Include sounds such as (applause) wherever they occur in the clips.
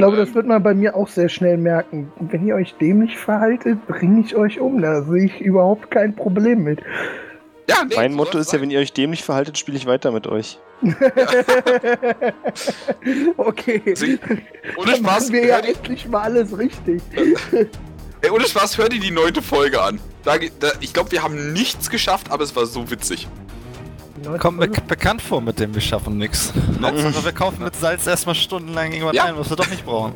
glaube, das wird man bei mir auch sehr schnell merken. Wenn ihr euch dämlich verhaltet, bringe ich euch um. Da sehe ich überhaupt kein Problem mit. Ja, nee, mein Motto ist ja, wenn ihr euch dämlich verhaltet, spiele ich weiter mit euch. (laughs) okay. Deswegen, Ohne Dann Spaß, machen wir ja endlich mal alles richtig. ey, ohne Spaß, hör dir die neunte Folge an. Da, da, ich glaube, wir haben nichts geschafft, aber es war so witzig. Kommt mir bekannt vor mit dem, wir schaffen nix. Hauptsache, wir kaufen mit Salz erstmal stundenlang irgendwas Ja. ein, was wir doch nicht brauchen.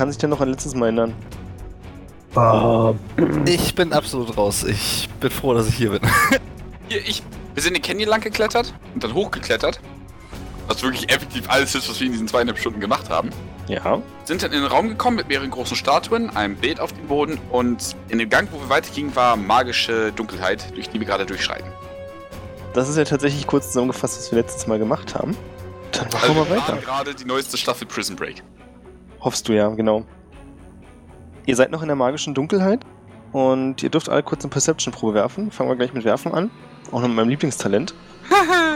Kann sich denn noch an letztes Mal erinnern? Ich bin absolut raus. Ich bin froh, dass ich hier bin. (laughs) Hier, ich, wir sind den Canyon lang geklettert und dann hochgeklettert. Was wirklich effektiv alles ist, was wir in diesen zweieinhalb Stunden gemacht haben. Ja. Sind dann in den Raum gekommen mit mehreren großen Statuen, einem Bild auf dem Boden und in dem Gang, wo wir weitergingen, war magische Dunkelheit, durch die wir gerade durchschreiten. Das ist ja tatsächlich kurz zusammengefasst, was wir letztes Mal gemacht haben. Dann machen wir mal wir weiter. gerade die neueste Staffel Prison Break. Hoffst du ja, genau. Ihr seid noch in der magischen Dunkelheit und ihr dürft alle kurz eine Perception-Probe werfen. Fangen wir gleich mit Werfen an. Auch noch mit meinem Lieblingstalent. (laughs)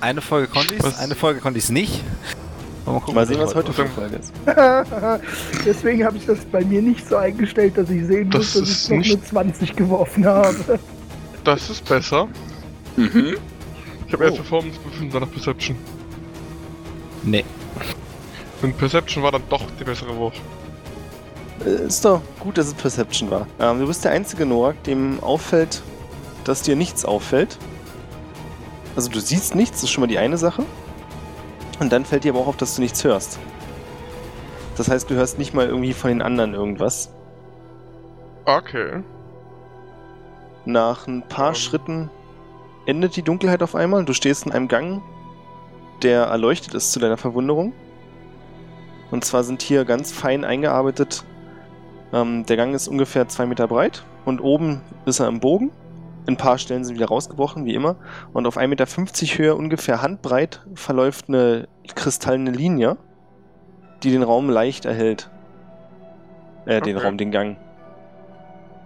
Eine Folge konnte ich's, Was? eine Folge konnte ich's nicht. Mal, gucken, Mal sehen, was heute für eine Folge ist. (laughs) Deswegen habe ich das bei mir nicht so eingestellt, dass ich sehen Das muss, dass ich noch eine 20 geworfen habe. Das ist besser. Mhm. Ich habe erst Performance danach Perception. Nee. Und Perception war dann doch der bessere Wurf. Äh, Ist doch gut, dass es Perception war. Ähm, du bist der einzige Norak, dem auffällt, dass dir nichts auffällt. Also du siehst nichts, das ist schon mal die eine Sache. Und dann fällt dir aber auch auf, dass du nichts hörst. Das heißt, du hörst nicht mal irgendwie von den anderen irgendwas. Okay. Nach ein paar Ähm. Schritten endet die Dunkelheit auf einmal. Du stehst in einem Gang, der erleuchtet ist zu deiner Verwunderung. Und zwar sind hier ganz fein eingearbeitet. Ähm, der Gang ist ungefähr zwei Meter breit und oben ist er im Bogen. Ein paar Stellen sind wieder rausgebrochen, wie immer. Und auf 1,50 Meter Höhe, ungefähr handbreit, verläuft eine kristallene Linie, die den Raum leicht erhält. Äh, den Okay. Raum, den Gang.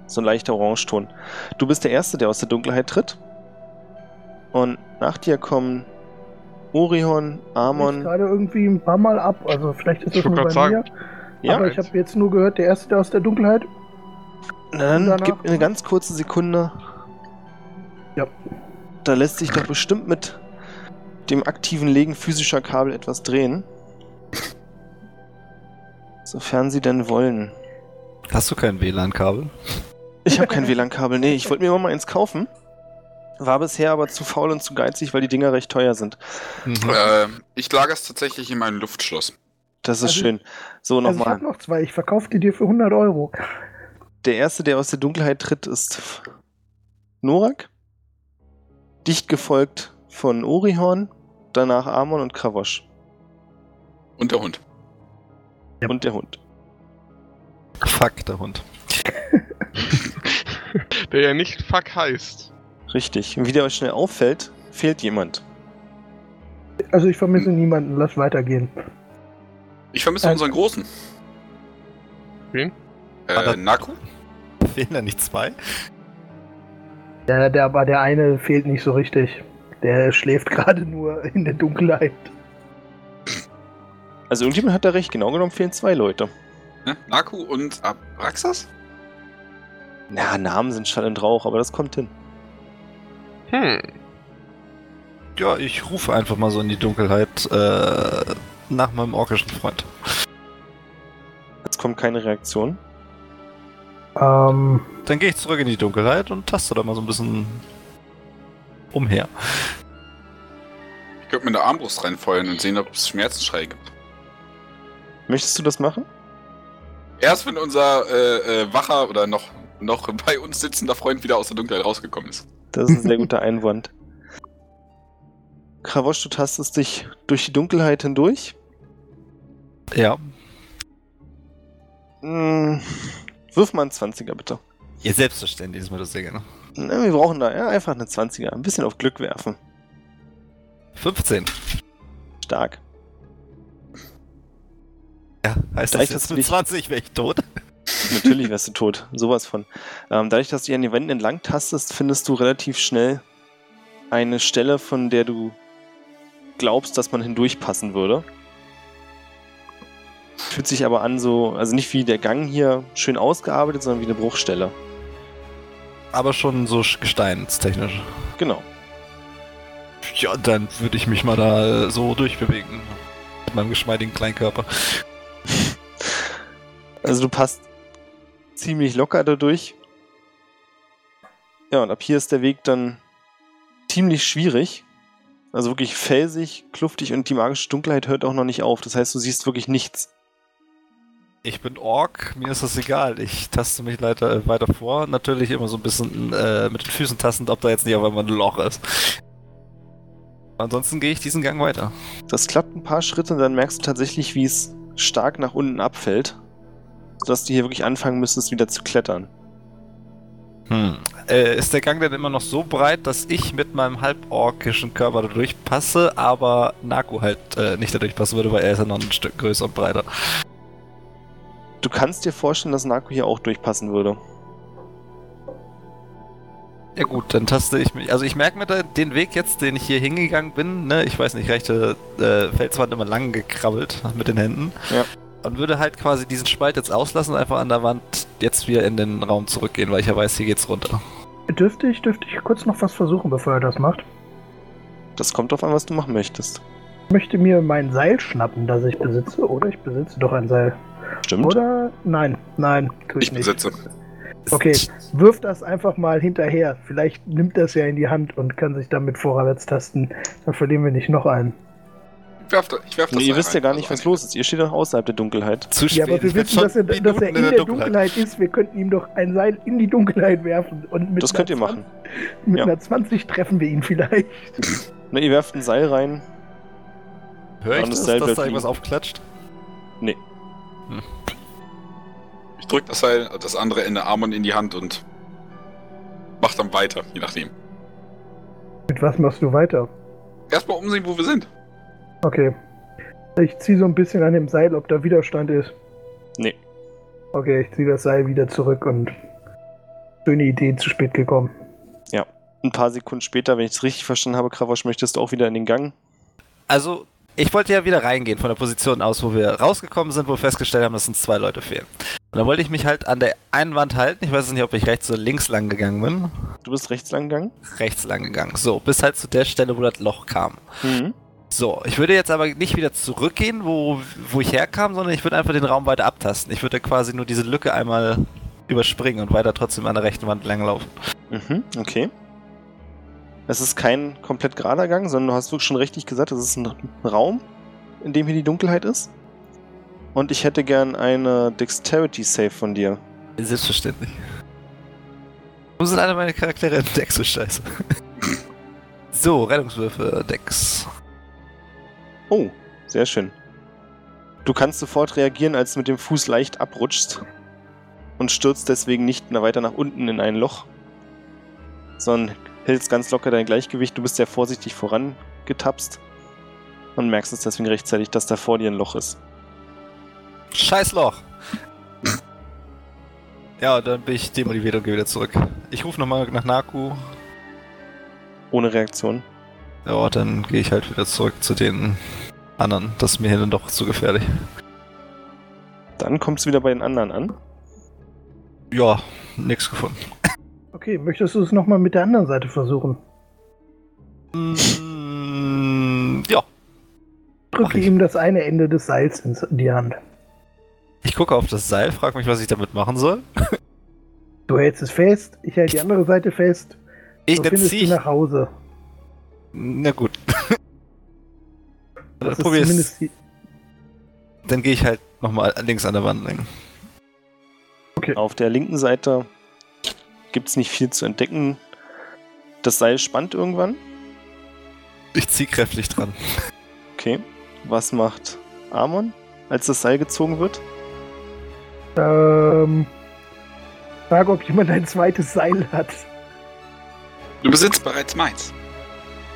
So ein leichter Orangeton. Du bist der Erste, der aus der Dunkelheit tritt. Und nach dir kommen Orion, Ich Amon. gerade irgendwie ein paar Mal ab. Also vielleicht ist Ich das nur bei gerade mir. Ja, aber ich habe jetzt nur gehört, der erste der aus der Dunkelheit. na dann gib mir eine ganz kurze Sekunde. Ja. Da lässt sich doch bestimmt mit dem aktiven Legen physischer Kabel etwas drehen. Sofern sie denn wollen. Hast du kein WLAN-Kabel? Ich habe kein WLAN-Kabel. Nee, ich wollte mir immer mal eins kaufen. War bisher aber zu faul und zu geizig, weil die Dinger recht teuer sind. Mhm. Äh, ich lager es tatsächlich in meinem Luftschloss. Das ist Also- schön. So, Also ich nochmal. habe noch zwei. Ich verkaufe die dir für 100 Euro. Der erste, der aus der Dunkelheit tritt, ist Norak. Dicht gefolgt von Orihorn, danach Amon und Kravosch. Und der Hund. Ja. Und der Hund. Fuck, der Hund. (laughs) Der ja nicht fuck heißt. Richtig. Und wie der euch schnell auffällt, fehlt jemand. Also ich vermisse niemanden. Lass weitergehen. Ich vermisse Äh, unseren Großen. Wen? Äh, Aber- Naku? (laughs) Fehlen da nicht zwei? Der, der, aber der eine fehlt nicht so richtig. Der schläft (laughs) gerade nur in der Dunkelheit. Also irgendjemand hat da recht. Genau genommen fehlen zwei Leute. Ne? Naku und Abraxas? Na, Namen sind Schall und Rauch, aber das kommt hin. Hm. Ja, ich rufe einfach mal so in die Dunkelheit äh, nach meinem orkischen Freund. Es kommt keine Reaktion. Ähm, Dann gehe ich zurück in die Dunkelheit und taste da mal so ein bisschen umher. Ich könnte mir eine Armbrust reinfeuern und sehen, ob es Schmerzensschrei gibt. Möchtest du das machen? Erst wenn unser äh, äh, wacher oder noch, noch bei uns sitzender Freund wieder aus der Dunkelheit rausgekommen ist. Das ist ein sehr (laughs) guter Einwand. Kravosch, du tastest dich durch die Dunkelheit hindurch. Ja. Hm, wirf mal einen 20er, bitte. Ihr selbstverständlich ist mir das sehr gerne. Na, wir brauchen da ja, einfach eine 20er. Ein bisschen auf Glück werfen. 15. Stark. Ja, heißt Vielleicht das jetzt mit dich- 20 wäre ich tot? Natürlich wärst du tot. Sowas von. Ähm, dadurch, dass du dich an den Wänden entlang tastest, findest du relativ schnell eine Stelle, von der du glaubst, dass man hindurchpassen würde. Fühlt sich aber an so, also nicht wie der Gang hier schön ausgearbeitet, sondern wie eine Bruchstelle. Aber schon so gesteinstechnisch. Genau. Ja, dann würde ich mich mal da äh, so durchbewegen. Mit meinem geschmeidigen Kleinkörper. Also du passt ziemlich locker dadurch. Ja, und ab hier ist der Weg dann ziemlich schwierig. Also wirklich felsig, kluftig und die magische Dunkelheit hört auch noch nicht auf. Das heißt, du siehst wirklich nichts. Ich bin Ork, mir ist das egal. Ich taste mich leider äh, weiter vor. Natürlich immer so ein bisschen äh, mit den Füßen tastend, ob da jetzt nicht auf einmal ein Loch ist. Ansonsten gehe ich diesen Gang weiter. Das klappt ein paar Schritte und dann merkst du tatsächlich, wie es stark nach unten abfällt. Sodass du hier wirklich anfangen müsstest, wieder zu klettern. Hm. Äh, ist der Gang denn immer noch so breit, dass ich mit meinem halborkischen Körper da durchpasse, aber Naku halt äh, nicht da durchpassen würde, weil er ist ja noch ein Stück größer und breiter. Du kannst dir vorstellen, dass Naku hier auch durchpassen würde. Ja gut, dann taste ich mich. Also ich merke mir da den Weg jetzt, den ich hier hingegangen bin, ne, ich weiß nicht, rechte äh, Felswand immer lang gekrabbelt mit den Händen. Ja. Und würde halt quasi diesen Spalt jetzt auslassen und einfach an der Wand jetzt wieder in den Raum zurückgehen, weil ich ja weiß, hier geht's runter. Dürfte ich, dürfte ich kurz noch was versuchen, bevor er das macht? Das kommt drauf an, was du machen möchtest. Ich möchte mir mein Seil schnappen, das ich besitze, oder ich besitze doch ein Seil. Stimmt? Oder? Nein, nein, tue ich, Ich nicht. besitze. Okay, wirf das einfach mal hinterher. Vielleicht nimmt das ja in die Hand und kann sich damit vorwärts tasten. Dann verlieren wir nicht noch einen. Ich werf, ich werf das Nee, ihr wisst ja gar nicht, Also was los ist. Ihr steht doch außerhalb der Dunkelheit. Zu Ja, aber wir wissen, dass er, dass er Minuten in der Dunkelheit. ist. Wir könnten ihm doch ein Seil in die Dunkelheit werfen. Und mit Das könnt ihr machen. 20 Mit Ja. einer 20 treffen wir ihn vielleicht. Na, ihr werft ein Seil rein. Hör ich Und das das, Seil dass da irgendwas liegen. aufklatscht? Ich drück das Seil, das andere Ende Armon in die Hand und mach dann weiter, je nachdem. Mit was machst du weiter? Erstmal umsehen, wo wir sind. Okay. Ich ziehe so ein bisschen an dem Seil, ob da Widerstand ist. Nee. Okay, ich ziehe das Seil wieder zurück und schöne Idee zu spät gekommen. Ein paar Sekunden später, wenn ich es richtig verstanden habe, Kravosch, möchtest du auch wieder in den Gang. Also, ich wollte ja wieder reingehen von der Position aus, wo wir rausgekommen sind, wo wir festgestellt haben, dass uns zwei Leute fehlen. Und dann wollte ich mich halt an der einen Wand halten. Ich weiß nicht, ob ich rechts oder links lang gegangen bin. Du bist rechts lang gegangen. Rechts lang gegangen. So, bis halt zu der Stelle, wo das Loch kam. Mhm. So, ich würde jetzt aber nicht wieder zurückgehen, wo, wo ich herkam, sondern ich würde einfach den Raum weiter abtasten. Ich würde quasi nur diese Lücke einmal überspringen und weiter trotzdem an der rechten Wand langlaufen. Mhm, okay. Es ist kein komplett gerader Gang, sondern du hast wirklich schon richtig gesagt, es ist ein Raum, in dem hier die Dunkelheit ist. Und ich hätte gern eine Dexterity Save von dir. Selbstverständlich. Wo sind alle meine Charaktere in (laughs) Dex so scheiße? (laughs) so, Rettungswürfe, Dex. Oh, sehr schön. Du kannst sofort reagieren, als du mit dem Fuß leicht abrutschst und stürzt deswegen nicht mehr weiter nach unten in ein Loch, sondern hältst ganz locker dein Gleichgewicht. Du bist sehr vorsichtig vorangetapst und merkst es deswegen rechtzeitig, dass da vor dir ein Loch ist. Scheiß Loch! Ja, dann bin ich demotiviert und gehe wieder zurück. Ich rufe nochmal nach Naku. Ohne Reaktion. Ja, dann gehe ich halt wieder zurück zu den anderen. Das ist mir hier dann doch zu gefährlich. Dann kommst du wieder bei den anderen an. Ja, nix gefunden. Okay, möchtest du es nochmal mit der anderen Seite versuchen? Mm, ja. Drücke ihm das eine Ende des Seils in die Hand. Ich gucke auf das Seil, frage mich, was ich damit machen soll. Du hältst es fest, ich halte die andere Seite fest. Ich, so dann findest ich. nach Hause. Na gut. Dann Das ist probier zumindest es. die, Dann gehe ich halt nochmal links an der Wand legen. Auf der linken Seite gibt es nicht viel zu entdecken. Das Seil spannt irgendwann. Ich zieh kräftig dran. Okay. Was macht Amon, als das Seil gezogen wird? Ähm. Frage, ob jemand ein zweites Seil hat. Du besitzt bereits meins.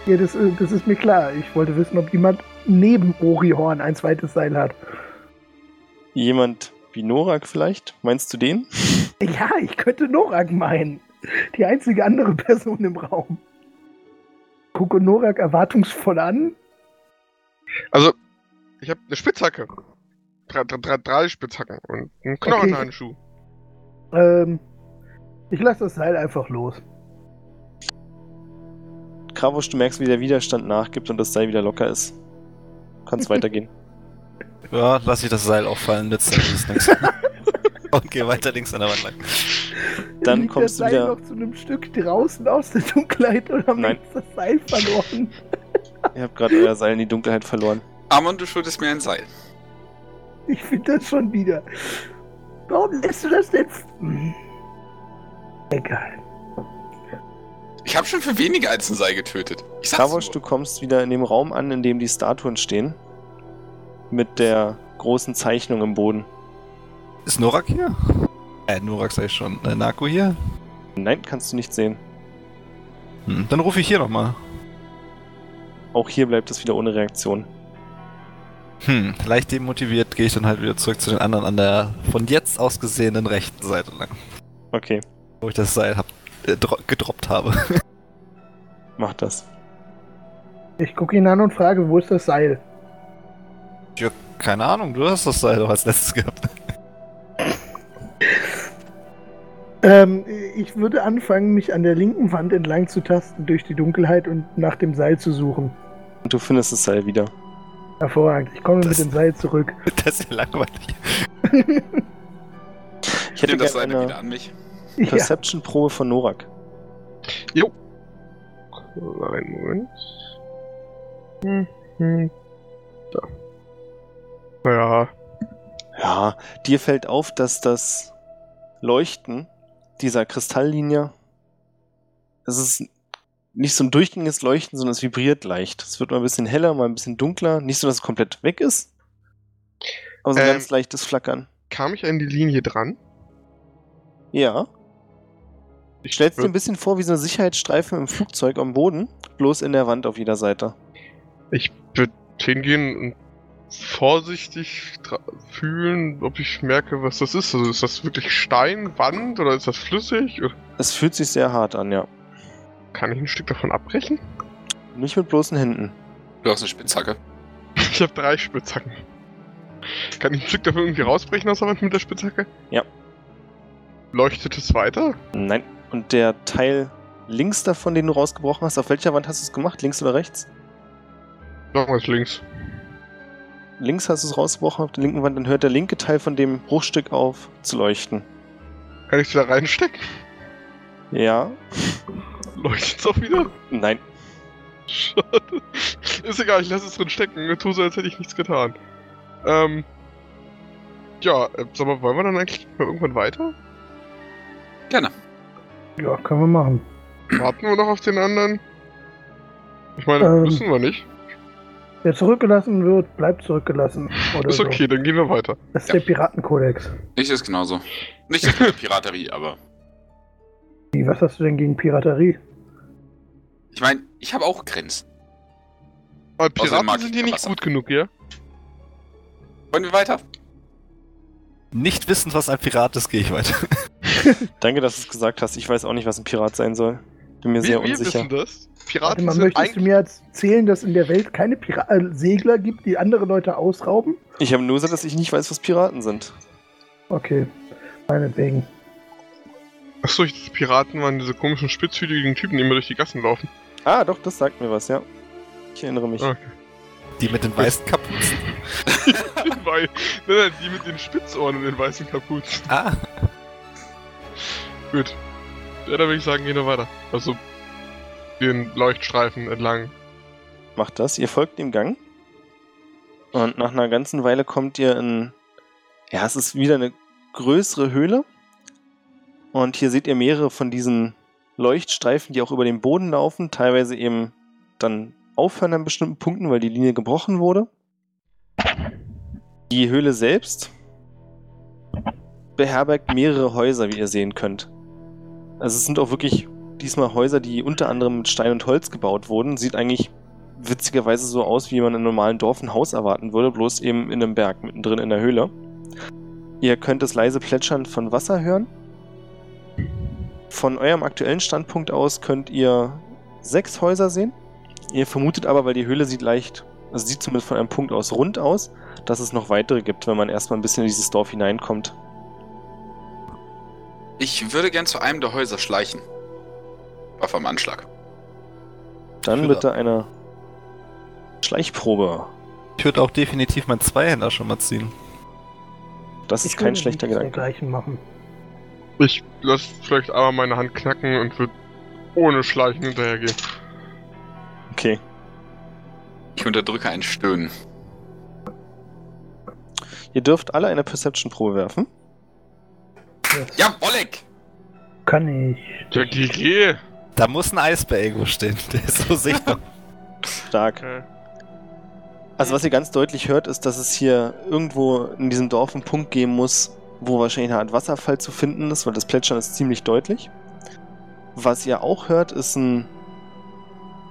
Ja, das, äh, das ist mir klar. Ich wollte wissen, ob jemand neben Orihorn ein zweites Seil hat. Jemand wie Norak vielleicht? Meinst du den? (laughs) Ja, ich könnte Norak meinen. Die einzige andere Person im Raum. Gucke Norak erwartungsvoll an. Also, ich habe eine Spitzhacke. Drei, drei, drei, Spitzhacken und einen Knochenhandschuh. Ähm, ich lasse das Seil einfach los. Kravos, du merkst, wie der Widerstand nachgibt und das Seil wieder locker ist. Kannst weitergehen. (laughs) Ja, lass ich das Seil auffallen, nützt alles nichts. (laughs) Und geh weiter links an der Wand lang. Dann Liegt kommst du das Seil wieder- noch zu einem Stück draußen aus der Dunkelheit oder haben wir Nein. jetzt das Seil verloren? (laughs) Ihr habt gerade euer Seil in die Dunkelheit verloren. Amon, du schuldest mir ein Seil. Ich finde das schon wieder. Warum lässt du das denn? Hm. Egal. Ich habe schon für weniger als ein Seil getötet. Ich sag's Kravos, nur. du kommst wieder in dem Raum an, in dem die Statuen stehen. Mit der großen Zeichnung im Boden. Ist Norak hier? Äh, Norak sag ich schon. Äh, Naku hier? Nein, kannst du nicht sehen. Hm, dann rufe ich hier nochmal. Auch hier bleibt es wieder ohne Reaktion. Hm, leicht demotiviert gehe ich dann halt wieder zurück zu den anderen an der von jetzt aus gesehenen rechten Seite lang. Okay, Wo ich das Seil hab, äh, dro gedroppt habe. (laughs) mach das. Ich gucke ihn an und frage, wo ist das Seil? ja, keine Ahnung, du hast das Seil doch als letztes gehabt. (laughs) Ähm, ich würde anfangen, mich an der linken Wand entlang zu tasten durch die Dunkelheit und nach dem Seil zu suchen. Und du findest das Seil wieder. Hervorragend. Ich komme Das- mit dem Seil zurück. (laughs) Das ist ja langweilig. Ich Ich hätte nehme das gerne Seil eine wieder an mich. (laughs) Ja. Perception-Probe von Norak. Einen Moment. Hm, hm. Da. Naja, Ja, dir fällt auf, dass das Leuchten dieser Kristalllinie, es ist nicht so ein durchgängiges Leuchten, sondern es vibriert leicht. Es wird mal ein bisschen heller, mal ein bisschen dunkler. Nicht so, dass es komplett weg ist, aber so ein Ähm. ganz leichtes Flackern. kam ich an die Linie dran? Ja, Ich stellst dir würd- ein bisschen vor wie so eine Sicherheitsstreifen im Flugzeug am Boden, bloß in der Wand auf jeder Seite. Ich würde hingehen und vorsichtig fühlen, ob ich merke, was das ist. Also ist das wirklich Stein, Wand oder ist das flüssig? Es fühlt sich sehr hart an, ja. kann ich ein Stück davon abbrechen? Nicht mit bloßen Händen. Du hast eine Spitzhacke. (laughs) Ich habe drei Spitzhacken. Kann ich ein Stück davon irgendwie rausbrechen aus der Wand mit der Spitzhacke? Ja. Leuchtet es weiter? Nein. Und der Teil links davon, den du rausgebrochen hast, auf welcher Wand hast du es gemacht? Links oder rechts? Nochmals links. Links hast du es rausgebrochen auf der linken Wand, dann hört der linke Teil von dem Bruchstück auf zu leuchten. Kann ich es da reinstecken? Ja. Leuchtet es auch wieder? Nein. Schade. Ist egal, ich lasse es drin stecken. Tu so, als hätte ich nichts getan. Ähm. Ja, äh, sag mal, wollen wir dann eigentlich mal irgendwann weiter? Gerne. Ja, können wir machen. Warten wir noch auf den anderen? Ich meine, Ähm. müssen wir nicht. Wer zurückgelassen wird, bleibt zurückgelassen. Oder Ist okay, dann gehen wir weiter. So. Das ist Ja. der Piratenkodex. Ich ist genauso. Nicht der Piraterie, aber. Wie, was hast du denn gegen Piraterie? Ich meine, ich habe auch Grenzen. Aber Piraten sind hier nicht gut genug, ja? Wollen wir weiter? Nicht wissend, was ein Pirat ist, gehe ich weiter. (laughs) (laughs) Danke, dass du es gesagt hast. Ich weiß auch nicht, was ein Pirat sein soll. Bin mir sehr wir, wir unsicher. wissen das. Warte Piraten mal, sind möchtest du mir erzählen, dass in der Welt keine Pira äh, Segler gibt, die andere Leute ausrauben? Ich habe nur gesagt, dass ich nicht weiß, was Piraten sind. Okay, meinetwegen. Achso, ich dachte, Piraten waren diese komischen spitzhütigen Typen, die immer durch die Gassen laufen. Ah, doch, das sagt mir was, ja. Ich erinnere mich. Ah. Die mit den weißen Kapuzen. (laughs) Nein, nein, die mit den Spitzohren und den weißen Kapuzen. Ah, Gut. Ja, dann würde ich sagen, gehen wir weiter. Also, den Leuchtstreifen entlang. Macht das. Ihr folgt dem Gang. Und nach einer ganzen Weile kommt ihr in Ja, es ist wieder eine größere Höhle. Und hier seht ihr mehrere von diesen Leuchtstreifen, die auch über den Boden laufen, teilweise eben dann aufhören an bestimmten Punkten, weil die Linie gebrochen wurde. Die Höhle selbst beherbergt mehrere Häuser, wie ihr sehen könnt. Also es sind auch wirklich diesmal Häuser, die unter anderem mit Stein und Holz gebaut wurden. Sieht eigentlich witzigerweise so aus, wie man in einem normalen Dorf ein Haus erwarten würde, bloß eben in einem Berg, mittendrin in der Höhle. Ihr könnt das leise Plätschern von Wasser hören. Von eurem aktuellen Standpunkt aus könnt ihr sechs Häuser sehen. Ihr vermutet aber, weil die Höhle sieht leicht, also sieht zumindest von einem Punkt aus rund aus, dass es noch weitere gibt, wenn man erstmal ein bisschen in dieses Dorf hineinkommt. Ich würde gern zu einem der Häuser schleichen. Auf am Anschlag. Dann bitte eine Schleichprobe. Ich würde auch definitiv meinen Zweihänder schon mal ziehen. Das ist Ich kein würde schlechter Gedanke. machen. Ich lasse vielleicht einmal meine Hand knacken und würde ohne Schleichen hinterhergehen. Okay. Ich unterdrücke ein Stöhnen. Ihr dürft alle eine Perception-Probe werfen. Das Ja, Oleg! kann ich. Der GG! Da muss ein Eisbär irgendwo stehen. (laughs) Der ist so sichtbar. Stark. Okay. Also was ihr ganz deutlich hört, ist, dass es hier irgendwo in diesem Dorf einen Punkt geben muss, wo wahrscheinlich eine Art Wasserfall zu finden ist, weil das Plätschern ist ziemlich deutlich. Was ihr auch hört, ist ein,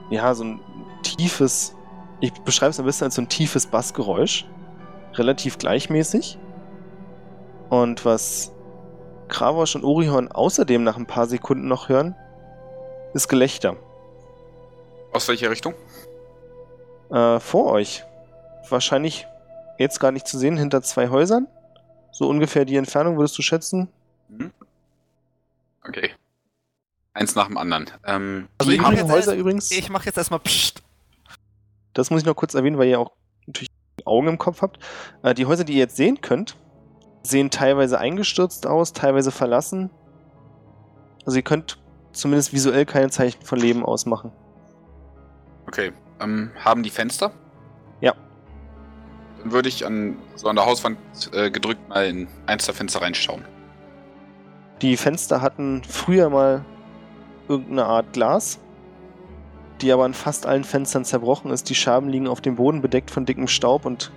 ja, so ein tiefes, ich beschreibe es ein bisschen als so ein tiefes Bassgeräusch. Relativ gleichmäßig. Und was Kravosch und Orihorn außerdem nach ein paar Sekunden noch hören, ist Gelächter. Aus welcher Richtung? Äh, vor euch. Wahrscheinlich jetzt gar nicht zu sehen, hinter zwei Häusern. So ungefähr die Entfernung würdest du schätzen. Hm? Okay. Eins nach dem anderen. Ähm, Also die ich mach haben jetzt Häuser erst- übrigens. Ich mache jetzt erstmal Psst. Das muss ich noch kurz erwähnen, weil ihr auch natürlich Augen im Kopf habt. Äh, die Häuser, die ihr jetzt sehen könnt, sehen teilweise eingestürzt aus, teilweise verlassen. Also ihr könnt zumindest visuell keine Zeichen von Leben ausmachen. okay. Ähm, haben die Fenster? Ja. Dann würde ich an so an der Hauswand äh, gedrückt mal in eins der Fenster reinschauen. Die Fenster hatten früher mal irgendeine Art Glas, die aber an fast allen Fenstern zerbrochen ist. Die Scherben liegen auf dem Boden bedeckt von dickem Staub und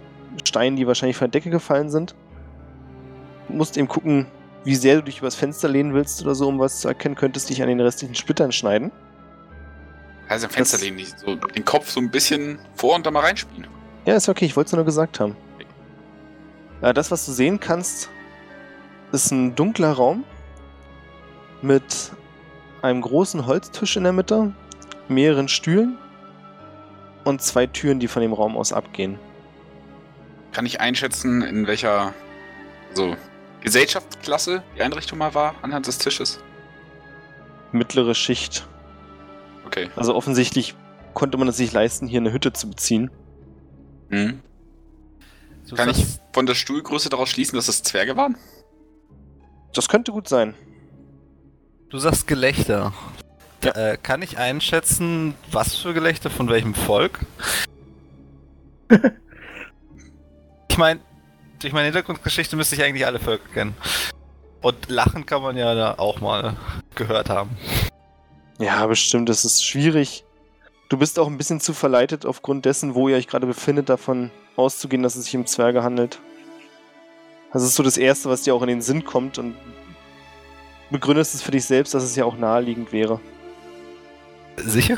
Steinen, die wahrscheinlich von der Decke gefallen sind. Musst eben gucken, wie sehr du dich übers Fenster lehnen willst oder so, um was zu erkennen, könntest dich an den restlichen Splittern schneiden. Also am Fenster Das- lehnen, die so den Kopf so ein bisschen vor und da mal reinspielen. Ja, ist okay, ich wollte es nur gesagt haben. Äh, das, was du sehen kannst, ist ein dunkler Raum mit einem großen Holztisch in der Mitte, mehreren Stühlen und zwei Türen, die von dem Raum aus abgehen. Kann ich einschätzen, in welcher so Gesellschaftsklasse die Einrichtung mal war anhand des Tisches? Mittlere Schicht. Okay. Also offensichtlich konnte man es sich leisten, hier eine Hütte zu beziehen. Mhm. Du Kann ich von der Stuhlgröße daraus schließen, dass es Zwerge waren? Das könnte gut sein. Du sagst Gelächter. Ja. Äh, kann ich einschätzen, was für Gelächter, von welchem Volk? (laughs) ich meine, durch meine Hintergrundgeschichte müsste ich eigentlich alle Völker kennen. Und Lachen kann man ja da auch mal gehört haben. Ja, bestimmt, das ist schwierig. Du bist auch ein bisschen zu verleitet, aufgrund dessen, wo ihr euch gerade befindet, davon auszugehen, dass es sich um Zwerge handelt. Das ist so das Erste, was dir auch in den Sinn kommt und begründest es für dich selbst, dass es ja auch naheliegend wäre. Sicher?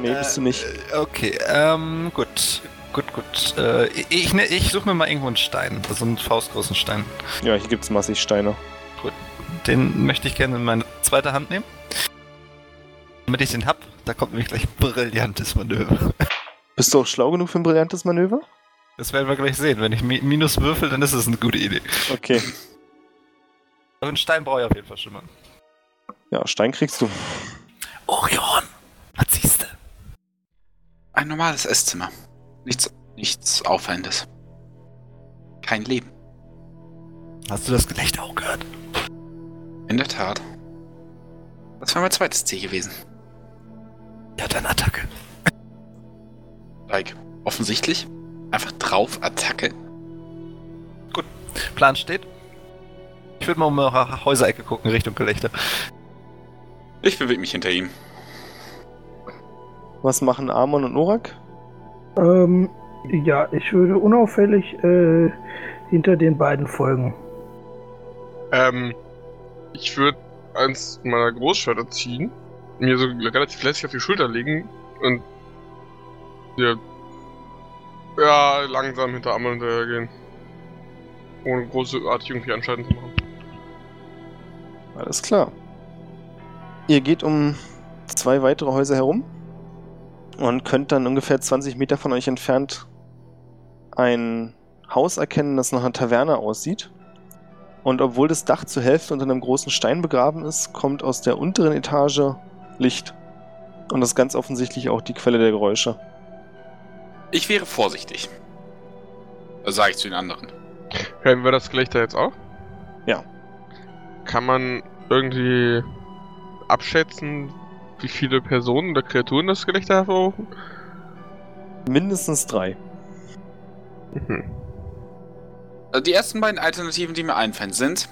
Nee, Äh, bist du nicht. Äh, Okay, ähm, gut. Gut, gut. Äh, ich ne, ich suche mir mal irgendwo einen Stein. Also einen faustgroßen Stein. Ja, hier gibt's massig Steine. Den möchte ich gerne in meine zweite Hand nehmen. Damit ich den hab, da kommt nämlich gleich ein brillantes Manöver. Bist du auch schlau genug für ein brillantes Manöver? Das werden wir gleich sehen. Wenn ich Mi- Minus würfel, dann ist es eine gute Idee. Okay. Aber einen Stein brauche ich auf jeden Fall schon mal. Ja, Stein kriegst du. Orion! Was siehst du? Ein normales Esszimmer. Nichts, nichts Auffallendes. Kein Leben. Hast du das Gelächter auch gehört? In der Tat. Das war mein zweites Ziel gewesen. Ja, dann Attacke. Like, offensichtlich. Einfach drauf, Attacke. Plan steht. Ich würde mal um eine Häuserecke gucken, Richtung Gelächter. Ich bewege mich hinter ihm. Was machen Amon und Norak? Ähm, ja, ich würde unauffällig äh, hinter den beiden folgen. Ähm, ich würde eins meiner Großschwerter ziehen, mir so relativ lässig auf die Schulter legen und ja, ja langsam hinter Amon hinterhergehen. Ohne großartig irgendwie Anschalten zu machen. Alles klar. Ihr geht um zwei weitere Häuser herum und könnt dann ungefähr 20 Meter von euch entfernt ein Haus erkennen, das nach einer Taverne aussieht. Und obwohl das Dach zur Hälfte unter einem großen Stein begraben ist, kommt aus der unteren Etage Licht. Und das ist ganz offensichtlich auch die Quelle der Geräusche. Ich wäre vorsichtig. Das sage ich zu den anderen. Hören wir das Gelächter jetzt auch? Ja. Kann man irgendwie abschätzen, wie viele Personen oder Kreaturen das Gelächter hervorrufen? Mindestens drei. Mhm. Also die ersten beiden Alternativen, die mir einfallen, sind.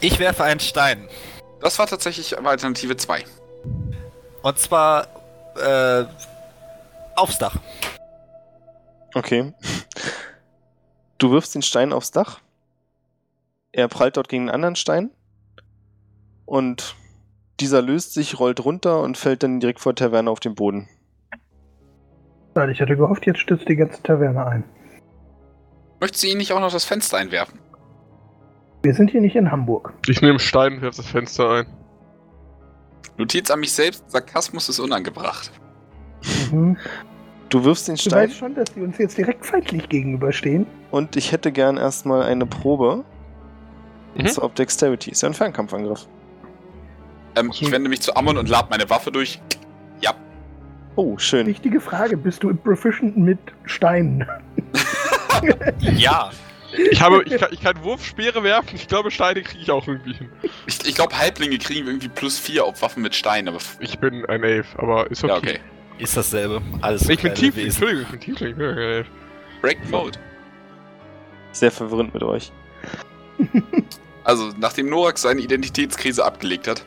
Ich werfe einen Stein. Das war tatsächlich Alternative 2. Und zwar äh, aufs Dach. Okay. Du wirfst den Stein aufs Dach. Er prallt dort gegen einen anderen Stein. Und dieser löst sich, rollt runter und fällt dann direkt vor der Taverne auf den Boden. Nein, Ich hatte gehofft, jetzt stürzt die ganze Taverne ein. Möchtest du ihn nicht auch noch das Fenster einwerfen? Wir sind hier nicht in Hamburg. Ich nehme Stein und werf das Fenster ein. Notiz an mich selbst, Sarkasmus ist unangebracht. Mhm. Du wirfst den Stein weißt schon, dass die uns jetzt direkt feindlich gegenüberstehen. und ich hätte gern erstmal eine Probe. Mhm. Und zwar auf Dexterity. Ist ja ein Fernkampfangriff. Ähm, ich wende mich zu Ammon und lad meine Waffe durch. Ja. Oh, schön. Wichtige Frage, bist du proficient mit Steinen? (laughs) Ja. Ich habe, ich kann, ich kann Wurfspeere werfen. Ich glaube, Steine kriege ich auch irgendwie hin. Ich, ich glaube, Halblinge kriegen irgendwie plus 4 auf Waffen mit Stein, aber. Ich bin ein Elf, aber ist okay. Ja, okay. Ist dasselbe. Alles Ich bin Tiefling. Entschuldigung, ich bin Tiefling, ich bin kein Elf. Break Mode. Sehr verwirrend mit euch. (laughs) Also, nachdem Norak seine Identitätskrise abgelegt hat,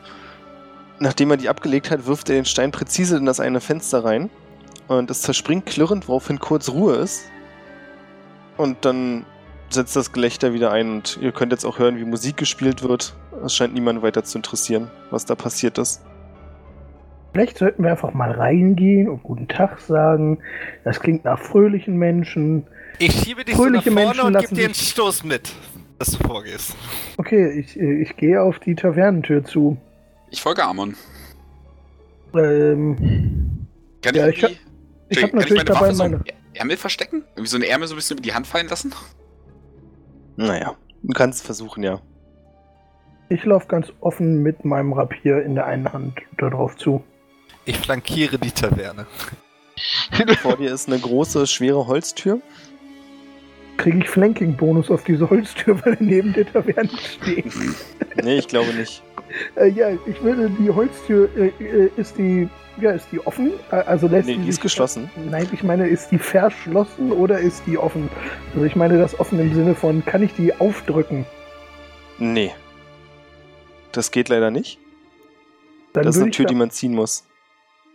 Nachdem er die abgelegt hat, wirft er den Stein präzise in das eine Fenster rein. Und es zerspringt klirrend, woraufhin kurz Ruhe ist. Und dann setzt das Gelächter wieder ein und ihr könnt jetzt auch hören, wie Musik gespielt wird. Es scheint niemand weiter zu interessieren, was da passiert ist. Vielleicht sollten wir einfach mal reingehen und guten Tag sagen. Das klingt nach fröhlichen Menschen. Ich schiebe dich so nach Fröhliche vorne Menschen und gib lassen dir einen Stoß mit, dass du vorgehst. Okay, ich, ich gehe auf die Tavernentür zu. Ich folge Amon. Ähm, Kann Ja, ich ich ich habe kann natürlich meine dabei Waffe so meine. Ärmel verstecken? Irgendwie so eine Ärmel so ein bisschen über die Hand fallen lassen? Naja, du kannst es versuchen, ja. Ich laufe ganz offen mit meinem Rapier in der einen Hand darauf zu. Ich flankiere die Taverne. (laughs) Vor dir ist eine große, schwere Holztür. Kriege ich Flanking-Bonus auf diese Holztür, (laughs) weil er neben der Taverne steht. Nee, ich glaube nicht. Äh, ja, ich würde die Holztür, äh, äh, ist die, ja, ist die offen? Äh, also lässt Nee, die ist sich- geschlossen. Nein, ich meine, ist die verschlossen oder ist die offen? Also ich meine das offen im Sinne von, kann ich die aufdrücken? Nee. Das geht leider nicht. Dann Das ist eine Tür, die man ziehen muss.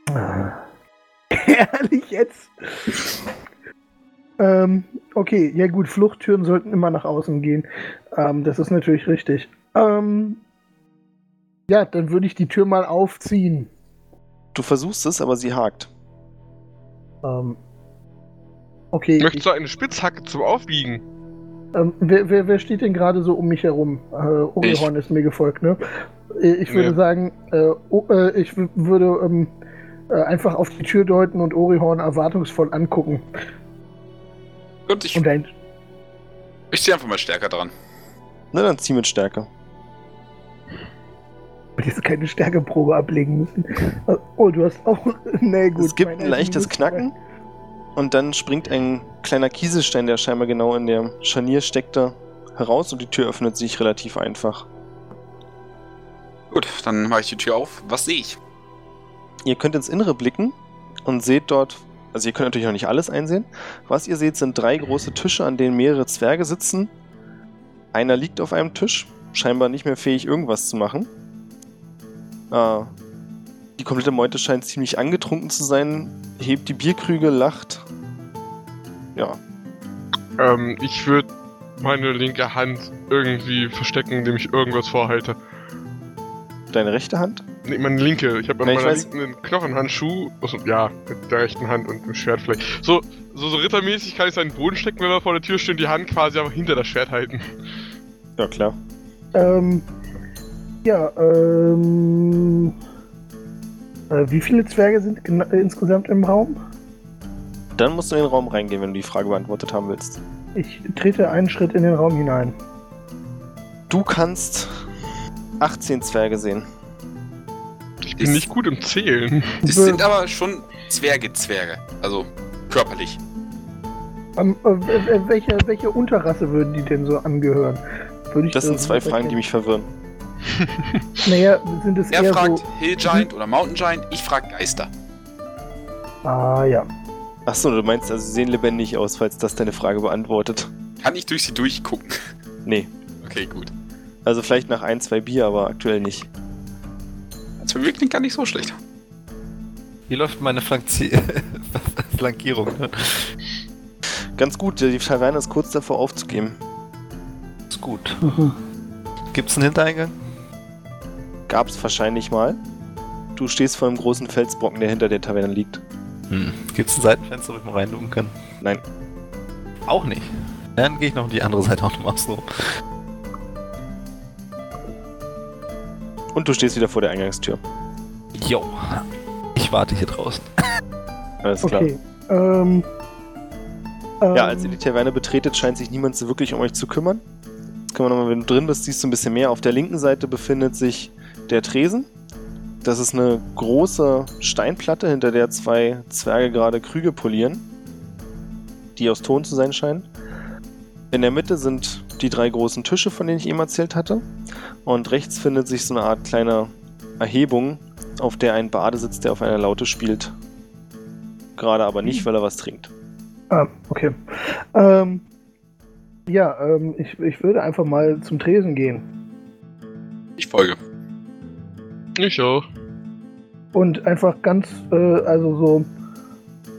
Ah. (laughs) Ehrlich jetzt? ähm, okay, ja gut, Fluchttüren sollten immer nach außen gehen. Ähm, das ist natürlich richtig. Ähm, ja, dann würde ich die Tür mal aufziehen. Du versuchst es, aber sie hakt. Ähm, okay, ich, Möchtest du eine Spitzhacke zum Aufbiegen? ähm, wer, wer, wer steht denn gerade so um mich herum? Äh, Orihorn ist mir gefolgt, ne? Äh, Ich würde Nee. sagen, äh, oh, äh, ich würde ähm, äh, einfach auf die Tür deuten und Orihorn erwartungsvoll angucken. Gut, ich, Und ein, ich ziehe einfach mal stärker dran. Na, dann zieh mit Stärke. Ich jetzt keine Stärkeprobe ablegen müssen. Oh, du hast auch. (laughs) Nee, gut. es gibt ein leichtes Knacken und dann springt ein kleiner Kieselstein, der scheinbar genau in der Scharnier steckte, heraus und die Tür öffnet sich relativ einfach. Gut, dann mache ich die Tür auf. Was sehe ich? Ihr könnt ins Innere blicken und seht dort, also ihr könnt natürlich noch nicht alles einsehen. Was ihr seht, sind drei große Tische, an denen mehrere Zwerge sitzen. Einer liegt auf einem Tisch, scheinbar nicht mehr fähig, irgendwas zu machen. Äh, die komplette Meute scheint ziemlich angetrunken zu sein, hebt die Bierkrüge, lacht. Ja, Ähm, ich würde meine linke Hand irgendwie verstecken, indem ich irgendwas vorhalte. deine rechte Hand? Nee, meine linke. Ich habe an ich meiner weiß. linken einen Knochenhandschuh. Also, ja, mit der rechten Hand und dem Schwert vielleicht. So, so, so rittermäßig kann ich seinen Boden stecken, wenn wir vor der Tür stehen, die Hand quasi einfach hinter das Schwert halten. Ja, klar. Ähm, ja, ähm. Äh, wie viele Zwerge sind gena- äh, insgesamt im Raum? Dann musst du in den Raum reingehen, wenn du die Frage beantwortet haben willst. Ich trete einen Schritt in den Raum hinein. Du kannst 18 Zwerge sehen. Ich bin nicht gut im Zählen. Es sind aber schon Zwerge-Zwerge. Also körperlich. Ähm, äh, welche, welche Unterrasse würden die denn so angehören? Würde ich Das sind zwei Fragen, die mich verwirren. (laughs) Naja, sind es Er eher fragt so. Hill Giant oder Mountain Giant, ich frag Geister. Ah ja. Achso, du meinst also, sie sehen lebendig aus, falls das deine Frage beantwortet. Kann ich durch sie durchgucken? Nee. Okay, gut. Also vielleicht nach ein, zwei Bier, aber aktuell nicht. Das für mich klingt gar nicht so schlecht. Hier läuft meine Flanzi (laughs) Flankierung. Ne? Ganz gut, die Taverne ist kurz davor aufzugeben. Ist gut. Mhm. Gibt's einen Hintereingang? Gab's wahrscheinlich mal. Du stehst vor einem großen Felsbrocken, der hinter der Taverne liegt. Hm. Gibt's ein Seitenfenster, wo ich mal reinducken kann? Nein. Auch nicht. Dann gehe ich noch die andere Seite auch nochmal so. Und du stehst wieder vor der Eingangstür. Jo. Ich warte hier draußen. Alles klar. Okay. Ähm, ähm, Ja, als ihr die Taverne betretet, scheint sich niemand so wirklich um euch zu kümmern. Jetzt können wir nochmal, wenn du drin bist, siehst du ein bisschen mehr. Auf der linken Seite befindet sich der Tresen. Das ist eine große Steinplatte, hinter der zwei Zwerge gerade Krüge polieren, die aus Ton zu sein scheinen. In der Mitte sind die drei großen Tische, von denen ich eben erzählt hatte. Und rechts findet sich so eine Art kleine Erhebung, auf der ein Bade sitzt, der auf einer Laute spielt. Gerade aber nicht, weil er was trinkt. Ah, okay. Ähm, ja, ähm, ich, ich würde einfach mal zum Tresen gehen. Ich folge. Ich auch. Und einfach ganz, äh, also so,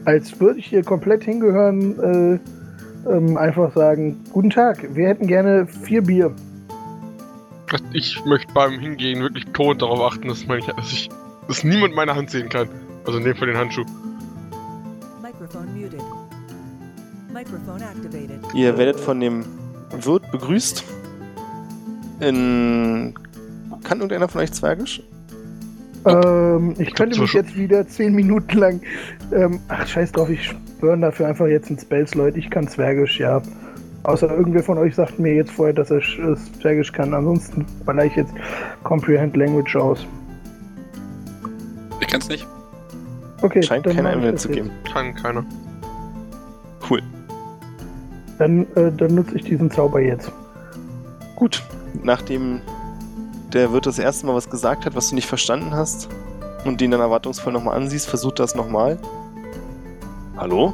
als würde ich hier komplett hingehören, äh, ähm, einfach sagen, guten Tag, wir hätten gerne vier Bier. Ich möchte beim Hingehen wirklich tot darauf achten, dass, meine, dass ich dass niemand meine Hand sehen kann. Also in dem Fall den Handschuh. Microphone muted. Microphone activated. Ihr werdet von dem Wirt begrüßt. In. Kann irgendeiner von euch Zwergisch? Ähm, ich könnte so mich schon- jetzt wieder zehn Minuten lang, ähm, ach scheiß drauf, ich burn dafür einfach jetzt in Spells, Leute, ich kann Zwergisch, ja. Außer irgendwer von euch sagt mir jetzt vorher, dass er äh, Zwergisch kann. Ansonsten baller ich jetzt Comprehend Language aus. Ich kenn's nicht. Okay, Scheint keine ich Einwände zu jetzt. geben. Kann keiner. Cool. Dann, äh, dann nutze ich diesen Zauber jetzt. Gut. Nachdem der Wirt das erste Mal was gesagt hat, was du nicht verstanden hast, und den dann erwartungsvoll nochmal ansiehst, versucht das nochmal. Hallo?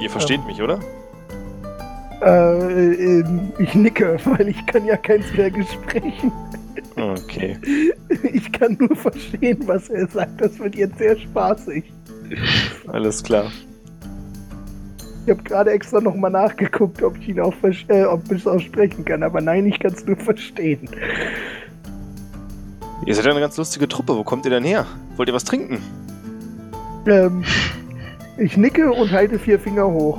Ihr versteht Ähm. mich, oder? Äh, ähm, ich nicke, (laughs) weil ich kann ja kein Zwergisch sprechen. Okay. Ich kann nur verstehen, was er sagt. Das wird jetzt sehr spaßig. Alles klar. Ich habe gerade extra nochmal nachgeguckt, ob ich ihn auch äh, ob ich es auch sprechen kann, aber nein, ich kann es nur verstehen. Ihr seid ja eine ganz lustige Truppe. Wo kommt ihr denn her? Wollt ihr was trinken? Ähm, ich nicke und halte vier Finger hoch.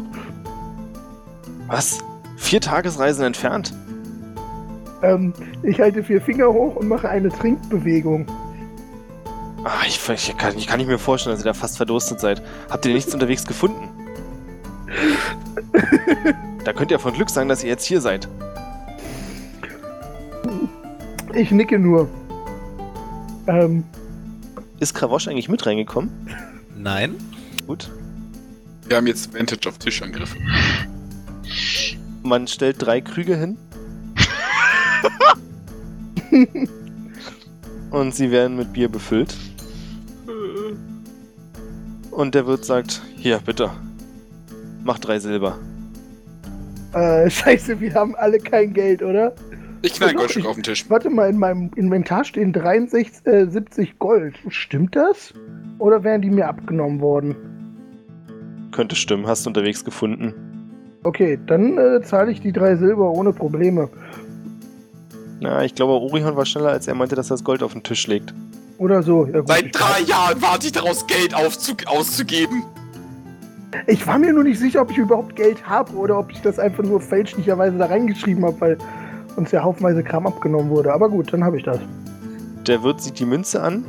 Was? Vier Tagesreisen entfernt? Ähm, ich halte vier Finger hoch und mache eine Trinkbewegung. Ah, ich, ich, kann, ich kann nicht mir vorstellen, dass ihr da fast verdurstet seid. Habt ihr nichts (laughs) unterwegs gefunden? Da könnt ihr von Glück sagen, dass ihr jetzt hier seid. Ich nicke nur. Ähm, Ist Kravosch eigentlich mit reingekommen? Nein. Gut. Wir haben jetzt Vantage auf Tischangriffe. Man stellt drei Krüge hin. (laughs) Und sie werden mit Bier befüllt. Und der Wirt sagt, hier, bitte. Mach drei Silber. Äh, (laughs) scheiße, wir haben alle kein Geld, oder? Ich knall ein Goldstück auf den Tisch. Warte mal, in meinem Inventar stehen 63, äh, 70 Gold. Stimmt das? Oder wären die mir abgenommen worden? Könnte stimmen, hast du unterwegs gefunden. Okay, dann äh, zahle ich die drei Silber ohne Probleme. Na, ich glaube, Orihon war schneller, als er meinte, dass er das Gold auf den Tisch legt. Oder so. Ja, gut, Seit drei Jahren warte ich daraus, Geld auszugeben. Ich war mir nur nicht sicher, ob ich überhaupt Geld habe oder ob ich das einfach nur fälschlicherweise da reingeschrieben habe, weil uns ja haufenweise Kram abgenommen wurde. Aber gut, dann habe ich das. Der Wirt sieht die Münze an,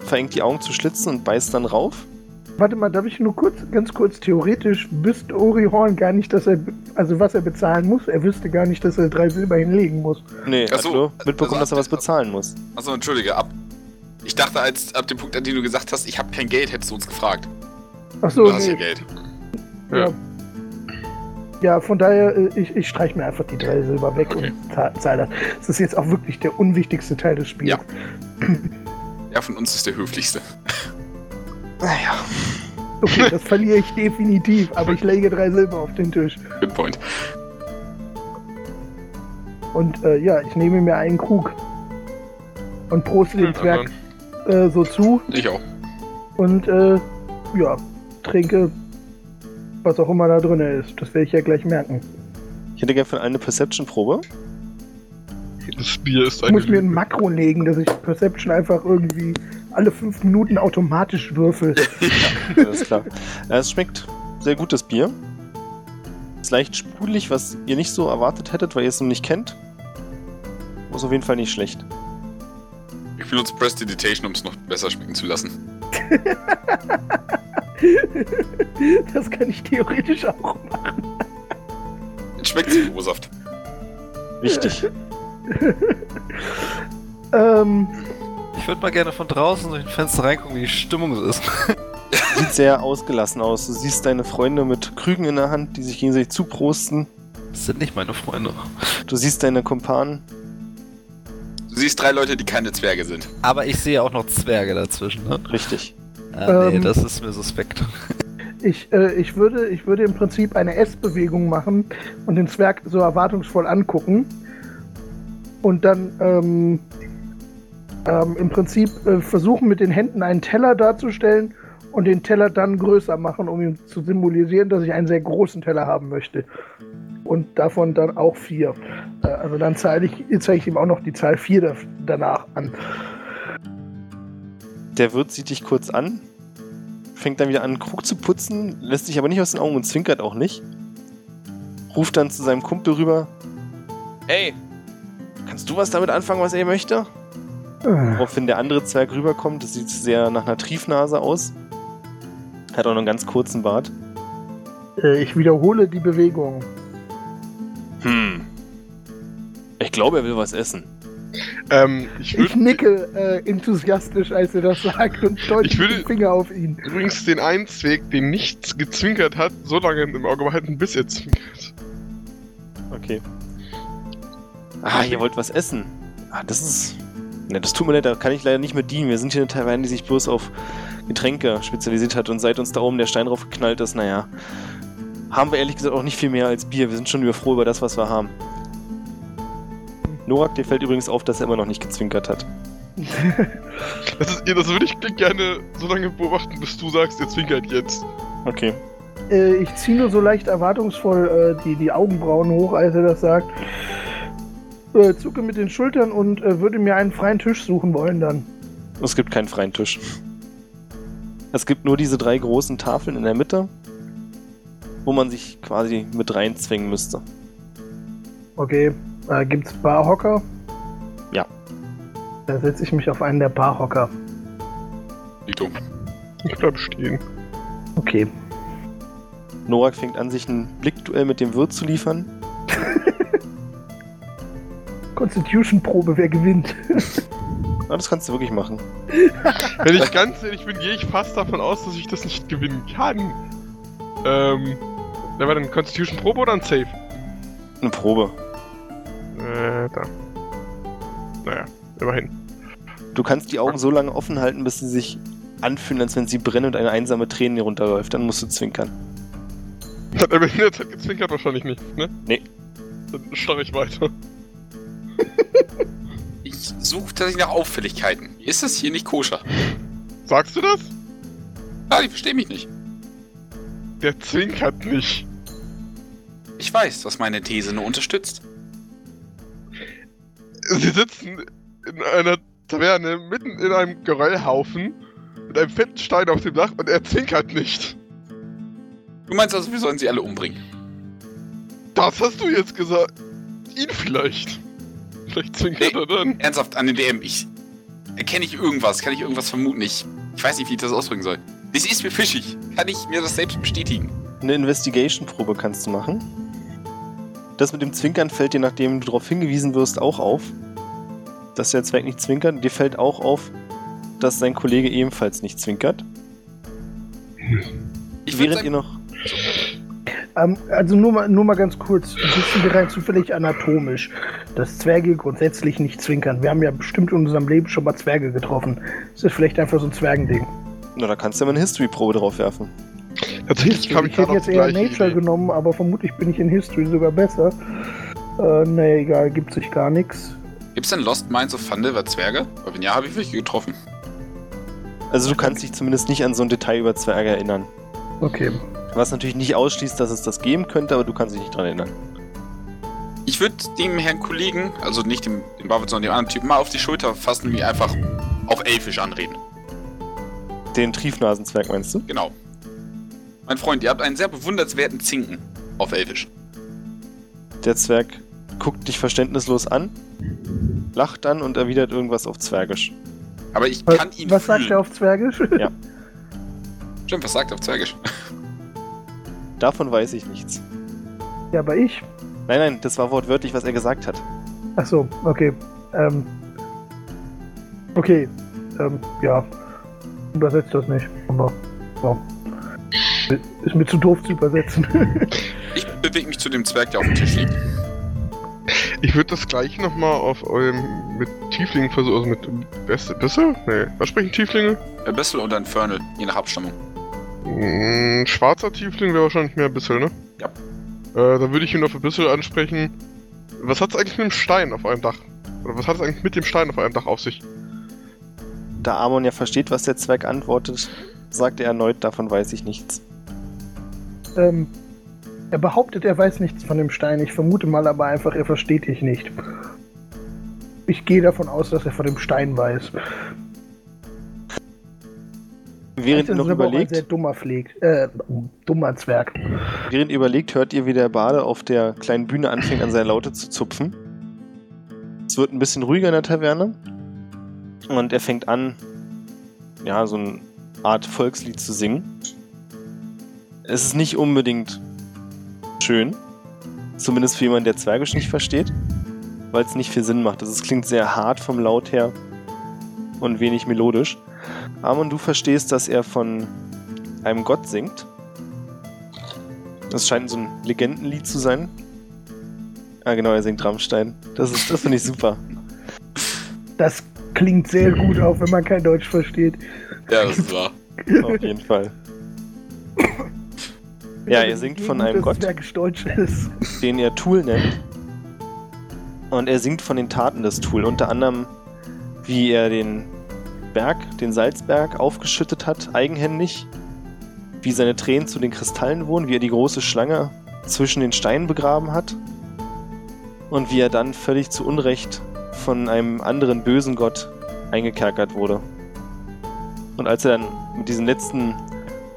verengt die Augen zu Schlitzen und beißt dann rauf. Warte mal, darf ich nur kurz, ganz kurz theoretisch, wüsste Orihorn gar nicht, dass er, also was er bezahlen muss. Er wüsste gar nicht, dass er drei Silber hinlegen muss. Nee, Ach so, nur mitbekommen, also- dass er was bezahlen muss. Achso, entschuldige, ab. Ich dachte, als ab dem Punkt, an dem du gesagt hast, ich habe kein Geld, hättest du uns gefragt. Ach so, du hast ja nee. Geld. Ja. Ja. Von daher, äh, ich, ich streiche mir einfach die drei Silber weg Okay. und zahl- zahle das. Das ist jetzt auch wirklich der unwichtigste Teil des Spiels. Ja. Ja, von uns ist der höflichste. (laughs) Naja. Okay, das verliere ich definitiv, aber ich lege drei Silber auf den Tisch. Good point. Und äh, ja, ich nehme mir einen Krug und proste den Ja, Zwerg äh, so zu Ich auch. und äh, ja, trinke was auch immer da drin ist. Das werde ich ja gleich merken. Ich hätte gerne von eine Perception-Probe. Das Bier ist Ich eine muss mir ein. Makro legen, dass ich Perception einfach irgendwie alle fünf Minuten automatisch würfel. (laughs) Alles klar. Ja, es schmeckt sehr gut, das Bier. Ist leicht sprudelig, was ihr nicht so erwartet hättet, weil ihr es noch nicht kennt. Ist auf jeden Fall nicht schlecht. Ich benutze Prestidigitation, um es noch besser schmecken zu lassen. (laughs) das kann ich theoretisch auch machen. Jetzt schmeckt O-Saft. Wichtig. (laughs) Ähm, Ich würde mal gerne von draußen durch ein Fenster reingucken, wie die Stimmung so ist. (laughs) Sieht sehr ausgelassen aus. Du siehst deine Freunde mit Krügen in der Hand, die sich gegenseitig zuprosten. Das sind nicht meine Freunde. Du siehst deine Kumpanen. Du siehst drei Leute, die keine Zwerge sind. Aber ich sehe auch noch Zwerge dazwischen, ne? Richtig. Ah, nee, Ähm. das ist mir suspekt. (laughs) ich, äh, ich, würde, ich würde im Prinzip eine S-Bewegung machen und den Zwerg so erwartungsvoll angucken. Und dann ähm, ähm, im Prinzip äh, versuchen, mit den Händen einen Teller darzustellen und den Teller dann größer machen, um ihm zu symbolisieren, dass ich einen sehr großen Teller haben möchte. Und davon dann auch vier. Äh, also dann zeige ich, zeige ich ihm auch noch die Zahl vier da, danach an. Der Wirt sieht dich kurz an, fängt dann wieder an, Krug zu putzen, lässt sich aber nicht aus den Augen und zwinkert auch nicht. Ruft dann zu seinem Kumpel rüber: Hey, kannst du was damit anfangen, was er möchte? Äh, Woraufhin der andere Zwerg rüberkommt. Das sieht sehr nach einer Triefnase aus. Hat auch noch einen ganz kurzen Bart. äh, ich wiederhole die Bewegung. Hm. Ich glaube, er will was essen. Ähm, ich Ich nicke äh, enthusiastisch, als er das sagt und deute Ich würde- mit dem Finger auf ihn. übrigens den einen Zweig, den nichts gezwinkert hat, so lange im Auge behalten, bis er zwinkert. Okay. Ah, ihr wollt was essen. Ah, das ist. Ne, das tut mir leid, da kann ich leider nicht mehr dienen. Wir sind hier eine Taverne, die sich bloß auf Getränke spezialisiert hat und seit uns da oben der Stein drauf geknallt ist, naja. Haben wir ehrlich gesagt auch nicht viel mehr als Bier. Wir sind schon über froh über das, was wir haben. Norak, dir fällt übrigens auf, dass er immer noch nicht gezwinkert hat. (laughs) Das, ist, das würde ich gerne so lange beobachten, bis du sagst, er zwinkert jetzt. Okay. Äh, ich ziehe nur so leicht erwartungsvoll äh, die, die Augenbrauen hoch, als er das sagt. Äh, zucke mit den Schultern und äh, würde mir einen freien Tisch suchen wollen dann. Es gibt keinen freien Tisch. Es gibt nur diese drei großen Tafeln in der Mitte, wo man sich quasi mit reinzwingen müsste. Okay. Äh, gibt's Barhocker? Ja. Da setze ich mich auf einen der Barhocker. Dito. Ich bleib stehen. Okay. Norak fängt an, sich ein Blickduell mit dem Wirt zu liefern. (laughs) Constitution-Probe, wer gewinnt? (laughs) Ah, das kannst du wirklich machen. Wenn ich ganz ehrlich bin, gehe ich fast davon aus, dass ich das nicht gewinnen kann. Ähm, wer war denn Constitution Probe oder ein Safe? Eine Probe. Äh, da. Naja, immerhin. Du kannst die Augen so lange offen halten, bis sie sich anfühlen, als wenn sie brennen und eine einsame Träne runterläuft. Dann musst du zwinkern. (laughs) Hat er mir in der Zeit gezwinkert? Wahrscheinlich nicht, ne? Nee. Dann starre ich weiter. (laughs) Ich suche tatsächlich nach Auffälligkeiten. Ist das hier nicht koscher? Sagst du das? Ah, ich verstehe mich nicht. Der zwinkert nicht. Ich weiß, was meine These nur unterstützt. Sie sitzen in einer Taverne mitten in einem Geröllhaufen mit einem fetten Stein auf dem Dach und er zwinkert nicht. Du meinst also, wir sollen sie alle umbringen? Das hast du jetzt gesagt. Ihn vielleicht. Vielleicht zwinkert er dann. Ernsthaft, an den DM, ich... Erkenne ich irgendwas? Kann ich irgendwas vermuten? Ich, ich weiß nicht, wie ich das ausdrücken soll. Das ist mir fischig. Kann ich mir das selbst bestätigen? Eine Investigation-Probe kannst du machen. Das mit dem Zwinkern fällt dir, nachdem du darauf hingewiesen wirst, auch auf. Dass der Zwerg nicht zwinkert. Dir fällt auch auf, dass sein Kollege ebenfalls nicht zwinkert. Ich Während ihr noch. Ähm, also nur mal, nur mal ganz kurz, wissen wir rein zufällig anatomisch, dass Zwerge grundsätzlich nicht zwinkern. Wir haben ja bestimmt in unserem Leben schon mal Zwerge getroffen. Das ist vielleicht einfach so ein Zwergending. Na, da kannst du ja mal eine History-Probe drauf werfen. Tatsächlich kam ich ich hätte jetzt eher Nature Idee. genommen, aber vermutlich bin ich in History sogar besser. Äh, nee, egal, gibt sich gar nichts. Gibt's denn Lost Minds of Thunderer Zwerge? Weil wenn ja, habe ich welche getroffen. Also du kannst dich zumindest nicht an so ein Detail über Zwerge erinnern. Okay. Was natürlich nicht ausschließt, dass es das geben könnte, aber du kannst dich nicht dran erinnern. Ich würde dem Herrn Kollegen, also nicht dem, dem Barwitz, sondern dem anderen Typen, mal auf die Schulter fassen und ihn einfach auf Elfisch anreden. Den Triefnasenzwerg meinst du? Genau. Mein Freund, ihr habt einen sehr bewundernswerten Zinken auf Elfisch. Der Zwerg guckt dich verständnislos an, lacht dann und erwidert irgendwas auf Zwergisch. Aber ich kann ihn Was fühlen. sagt er auf Zwergisch? (laughs) Ja. Stimmt, was sagt er auf Zwergisch? Davon weiß ich nichts. ja, aber ich. Nein, nein, das war wortwörtlich, was er gesagt hat. Ach so, okay. Ähm. Okay. Ähm, ja. Übersetzt das nicht. Aber. Ja. Ist mir zu doof zu übersetzen. (laughs) Ich bewege mich zu dem Zwerg, der auf dem Tisch liegt. Ich würde das gleiche nochmal auf eurem mit Tieflingen versuchen, also mit Beste, Bisse? Nee, was sprechen Tieflinge? Ein Bissel und ein Fernel, je nach Abstammung. Mm, schwarzer Tiefling wäre wahrscheinlich mehr Bissel, ne? Ja. Äh, dann würde ich ihn auf ein Bissel ansprechen. Was hat's eigentlich mit dem Stein auf eurem Dach? Oder was hat es eigentlich mit dem Stein auf eurem Dach auf sich? Da Amon ja versteht, was der Zwerg antwortet, sagt er erneut, davon weiß ich nichts. ähm, er behauptet, er weiß nichts von dem Stein. Ich vermute mal aber einfach, er versteht dich nicht. Ich gehe davon aus, dass er von dem Stein weiß. Während ihr noch auch ein überlegt, sehr dummer Pfleg, äh, dummer Zwerg. während ihr überlegt, hört ihr, wie der Bade auf der kleinen Bühne anfängt, an seiner Laute zu zupfen. Es wird ein bisschen ruhiger in der Taverne. Und er fängt an, ja, so eine Art Volkslied zu singen. Es ist nicht unbedingt schön. Zumindest für jemanden, der Zwergisch nicht versteht. Weil es nicht viel Sinn macht. Also es klingt sehr hart vom Laut her und wenig melodisch. Amon, du verstehst, dass er von einem Gott singt. Das scheint so ein Legendenlied zu sein. Ah, genau, er singt Rammstein. Das, das finde ich super. Das klingt sehr gut, auch wenn man kein Deutsch versteht. Ja, das ist wahr. Auf jeden Fall. (laughs) Ja, er singt von einem Gott. Zwergisch Deutsch ist. den er Tool nennt. Und er singt von den Taten des Tool, unter anderem, wie er den Berg, den Salzberg, aufgeschüttet hat, eigenhändig, wie seine Tränen zu den Kristallen wurden, wie er die große Schlange zwischen den Steinen begraben hat und wie er dann völlig zu Unrecht von einem anderen bösen Gott eingekerkert wurde. Und als er dann mit diesen letzten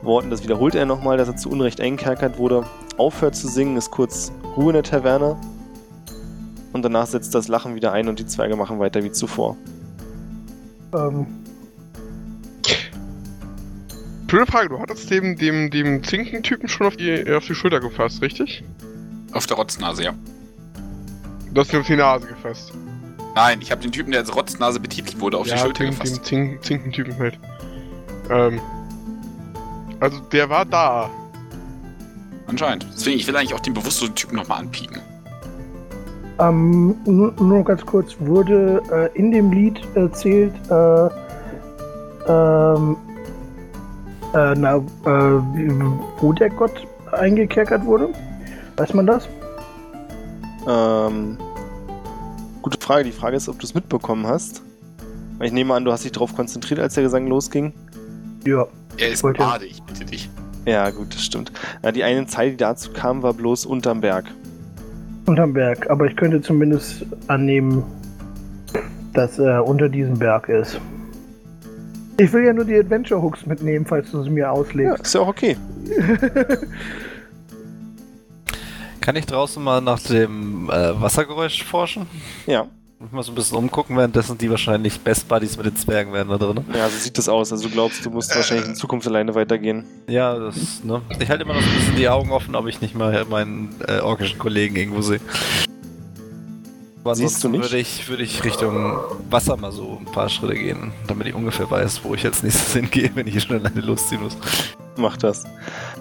Worten, das wiederholt er nochmal, dass er zu Unrecht eingekerkert wurde, aufhört zu singen, ist kurz Ruhe in der Taverne. Und danach setzt das Lachen wieder ein und die Zwerge machen weiter wie zuvor. Ähm, Blöde Frage, du hattest dem, dem, dem Zinken-Typen schon auf die, auf die Schulter gefasst, richtig? Auf der Rotznase, ja. Du hast ihn auf die Nase gefasst. Nein, ich habe den Typen, der als Rotznase betitelt wurde, auf die Schulter dem, gefasst. dem Zink- Zinken-Typen halt. Ähm. Also, der war da. Anscheinend. Deswegen, ich will eigentlich auch den bewusstlosen Typen nochmal anpieken. ähm, nur, nur ganz kurz, wurde äh, in dem Lied erzählt, äh, ähm, äh, na, äh, wo der Gott eingekerkert wurde? Weiß man das? Ähm, gute Frage. Die Frage ist, ob du es mitbekommen hast. Ich nehme an, du hast dich darauf konzentriert, als der Gesang losging. Ja. Er ist Bade, ich bitte dich. Ja, gut, das stimmt. Ja, die eine Zeit, die dazu kam, war bloß unterm Berg. Unterm Berg. Aber ich könnte zumindest annehmen, dass er unter diesem Berg ist. Ich will ja nur die Adventure Hooks mitnehmen, falls du sie mir Ja, auslegst. ist ja auch okay. (laughs) Kann ich draußen mal nach dem äh, Wassergeräusch forschen? Ja, Mal so ein bisschen umgucken, währenddessen die wahrscheinlich Best Buddies mit den Zwergen werden da drin. ja, so sieht das aus. Also du glaubst, du musst wahrscheinlich in Zukunft alleine weitergehen. Ja, das, ne? Ich halte immer noch so ein bisschen die Augen offen, ob ich nicht mal meinen äh, orkischen Kollegen irgendwo sehe. Aber Siehst du nicht? Würde ich, würde ich Richtung Wasser mal so ein paar Schritte gehen, damit ich ungefähr weiß, wo ich als nächstes (laughs) hingehe, wenn ich hier schnell alleine losziehen muss. Mach das.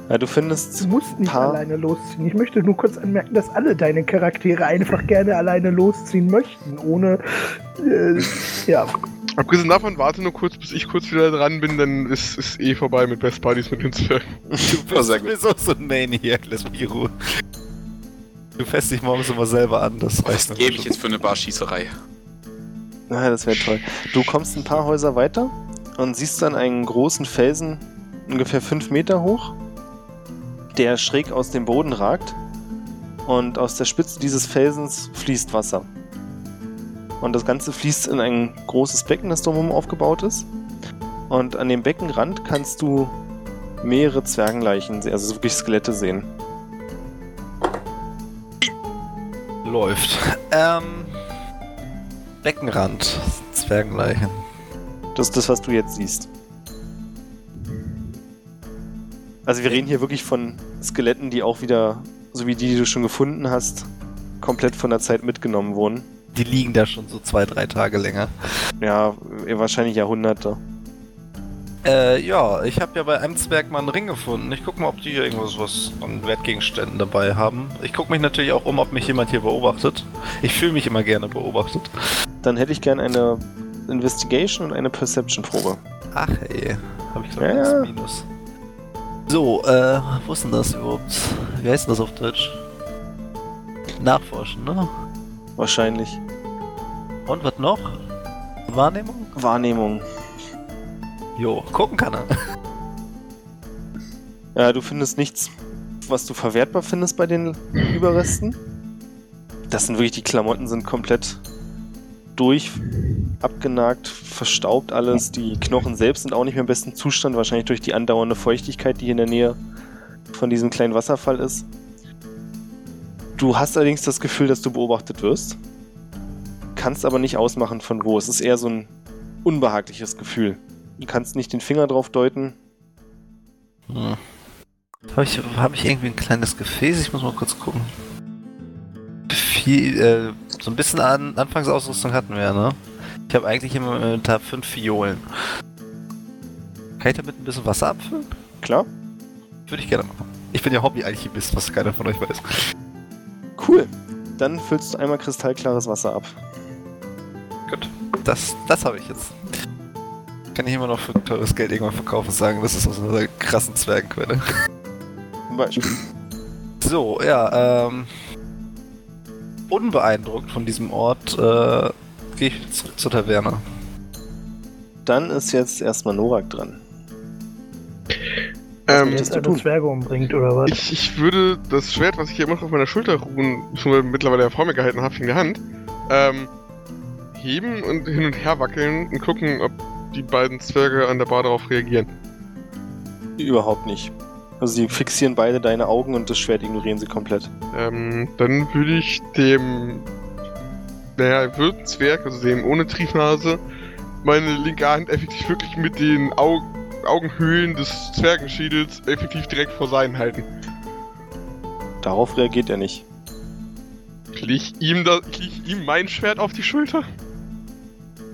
Ja, du findest Du musst nicht Paar- alleine losziehen. Ich möchte nur kurz anmerken, dass alle deine Charaktere einfach gerne alleine losziehen möchten, ohne. Äh, ja. Abgesehen davon, warte nur kurz, bis ich kurz wieder dran bin, dann ist, ist eh vorbei mit Best Buddies mit den Zwergen. Du gut. sowieso so ein Maniac, lass mich in Ruhe. Du fährst dich morgens immer selber an, das Was reicht mir gebe ich jetzt für eine Barschießerei? Ja, das wäre toll. Du kommst ein paar Häuser weiter und siehst dann einen großen Felsen, ungefähr fünf Meter hoch, der schräg aus dem Boden ragt. Und aus der Spitze dieses Felsens fließt Wasser. Und das Ganze fließt in ein großes Becken, das drumherum aufgebaut ist. Und an dem Beckenrand kannst du mehrere Zwergenleichen, sehen, also wirklich Skelette sehen. Läuft. Ähm. Beckenrand. Zwergenleichen. Das ist das, was du jetzt siehst. Also wir reden hier wirklich von Skeletten, die auch wieder, so wie die, die du schon gefunden hast, komplett von der Zeit mitgenommen wurden. Die liegen da schon so zwei, drei Tage länger. Ja, wahrscheinlich Jahrhunderte. Äh, ja, ich habe ja bei einem Zwerg mal einen Ring gefunden. Ich guck mal, ob die hier irgendwas was an Wertgegenständen dabei haben. Ich guck mich natürlich auch um, ob mich jemand hier beobachtet. Ich fühle mich immer gerne beobachtet. Dann hätte ich gern eine Investigation und eine Perception-Probe. Ach ey, habe ich glaube Ja, ja. Minus. So, äh, wo ist denn das überhaupt? Wie heißt denn das auf Deutsch? Nachforschen, ne? Wahrscheinlich. Und was noch? Wahrnehmung? Wahrnehmung. Jo, gucken kann er. (laughs) Ja, du findest nichts, was du verwertbar findest bei den Überresten. Das sind wirklich, die Klamotten sind komplett durch, abgenagt, verstaubt alles. Die Knochen selbst sind auch nicht mehr im besten Zustand, wahrscheinlich durch die andauernde Feuchtigkeit, die hier in der Nähe von diesem kleinen Wasserfall ist. Du hast allerdings das Gefühl, dass du beobachtet wirst. Kannst aber nicht ausmachen von wo. Es ist eher so ein unbehagliches Gefühl. Du kannst nicht den Finger drauf deuten. Hm. Habe ich, hab ich irgendwie ein kleines Gefäß? Ich muss mal kurz gucken. Viel, äh, so ein bisschen an Anfangsausrüstung hatten wir, ne? Ich habe eigentlich im Inventar fünf Fiolen. Kann ich damit ein bisschen Wasser abfüllen? Klar? Würde ich gerne machen. Ich bin ja Hobby-Alchemist, was keiner von euch weiß. Cool. Dann füllst du einmal kristallklares Wasser ab. Gut. Das, das habe ich jetzt. Kann ich immer noch für teures Geld irgendwann verkaufen und sagen, das ist aus einer krassen Zwergenquelle. Zum Beispiel. So, ja, ähm. Unbeeindruckt von diesem Ort, äh, gehe ich zurück zur Taverne. Dann ist jetzt erstmal Norak dran. Ähm, Jetzt du alle tun? Zwerge umbringt, oder was? ich, ich würde das Schwert, was ich hier immer noch auf meiner Schulter ruhen, schon mittlerweile ja vor mir gehalten habe, in der Hand, ähm, heben und hin und her wackeln und gucken, ob die beiden Zwerge an der Bar darauf reagieren. Überhaupt nicht. Also sie fixieren beide deine Augen und das Schwert ignorieren sie komplett. Ähm, dann würde ich dem, naja, würden Zwerg, also dem ohne Triefnase, meine linke Hand effektiv wirklich mit den Au Augenhöhlen des Zwergenschädels effektiv direkt vor seinen halten. Darauf reagiert er nicht. Krieg ich ihm, da, ihm mein Schwert auf die Schulter?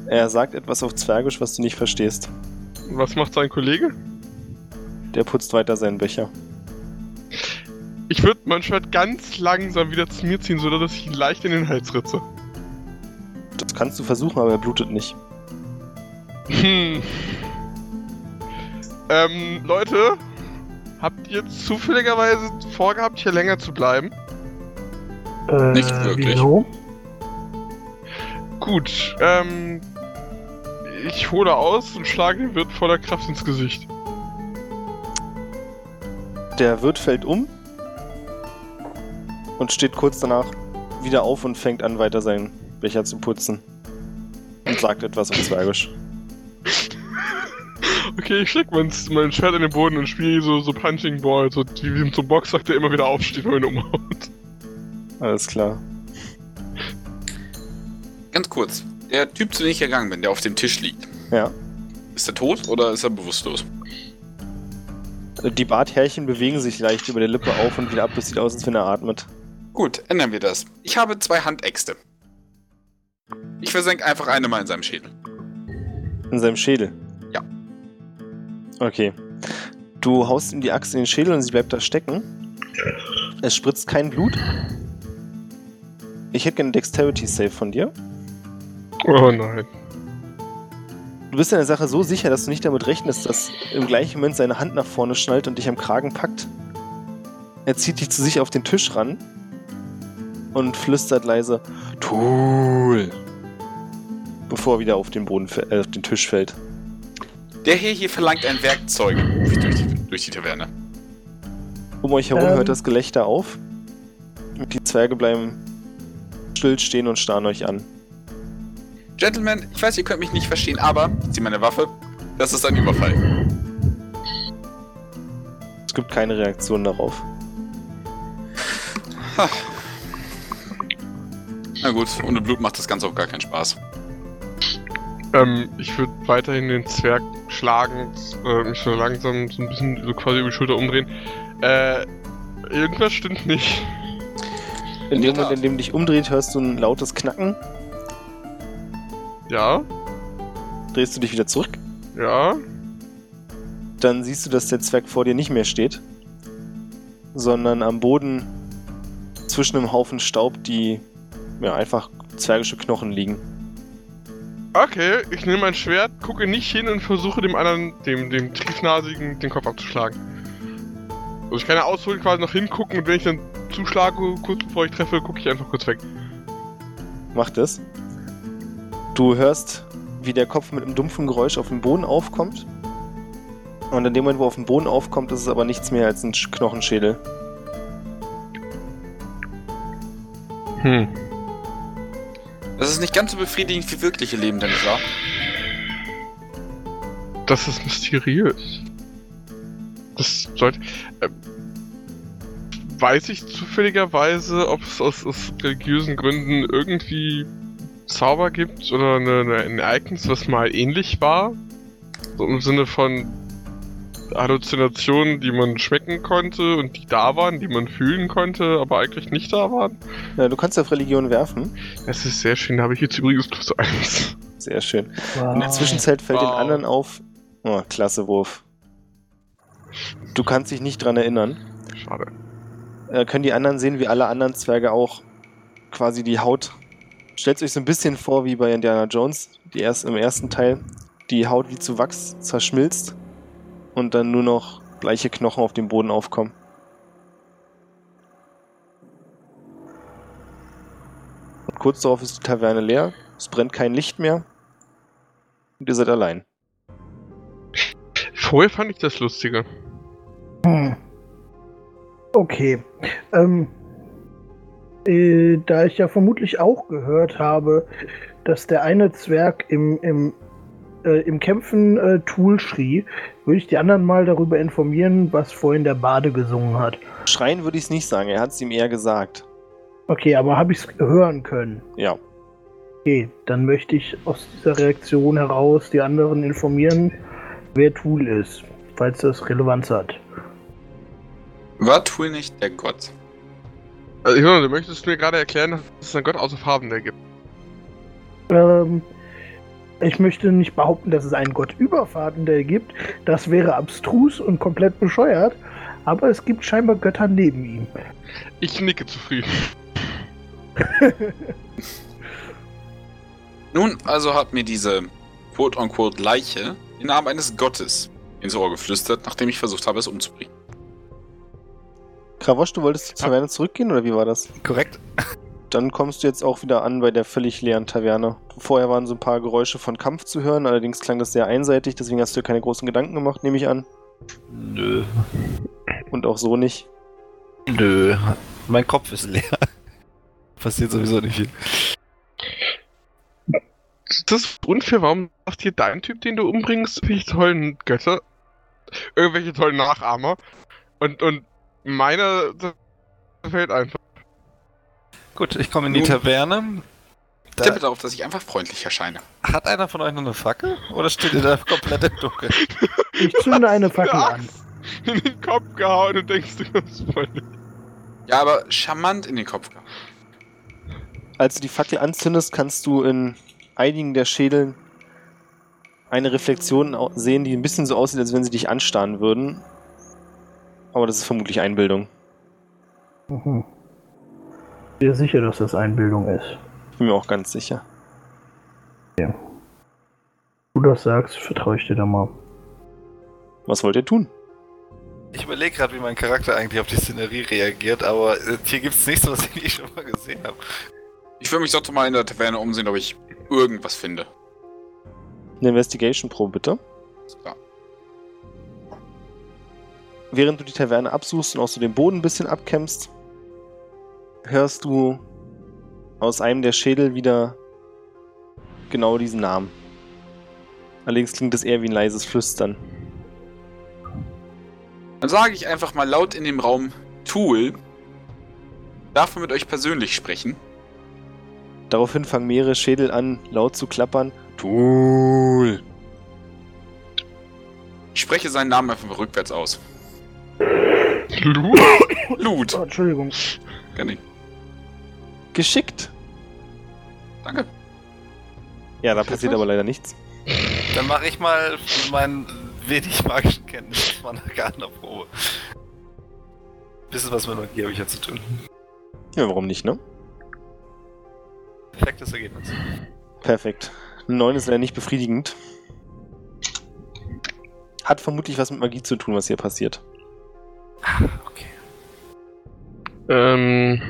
Er sagt etwas auf Zwergisch, was du nicht verstehst. Was macht sein Kollege? Der putzt weiter seinen Becher. Ich würde mein Schwert ganz langsam wieder zu mir ziehen, sodass ich ihn leicht in den Hals ritze. Das kannst du versuchen, aber er blutet nicht. Hm. Ähm, Leute, Habt ihr zufälligerweise vorgehabt, hier länger zu bleiben? Äh, Nicht wirklich. Wieso? Gut, ähm. Ich hole aus und schlage den Wirt voller Kraft ins Gesicht. Der Wirt fällt um und steht kurz danach wieder auf und fängt an, weiter seinen Becher zu putzen. Und sagt etwas auf Zwergisch. Okay, ich steck mein, mein Schwert in den Boden und spiele so, so Punching Ball, so wie wie so ein Boxer, der immer wieder aufsteht, wenn man ihn umhaut. Alles klar. Ganz kurz. Der Typ, zu dem ich gegangen bin, der auf dem Tisch liegt. Ja. Ist er tot oder ist er bewusstlos? Die Barthärchen bewegen sich leicht über der Lippe auf und wieder ab. Es sieht aus, als wenn er atmet. Gut, ändern wir das. Ich habe zwei Handäxte. Ich versenke einfach eine mal in seinem Schädel. In seinem Schädel. Ja. Okay. Du haust ihm die Axt in den Schädel und sie bleibt da stecken. Es spritzt kein Blut. Ich hätte gerne einen Dexterity Save von dir. Oh nein. Du bist in der Sache so sicher, dass du nicht damit rechnest, dass im gleichen Moment seine Hand nach vorne schnallt und dich am Kragen packt. Er zieht dich zu sich auf den Tisch ran und flüstert leise Tool, bevor er wieder auf den Boden, äh, auf den Tisch fällt. Der hier hier verlangt ein Werkzeug rufe ich durch die, durch die Taverne. Um euch herum Ähm. hört das Gelächter auf. Und die Zwerge bleiben still stehen und starren euch an. Gentlemen, ich weiß, ihr könnt mich nicht verstehen, aber ich ziehe meine Waffe. Das ist ein Überfall. Es gibt keine Reaktion darauf. Na gut, ohne Blut macht das Ganze auch gar keinen Spaß. Ähm, ich würde weiterhin den Zwerg schlagen, äh, mich so langsam so ein bisschen so quasi über die Schulter umdrehen. Äh, irgendwas stimmt nicht. In dem Moment, in dem du dich umdreht, hörst du ein lautes Knacken. Ja, Drehst du dich wieder zurück. ja. Dann siehst du, dass der Zwerg vor dir nicht mehr steht, sondern am Boden zwischen einem Haufen Staub, die ja, einfach zwergische Knochen liegen. Okay, ich nehme mein Schwert, gucke nicht hin und versuche dem anderen, dem, dem Triefnasigen, den Kopf abzuschlagen. Also ich kann ja ausholen, quasi noch hingucken und wenn ich dann zuschlage, kurz bevor ich treffe, gucke ich einfach kurz weg. Macht es. Du hörst, wie der Kopf mit einem dumpfen Geräusch auf den Boden aufkommt. Und in dem Moment, wo er auf den Boden aufkommt, ist es aber nichts mehr als ein Sch- Knochenschädel. Hm. Das ist nicht ganz so befriedigend wie wirkliche Leben, denn wahr? Das ist mysteriös. Das sollte. Äh, weiß ich zufälligerweise, ob es aus, aus religiösen Gründen irgendwie Zauber gibt oder eine, eine, ein Ereignis, was mal ähnlich war? So im Sinne von Halluzinationen, die man schmecken konnte und die da waren, die man fühlen konnte, aber eigentlich nicht da waren? Ja, du kannst auf Religion werfen. Das ist sehr schön, da habe ich jetzt übrigens plus eins. Sehr schön. Wow. In der Zwischenzeit fällt den Wow. anderen auf. Oh, klasse Wurf. Du kannst dich nicht dran erinnern. Schade. Äh, können die anderen sehen, wie alle anderen Zwerge auch quasi die Haut. Stellt euch so ein bisschen vor wie bei Indiana Jones, die erst im ersten Teil. Die Haut wie zu Wachs zerschmilzt und dann nur noch gleiche Knochen auf dem Boden aufkommen. Und kurz darauf ist die Taverne leer, es brennt kein Licht mehr und ihr seid allein. Vorher fand ich das lustiger. Hm. Okay. Ähm, äh, da ich ja vermutlich auch gehört habe, dass der eine Zwerg im, im, äh, im Kämpfen äh, Tool schrie, würde ich die anderen mal darüber informieren, was vorhin der Bade gesungen hat. Schreien würde ich es nicht sagen, er hat es ihm eher gesagt. Okay, aber habe ich es hören können? Ja. Okay, dann möchte ich aus dieser Reaktion heraus die anderen informieren, wer Tool ist, falls das Relevanz hat. War Tool nicht der Gott? Also, ich meine, du möchtest mir gerade erklären, dass es einen Gott außer Farben gibt. Ähm, ich möchte nicht behaupten, dass es einen Gott über Fahrtender gibt. Das wäre abstrus und komplett bescheuert. Aber es gibt scheinbar Götter neben ihm. Ich nicke zufrieden. (laughs) Nun, also hat mir diese quote-unquote Leiche den Namen eines Gottes ins Ohr geflüstert, nachdem ich versucht habe, es umzubringen. Kravosch, du wolltest zur Taverne zurückgehen oder wie war das? Korrekt. Dann kommst du jetzt auch wieder an bei der völlig leeren Taverne. Vorher waren so ein paar Geräusche von Kampf zu hören, allerdings klang das sehr einseitig, deswegen hast du dir keine großen Gedanken gemacht, nehme ich an. Nö. Und auch so nicht. Nö. Mein Kopf ist leer. Passiert sowieso nicht viel. Das ist unfair, warum sagt hier dein Typ, den du umbringst, welche tollen Götter? Irgendwelche tollen Nachahmer. Und, und meiner das fällt einfach. Gut, ich komme in die Nun. Taverne. Da, Tippe darauf, dass ich einfach freundlich erscheine. hat einer von euch noch eine Fackel? Oder steht ihr da (laughs) komplett im Dunkeln? Ich zünde eine Fackel an. In den Kopf gehauen und denkst du ganz freundlich. Ja, aber charmant in den Kopf gehauen. Als du die Fackel anzündest, kannst du in einigen der Schädeln eine Reflexion sehen, die ein bisschen so aussieht, als wenn sie dich anstarren würden. Aber das ist vermutlich Einbildung. Mhm. Sehr sicher, dass das Einbildung ist. Ich bin mir auch ganz sicher. Du das sagst, vertraue ich dir da mal. Was wollt ihr tun? Ich überlege gerade, wie mein Charakter eigentlich auf die Szenerie reagiert, aber äh, hier gibt es nichts, was (laughs) ich nicht schon mal gesehen habe. Ich will mich doch mal in der Taverne umsehen, ob ich irgendwas finde. Eine Investigation-Probe, bitte. Ist klar. Während du die Taverne absuchst und auch so den Boden ein bisschen abkämmst, hörst du aus einem der Schädel wieder genau diesen Namen. Allerdings klingt es eher wie ein leises Flüstern. Dann sage ich einfach mal laut in dem Raum Tool. Darf man mit euch persönlich sprechen? Daraufhin fangen mehrere Schädel an, laut zu klappern. Tool! Ich spreche seinen Namen einfach mal rückwärts aus. Lu? Loot. Oh, Entschuldigung. Kann ich. Geschickt! Danke. Ja, da passiert aber leider nichts. Dann mache ich mal meinen wenig magischen Kenntnis mal eine Gartnerprobe. Bisschen was mit Magie habe ich ja zu tun. Ja, warum nicht, ne? Perfektes Ergebnis. Perfekt. 9 ist leider nicht befriedigend. Hat vermutlich was mit Magie zu tun, was hier passiert. Okay. Ähm.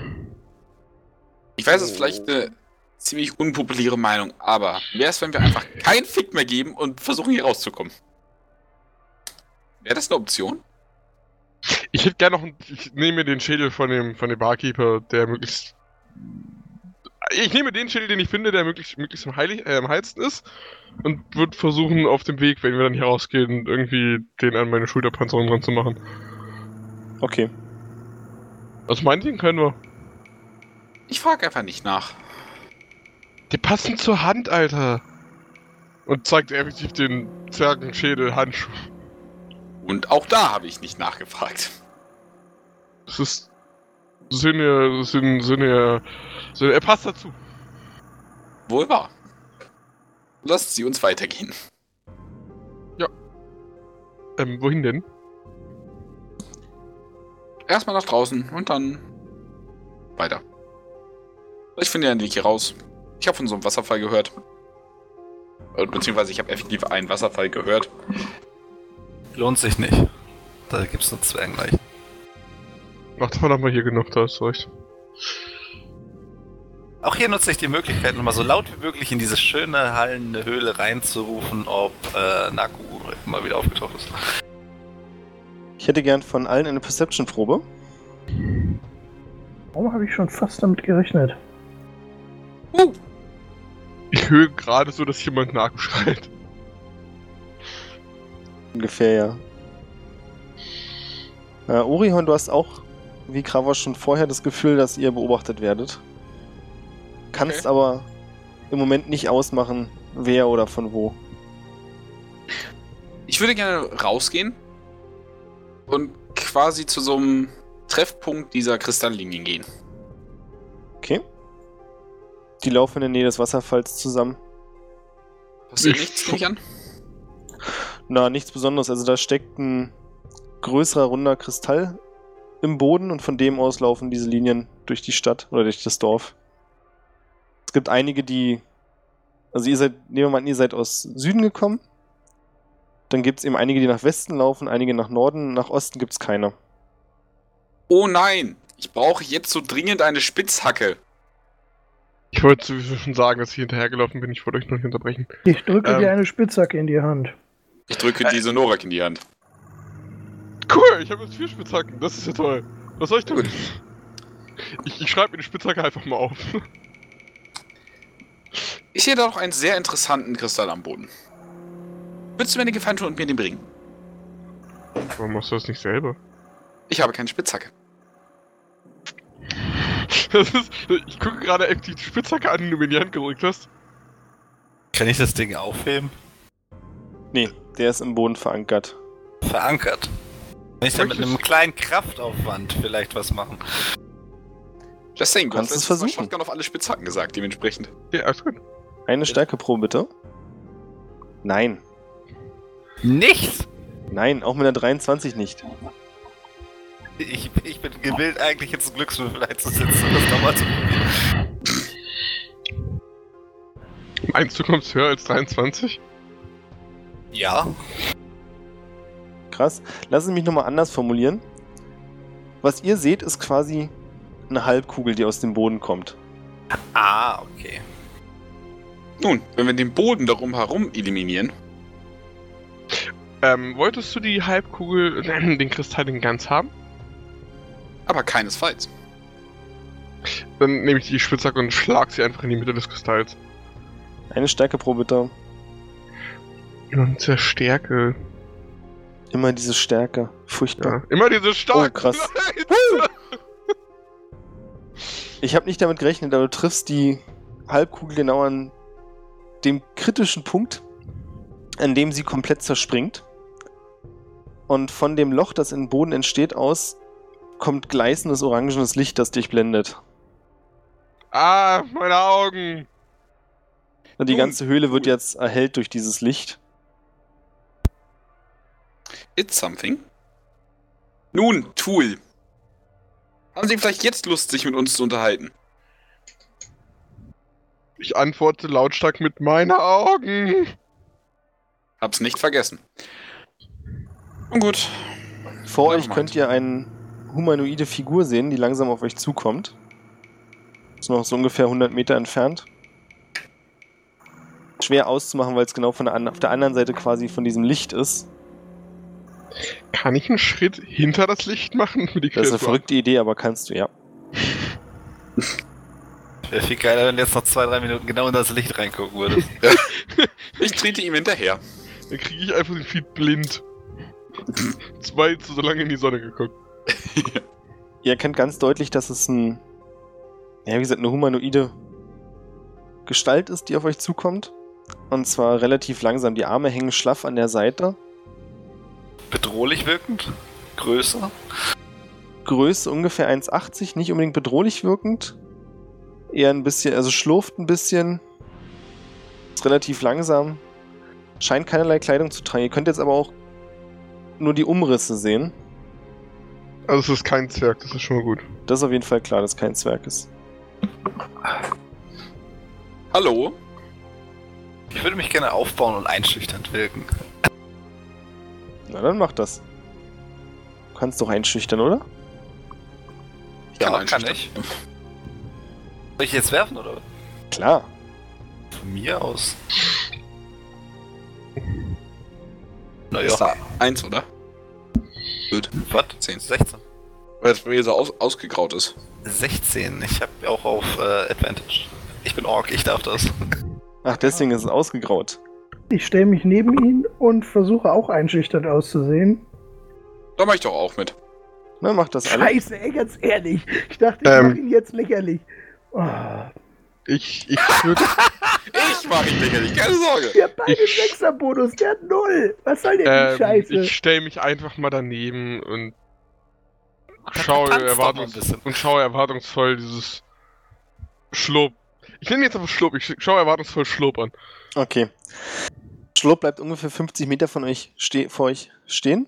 Ich weiß, es ist vielleicht eine ziemlich unpopuläre Meinung, aber wäre es, wenn wir einfach keinen Fick mehr geben und versuchen hier rauszukommen? Wäre das eine Option? Ich hätte gerne noch einen, Ich nehme den Schädel von dem, von dem Barkeeper, der möglichst. Ich nehme den Schädel, den ich finde, der möglichst, möglichst am, heilig, äh, am heilsten ist. Und würde versuchen, auf dem Weg, wenn wir dann hier rausgehen, irgendwie den an meine Schulterpanzerung dran zu machen. Okay. Was meint ihr, können wir? Ich frage einfach nicht nach. Die passen zur Hand, Alter. Und zeigt effektiv den Zwergenschädel Handschuh. Und auch da habe ich nicht nachgefragt. Das ist. Sind ja. Sind, sind ja. Sind, er passt dazu. Wohl wahr. Lasst sie uns weitergehen. Ähm, wohin denn? Erstmal nach draußen und dann weiter. Ich finde ja den Weg hier raus. Ich habe von so einem Wasserfall gehört. Äh, Beziehungsweise ich habe effektiv einen Wasserfall gehört. Lohnt sich nicht. Da gibt's nur Zwergenleichen. Ach, davon haben wir hier genug, da du recht. Auch hier nutze ich die Möglichkeit, nochmal so laut wie möglich in diese schöne hallende Höhle reinzurufen, ob äh, Naku mal wieder aufgetaucht ist. Ich hätte gern von allen eine Perception-Probe. Warum habe ich schon fast damit gerechnet? Ich höre gerade so, dass jemand nachschreit. Ungefähr, ja. Äh, Orihon, du hast auch, wie Kravosch schon vorher, das Gefühl, dass ihr beobachtet werdet. Kannst Okay. aber im Moment nicht ausmachen, wer oder von wo. Ich würde gerne rausgehen und quasi zu so einem Treffpunkt dieser Kristalllinien gehen. Okay. Die laufen in der Nähe des Wasserfalls zusammen. Passiert Ich- nichts, nehme ich an? Na, nichts Besonderes. Also da steckt ein größerer, runder Kristall im Boden und von dem aus laufen diese Linien durch die Stadt oder durch das Dorf. Es gibt einige, die. Also ihr seid, nehmen wir mal an, ihr seid aus Süden gekommen. Dann gibt es eben einige, die nach Westen laufen, einige nach Norden, nach Osten gibt es keine. Oh nein! Ich brauche jetzt so dringend eine Spitzhacke. Ich wollte sowieso schon sagen, dass ich hinterhergelaufen bin. Ich wollte euch noch nicht unterbrechen. Ich drücke Ähm. dir eine Spitzhacke in die Hand. Ich drücke diese Norak in die Hand. Cool, ich habe jetzt vier Spitzhacken. Das ist ja toll. Was soll ich tun? Ich, ich schreibe mir die Spitzhacke einfach mal auf. Ich sehe da doch einen sehr interessanten Kristall am Boden. Würdest du mir den Gefallen tun und mir den bringen? Warum machst du das nicht selber? Ich habe keine Spitzhacke. Das ist, ich gucke gerade echt die Spitzhacke an, die du mir in die Hand gerückt hast. Kann ich das Ding aufheben? Nee, der ist im Boden verankert. Verankert. Kann ich da mit einem kleinen Kraftaufwand vielleicht was machen? Just saying, du Kannst hast es versuchen. Shotgun auf alle Spitzhacken gesagt, dementsprechend. Ja, alles gut. Eine Stärkeprobe bitte. Nein. Nichts! Nein, auch mit einer 23 nicht. Ich, ich bin gewillt, eigentlich jetzt einen Glückswürfel einzusetzen und das nochmal zu probieren. Meinst du, kommst höher als 23? Ja. Krass. Lass es mich nochmal anders formulieren. Was ihr seht, ist quasi eine Halbkugel, die aus dem Boden kommt. Ah, okay. Nun, wenn wir den Boden darum herum eliminieren, Ähm, wolltest du die Halbkugel, nein, (clears throat) den Kristall in ganz haben? aber keinesfalls. Dann nehme ich die Spitzhacke und schlag sie einfach in die Mitte des Kristalls. Eine Stärkeprobe bitte. Und zur Stärke. Immer diese Stärke. Furchtbar. Ja. Immer diese starke. Oh, krass. (laughs) Ich habe nicht damit gerechnet, aber du triffst die Halbkugel genau an dem kritischen Punkt, an dem sie komplett zerspringt. Und von dem Loch, das im Boden entsteht, aus kommt gleißendes orangenes Licht, das dich blendet. Ah, meine Augen. Und die ganze Höhle wird jetzt erhellt durch dieses Licht. It's something. Nun, Tool. Haben Sie vielleicht jetzt Lust, sich mit uns zu unterhalten? Ich antworte lautstark mit meine Augen. Hab's nicht vergessen. Nun gut. Vor euch könnt ihr eine humanoide Figur sehen, die langsam auf euch zukommt. Ist noch so ungefähr 100 Meter entfernt. Schwer auszumachen, weil es genau von der an auf der anderen Seite quasi von diesem Licht ist. Kann ich einen Schritt hinter das Licht machen? (laughs) Das ist eine verrückte Idee, aber kannst du, ja. Wäre viel geiler, wenn du jetzt noch zwei, drei Minuten genau in das Licht reingucken würdest. (laughs) Ich trete ihm hinterher. Dann kriege ich einfach den Feed blind. Zwei zu so lange in die Sonne geguckt. (laughs) Ihr erkennt ganz deutlich, dass es ein, ja, wie gesagt, eine humanoide Gestalt ist, die auf euch zukommt. Und zwar relativ langsam. Die Arme hängen schlaff an der Seite. Bedrohlich wirkend? Größer? Größe ungefähr 1,80, nicht unbedingt bedrohlich wirkend. Eher ein bisschen, also schlurft ein bisschen. Ist relativ langsam. Scheint keinerlei Kleidung zu tragen. Ihr könnt jetzt aber auch nur die Umrisse sehen. Also es ist kein Zwerg, das ist schon mal gut. Das ist auf jeden Fall klar, dass kein Zwerg ist. Hallo? Ich würde mich gerne aufbauen und einschüchternd wirken. Na, dann mach das. Du kannst doch einschüchtern, oder? Ich Ja, kann einschüchtern. ich. Soll ich jetzt werfen oder? Klar. Von mir aus. Das Naja, ist da eins, oder? Gut. was? 10. 16. Weil es bei mir so aus, ausgegraut ist. 16. Ich habe auch auf äh, Advantage. Ich bin Ork, ich darf das. Ach, deswegen ist es ausgegraut. Ich stelle mich neben ihn und versuche auch einschüchternd auszusehen. Da mach ich doch auch mit. Na, mach das alle. Scheiße, ey, ganz ehrlich. Ich dachte, ich Ähm. mache ihn jetzt lächerlich. Oh, Ich, ich würde. (laughs) Ich mach ihn lächerlich, keine Sorge. wir haben beide Ich- Sechser-Bonus, der hat null. Was soll denn die ähm, Scheiße? ich stelle mich einfach mal daneben und schaue, ein erwartungs und schaue erwartungsvoll dieses Schlupp. Ich nenne jetzt aber Schlupp, ich schaue erwartungsvoll Schlupp an. Okay. Schlurp bleibt ungefähr 50 Meter von euch ste vor euch stehen.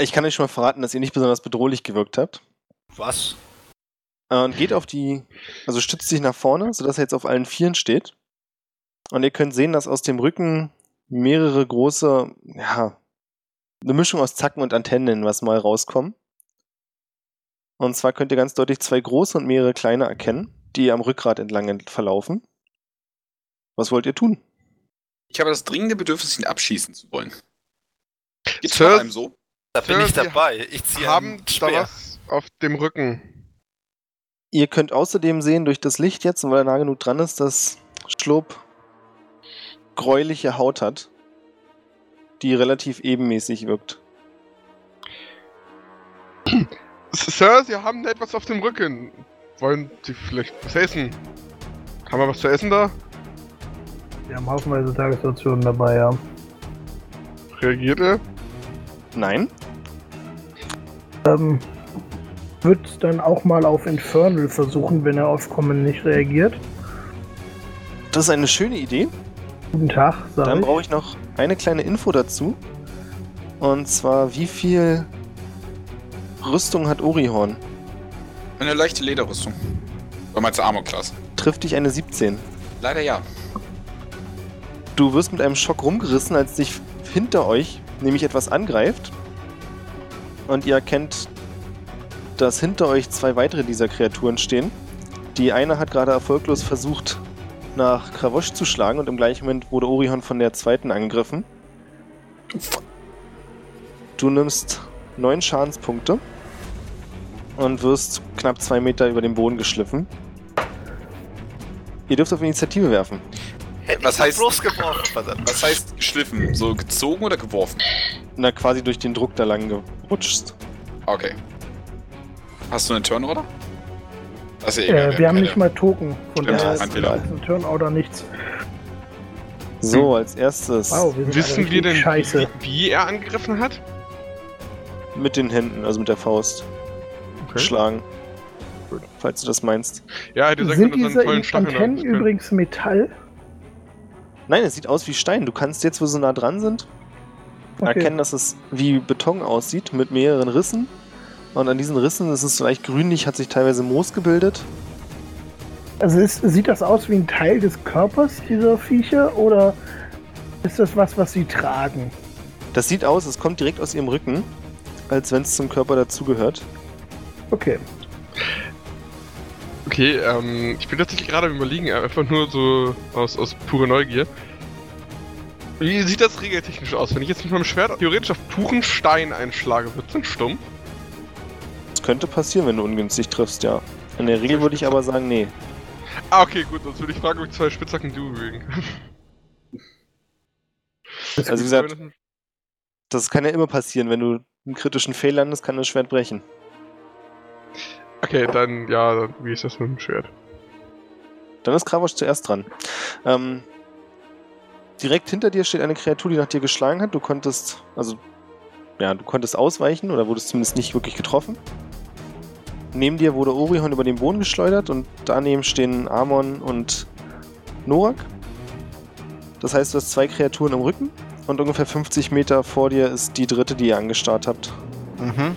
Ich kann euch schon mal verraten, dass ihr nicht besonders bedrohlich gewirkt habt. Was? Äh, Und geht auf die, also stützt sich nach vorne, sodass er jetzt auf allen Vieren steht. Und ihr könnt sehen, dass aus dem Rücken mehrere große, ja, eine Mischung aus Zacken und Antennen, was mal rauskommen. Und zwar könnt ihr ganz deutlich zwei große und mehrere kleine erkennen, die am Rückgrat entlang ent- verlaufen. Was wollt ihr tun? Ich habe das dringende Bedürfnis, ihn abschießen zu wollen. Geht's Sir, bei einem so? Da bin Sir, ich dabei. Ich ziehe haben einen da was auf dem Rücken. Ihr könnt außerdem sehen durch das Licht jetzt, weil er nah genug dran ist, dass Schlob gräuliche Haut hat, die relativ ebenmäßig wirkt. Sir, Sie haben da etwas auf dem Rücken. Wollen Sie vielleicht was essen? Haben wir was zu essen da? Wir haben haufenweise Tagesrationen dabei, ja. Reagiert er? Nein? Ähm, wird dann auch mal auf Infernal versuchen, wenn er auf Kommen nicht reagiert. Das ist eine schöne Idee. Guten Tag, sag Dann brauche ich noch eine kleine Info dazu. Und zwar, wie viel Rüstung hat Orihorn? Eine leichte Lederrüstung. Oder meinst du Armor-Class? Trifft dich eine 17. Leider ja. Du wirst mit einem Schock rumgerissen, als dich hinter euch nämlich etwas angreift. Und ihr erkennt, dass hinter euch zwei weitere dieser Kreaturen stehen. Die eine hat gerade erfolglos versucht, nach Kravosch zu schlagen und im gleichen Moment wurde Orihon von der zweiten angegriffen. Du nimmst neun Schadenspunkte und wirst knapp zwei Meter über den Boden geschliffen. Ihr dürft auf Initiative werfen. Hätte Was heißt-. Was heißt geschliffen? So gezogen oder geworfen? Na, quasi durch den Druck da lang gerutscht. Okay. Hast du einen Turn-Order? Also, Äh, wir haben nicht mal Token. Von Stimmt, daher ist ein Turnout nichts. So, als erstes Wow, wir Wissen wir denn, wie, wie er angegriffen hat? mit den Händen, also mit der Faust, Okay. schlagen. Falls du das meinst. Ja, hätte sagen Sind diese Antennen übrigens Metall? Nein, es sieht aus wie Stein. Du kannst jetzt, wo sie nah dran sind, erkennen, dass es wie Beton aussieht, mit mehreren Rissen. Und an diesen Rissen ist es leicht grünlich, hat sich teilweise Moos gebildet. Also ist, sieht das aus wie ein Teil des Körpers dieser Viecher oder ist das was, was sie tragen? Das sieht aus, es kommt direkt aus ihrem Rücken, als wenn es zum Körper dazugehört. Okay. Okay, ähm, ich bin tatsächlich gerade überlegen, einfach nur so aus, aus purer Neugier. Wie sieht das regeltechnisch aus? Wenn ich jetzt mit meinem Schwert theoretisch auf puren Stein einschlage, wird es dann stumpf? Könnte passieren, wenn du ungünstig triffst, ja. In der Regel würde ich aber sagen, nee. Ah, okay, gut, sonst würde ich fragen, ob ich zwei Spitzhacken du bewegen. Also wie gesagt, das kann ja immer passieren. Wenn du einen kritischen Fehl landest, kann das Schwert brechen. Okay, dann, ja, dann, wie ist das mit dem Schwert? Dann ist Kravosch zuerst dran. Ähm, direkt hinter dir steht eine Kreatur, die nach dir geschlagen hat. Du konntest, also, ja, du konntest ausweichen oder wurdest zumindest nicht wirklich getroffen. Neben dir wurde Orihon über den Boden geschleudert und daneben stehen Amon und Norak. Das heißt, du hast zwei Kreaturen im Rücken und ungefähr 50 Meter vor dir ist die dritte, die ihr angestarrt habt. Mhm.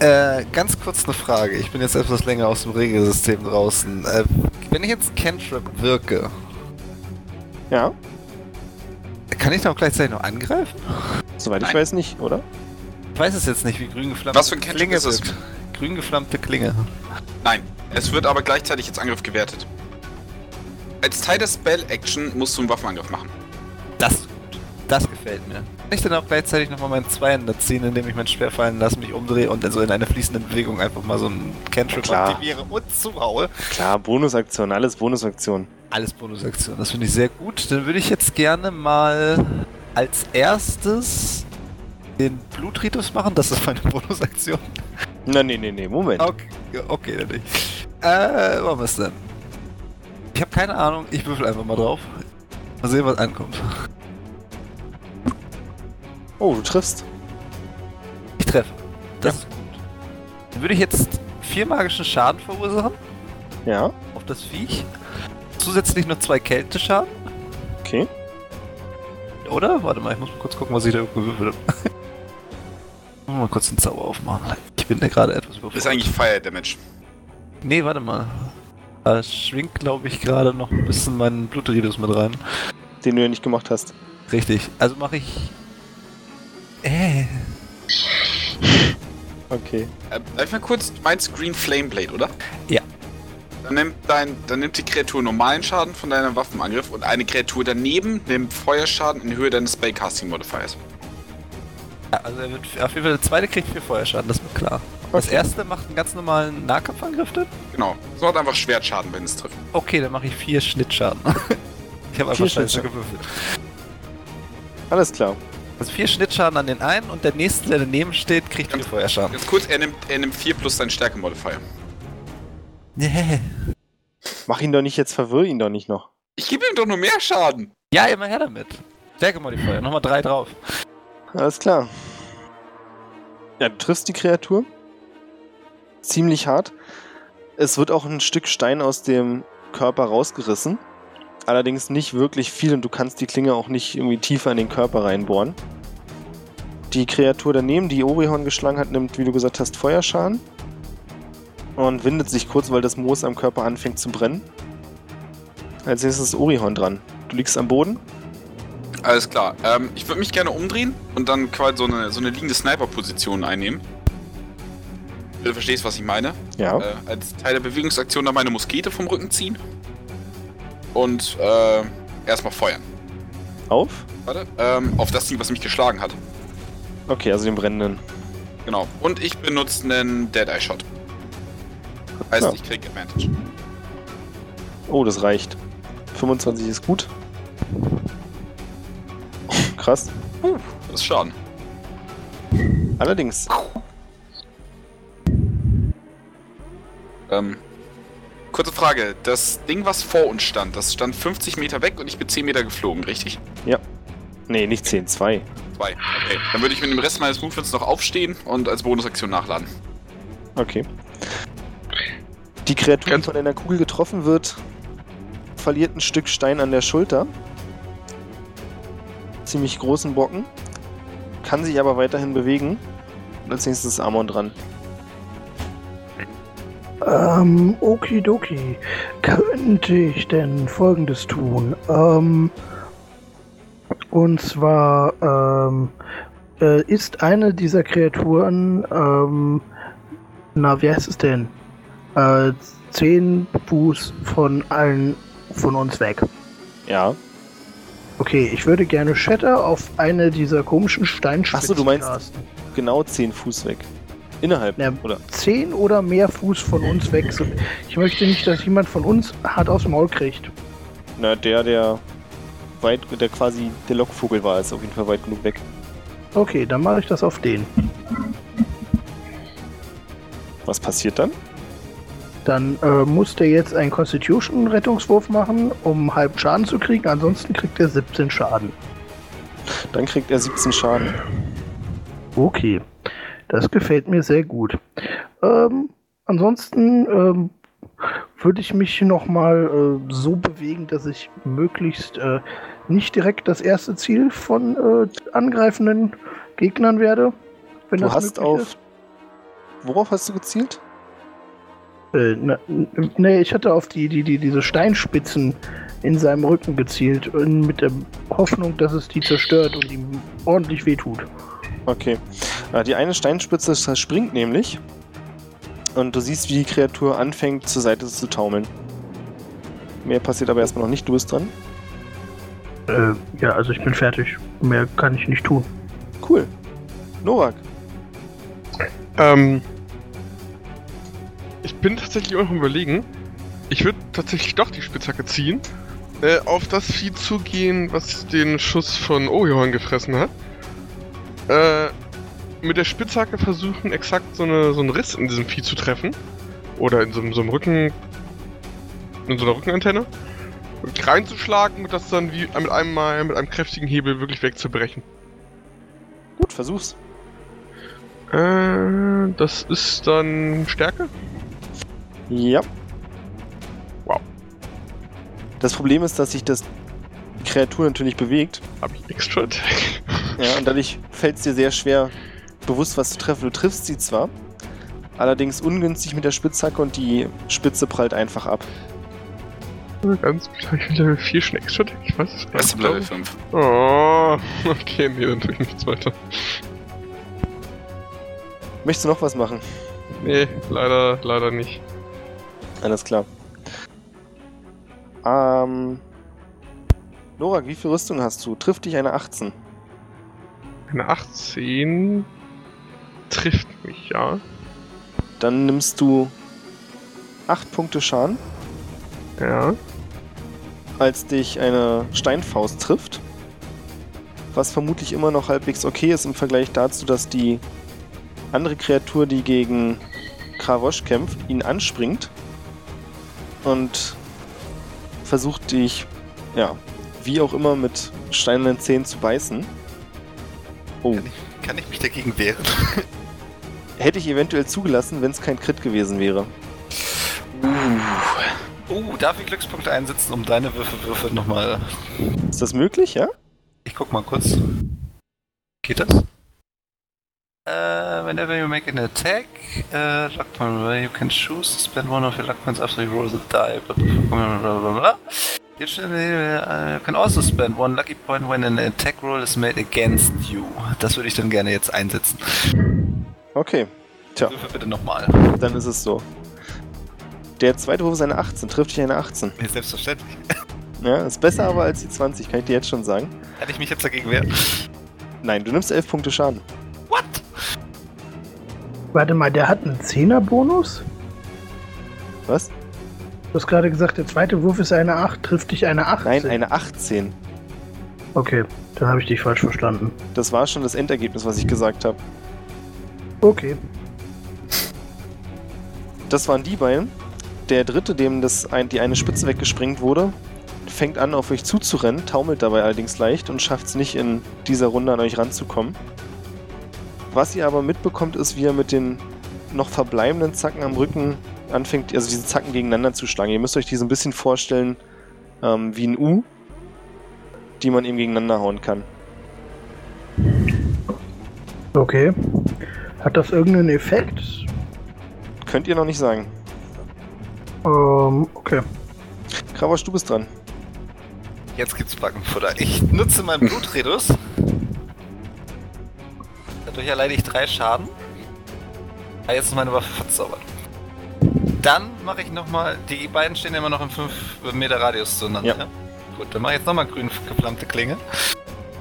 Äh, ganz kurz eine Frage. Ich bin jetzt etwas länger aus dem Regelsystem draußen. Äh, wenn ich jetzt Cantrip wirke, Ja, kann ich dann auch gleichzeitig noch angreifen? soweit ich Nein. weiß nicht, oder? Ich weiß es jetzt nicht, wie grün geflammte Was für ein Cantrip ist es? Grün geflammte Klinge. Nein, es wird aber gleichzeitig als Angriff gewertet. Als Teil der Spell-Action musst du einen Waffenangriff machen. Das ist gut. Das gefällt mir. Kann ich dann auch gleichzeitig nochmal meinen Zweihänder ziehen, indem ich mein Schwert fallen lasse, mich umdrehe und dann so in einer fließenden Bewegung einfach mal so einen Cantrip Klar. aktiviere und zuhaue? Klar, Bonusaktion, alles Bonusaktion. Alles Bonusaktion, das finde ich sehr gut. Dann würde ich jetzt gerne mal als erstes den Blutritus machen. Das ist meine (laughs) Bonusaktion. Na, nee, nee, nee, Moment. Okay, ja, okay, dann nicht. Äh, machen wir es denn? Ich habe keine Ahnung, ich würfel einfach mal drauf. Mal sehen, was ankommt. Oh, du triffst. Ich treffe. Das ist gut. Dann würde ich jetzt vier magischen Schaden verursachen Ja, auf das Viech. Zusätzlich noch zwei Kälteschaden, okay. oder? Warte mal, ich muss mal kurz gucken, was ich da gewürfelt habe. Mal kurz den Zauber aufmachen. Ich bin da gerade etwas überfordert. ist eigentlich Fire Damage. Nee, warte mal. Da schwingt, glaube ich, gerade noch ein bisschen mein Blutridus mit rein. Den du ja nicht gemacht hast. Richtig. Also mache ich. Äh. Okay. Äh, ich mal kurz, du meinst Green Flame Blade, oder? Ja. Dann nimmt, dein, dann nimmt die Kreatur normalen Schaden von deinem Waffenangriff und eine Kreatur daneben nimmt Feuerschaden in Höhe deines Spellcasting Modifiers. Ja, also er wird auf jeden Fall der zweite kriegt vier Feuerschaden, das wird klar. Das erste macht einen ganz normalen Nahkampfangriff dann? Genau. Es macht einfach Schwertschaden, wenn es trifft. Okay, dann mache ich vier Schnittschaden. (laughs) ich habe einfach Vier scheiße Schnittschaden. gewürfelt. Alles klar. Also vier Schnittschaden an den einen und der nächste, der daneben steht, kriegt vier Feuerschaden. Ganz kurz, er nimmt, er nimmt 4 plus seinen Stärke-Modifier. Nee. Mach ihn doch nicht jetzt, verwirr ihn doch nicht noch. Ich gebe ihm doch nur mehr Schaden. Ja, immer her damit. Stärke-Modifier, nochmal drei drauf. Alles klar. Ja, du triffst die Kreatur. Ziemlich hart. Es wird auch ein Stück Stein aus dem Körper rausgerissen. Allerdings nicht wirklich viel und du kannst die Klinge auch nicht irgendwie tiefer in den Körper reinbohren. Die Kreatur daneben, die Orihorn geschlagen hat, nimmt, wie du gesagt hast, Feuerschaden. Und windet sich kurz, weil das Moos am Körper anfängt zu brennen. Als nächstes ist Orihorn dran. Du liegst am Boden. Alles klar. Ähm, ich würde mich gerne umdrehen und dann quasi so eine, so eine liegende Sniper-Position einnehmen. Du verstehst, was ich meine. Ja. Äh, als Teil der Bewegungsaktion dann meine Muskete vom Rücken ziehen. Und äh, erstmal feuern. Auf. Warte. Ähm, auf das Ding, was mich geschlagen hat. Okay, also den brennenden. Genau. Und ich benutze einen Dead-Eye-Shot. Heißt, Ja. ich krieg Advantage. Oh, das reicht. 25 ist gut. Krass. Das ist Schaden. Allerdings, Ähm, kurze Frage. Das Ding, was vor uns stand, das stand 50 Meter weg und ich bin 10 Meter geflogen, richtig? nee, nicht 10, 2. Zwei. Okay. Dann würde ich mit dem Rest meines Movements noch aufstehen und als Bonusaktion nachladen. Okay. Die Kreatur, die von einer Kugel getroffen wird, verliert ein Stück Stein an der Schulter. Ziemlich großen Brocken. Kann sich aber weiterhin bewegen. Und als nächstes ist Amon dran. Ähm, okidoki. Könnte ich denn folgendes tun? Ähm, und zwar, ähm, äh, ist eine dieser Kreaturen, ähm, na, wie heißt es denn? Äh, zehn Fuß von allen von uns weg. Ja. Okay, ich würde gerne Shatter auf eine dieser komischen Steinspitzen Ach so, du meinst- casten. Genau 10 Fuß weg. Innerhalb, Ja. oder? Zehn oder mehr Fuß von uns weg. Ich möchte nicht, dass jemand von uns hart aufs Maul kriegt. Na, der, der weit, der quasi der Lockvogel war, ist auf jeden Fall weit genug weg. Okay, dann mache ich das auf den. Was passiert dann? Dann äh, muss der jetzt einen Constitution-Rettungswurf machen, um halb Schaden zu kriegen. Ansonsten kriegt er 17 Schaden. Dann kriegt er 17 Schaden. Okay, das gefällt mir sehr gut. Ähm, ansonsten ähm, würde ich mich nochmal äh, so bewegen, dass ich möglichst äh, nicht direkt das erste Ziel von äh, angreifenden Gegnern werde. Wenn Du hast auf. Worauf hast du gezielt? Äh, ne, nee, ich hatte auf die, die, die, diese Steinspitzen in seinem Rücken gezielt, äh, mit der Hoffnung, dass es die zerstört und ihm ordentlich wehtut. Okay. Äh, Die eine Steinspitze springt nämlich. Und du siehst, wie die Kreatur anfängt, zur Seite zu taumeln. Mehr passiert aber erstmal noch nicht. Du bist dran. Äh, ja, also ich bin fertig. Mehr kann ich nicht tun. Cool. Novak. Ähm, ich bin tatsächlich auch noch am überlegen. Ich würde tatsächlich doch die Spitzhacke ziehen. Äh, auf das Vieh zugehen, was den Schuss von Orihorn gefressen hat. Äh, mit der Spitzhacke versuchen, exakt so, eine, so einen Riss in diesem Vieh zu treffen. Oder in so, einem- so einem Rücken. In so einer Rückenantenne. Und reinzuschlagen und das dann wie mit einem Mal mit einem kräftigen Hebel wirklich wegzubrechen. Gut, versuch's. Äh, das ist dann Stärke? Ja. Wow. Das Problem ist, dass sich das die Kreatur natürlich bewegt. Hab ich Extra (laughs) Attack? Ja, und dadurch fällt es dir sehr schwer, bewusst was zu treffen. Du triffst sie zwar, allerdings ungünstig mit der Spitzhacke und die Spitze prallt einfach ab. Ganz vielleicht Level 4 schon Extra Attack? Ich weiß es gar Erst nicht. im Level 5. Oh, (laughs) okay, nee, dann tue ich nichts weiter. Möchtest du noch was machen? Nee, leider, leider nicht. Alles klar. Ähm. Norak, wie viel Rüstung hast du? Trifft dich eine 18? Eine 18 trifft mich, ja. Dann nimmst du 8 Punkte Schaden, Ja. als dich eine Steinfaust trifft. Was vermutlich immer noch halbwegs okay ist im Vergleich dazu, dass die andere Kreatur, die gegen Kravosch kämpft, ihn anspringt und versucht dich, ja, wie auch immer mit steinernen Zähnen zu beißen. Oh, Kann ich, kann ich mich dagegen wehren? (laughs) hätte ich eventuell zugelassen, wenn es kein Crit gewesen wäre. Uh, darf ich Glückspunkte einsetzen, um deine Würfe, Würfe nochmal. Ist das möglich, ja? Ich guck mal kurz. Geht das? Uh, whenever you make an attack, uh, luck point, where you can choose to spend one of your luck points after you roll the die, but blah blah blah blah. You can also spend one lucky point when an attack roll is made against you. Das würde ich dann gerne jetzt einsetzen. Okay, Tja. Würfe bitte nochmal. dann ist es so. Der zweite Wurf ist eine 18, trifft dich eine 18. Selbstverständlich. Ja, ist besser aber als die 20, kann ich dir jetzt schon sagen. Kann ich mich jetzt dagegen wehren? Nein, du nimmst 11 Punkte Schaden. What? Warte mal, der hat einen 10er-Bonus? Was? Du hast gerade gesagt, der zweite Wurf ist eine 8, trifft dich eine 8. Nein, eine 18. Okay, dann habe ich dich falsch verstanden. Das war schon das Endergebnis, was ich gesagt habe. Okay. Das waren die beiden. Der dritte, dem das ein, die eine Spitze weggesprengt wurde, fängt an, auf euch zuzurennen, taumelt dabei allerdings leicht und schafft es nicht in dieser Runde an euch ranzukommen. Was ihr aber mitbekommt, ist, wie er mit den noch verbleibenden Zacken am Rücken anfängt, also diese Zacken gegeneinander zu schlagen. Ihr müsst euch die so ein bisschen vorstellen ähm, wie ein U, die man eben gegeneinander hauen kann. Okay. Hat das irgendeinen Effekt? Könnt ihr noch nicht sagen. Ähm, okay. Kravosch, du bist dran. Jetzt gibt's Backenfutter. Ich nutze meinen Blutredus. Dadurch erleide ich drei Schaden. Ah, jetzt ist meine Waffe verzaubert. Dann mache ich nochmal. Die beiden stehen immer noch im 5 Meter Radius zueinander. Ja. Gut, dann mache ich jetzt nochmal grün geflammte Klinge.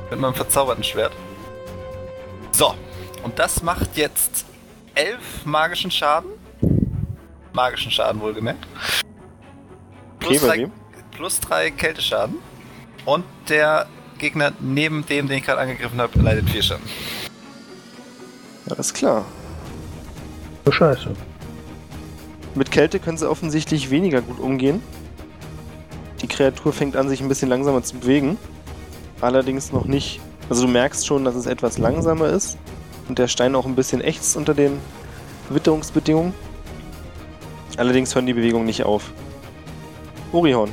Mit meinem verzauberten Schwert. So. Und das macht jetzt 11 magischen Schaden. Magischen Schaden wohlgemerkt. Okay, Plus bei drei plus 3 Kälteschaden. Und der Gegner neben dem, den ich gerade angegriffen habe, leidet 4 Schaden. Alles klar. Oh, scheiße. Mit Kälte können sie offensichtlich weniger gut umgehen. Die Kreatur fängt an, sich ein bisschen langsamer zu bewegen. Allerdings noch nicht. Also du merkst schon, dass es etwas langsamer ist. Und der Stein auch ein bisschen ächzt unter den Witterungsbedingungen. Allerdings hören die Bewegungen nicht auf. Orihorn.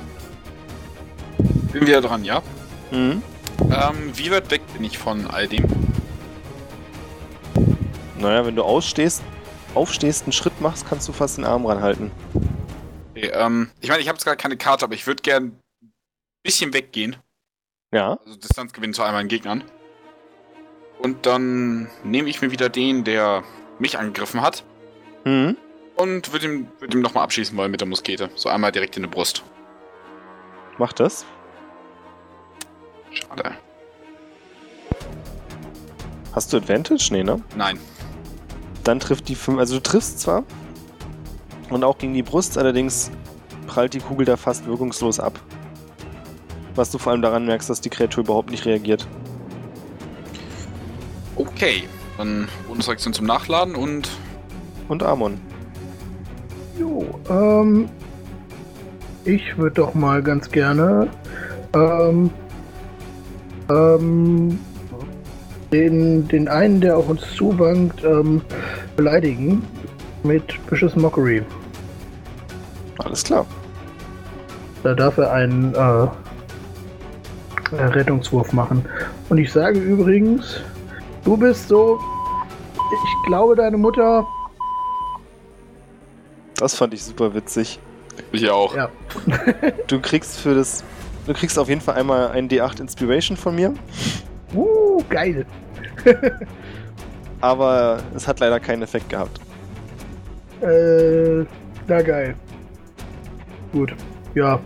Bin wieder dran, ja? Mhm. Ähm, wie weit weg bin ich von all dem? Naja, wenn du ausstehst, aufstehst, einen Schritt machst, kannst du fast den Arm ranhalten. Okay, ähm, ich meine, ich habe jetzt gerade keine Karte, aber ich würde gern ein bisschen weggehen. Ja. Also Distanz gewinnen zu all meinen Gegnern. Und dann nehme ich mir wieder den, der mich angegriffen hat. Mhm. Und würde ihm, würd ihm nochmal abschießen wollen mit der Muskete. So einmal direkt in die Brust. Mach das. Schade. Hast du Advantage? Nee, ne? Nein. Dann trifft die 5. Also du triffst zwar und auch gegen die Brust, allerdings prallt die Kugel da fast wirkungslos ab. Was du vor allem daran merkst, dass die Kreatur überhaupt nicht reagiert. Okay. Dann Bonusreaktion zum Nachladen und Und Amon. Jo, ähm. Ich würde doch mal ganz gerne. Ähm. Ähm. Den, den einen, der auf uns zuwankt, ähm, beleidigen. Mit Vicious Mockery. Alles klar. Da darf er einen äh, Rettungswurf machen. Und ich sage übrigens, du bist so. Ich glaube, deine Mutter. Das fand ich super witzig. ich auch. Ja. Du kriegst für das. Du kriegst auf jeden Fall einmal ein D8 Inspiration von mir. Uh, geil. (laughs) aber es hat leider keinen Effekt gehabt. Äh, na geil. Gut, ja.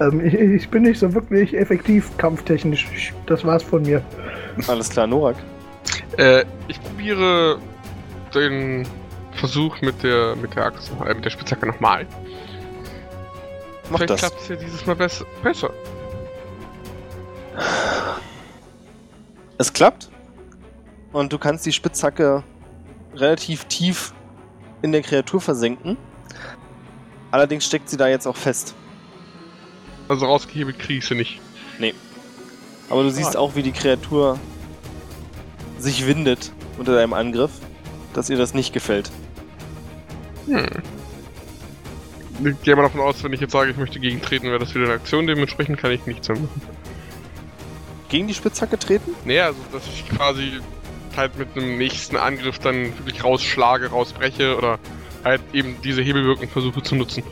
Ähm, ich, ich bin nicht so wirklich effektiv kampftechnisch. Ich, das war's von mir. Alles klar, Norak. Äh, ich probiere den Versuch mit der mit der Axt, äh, mit der Spitzhacke nochmal. Mach Vielleicht das. klappt es ja dieses Mal besser. besser. Es klappt. Und du kannst die Spitzhacke relativ tief in der Kreatur versenken. Allerdings steckt sie da jetzt auch fest. Also rausgehebelt kriege ich sie nicht. Aber du siehst Ah. auch, wie die Kreatur sich windet unter deinem Angriff, dass ihr das nicht gefällt. Hm. Ich gehe mal davon aus, wenn ich jetzt sage, ich möchte gegentreten, wäre das wieder eine Aktion. Dementsprechend kann ich nichts mehr machen. Gegen die Spitzhacke treten? Nee, also dass ich quasi halt mit einem nächsten Angriff dann wirklich rausschlage, rausbreche oder halt eben diese Hebelwirkung versuche zu nutzen.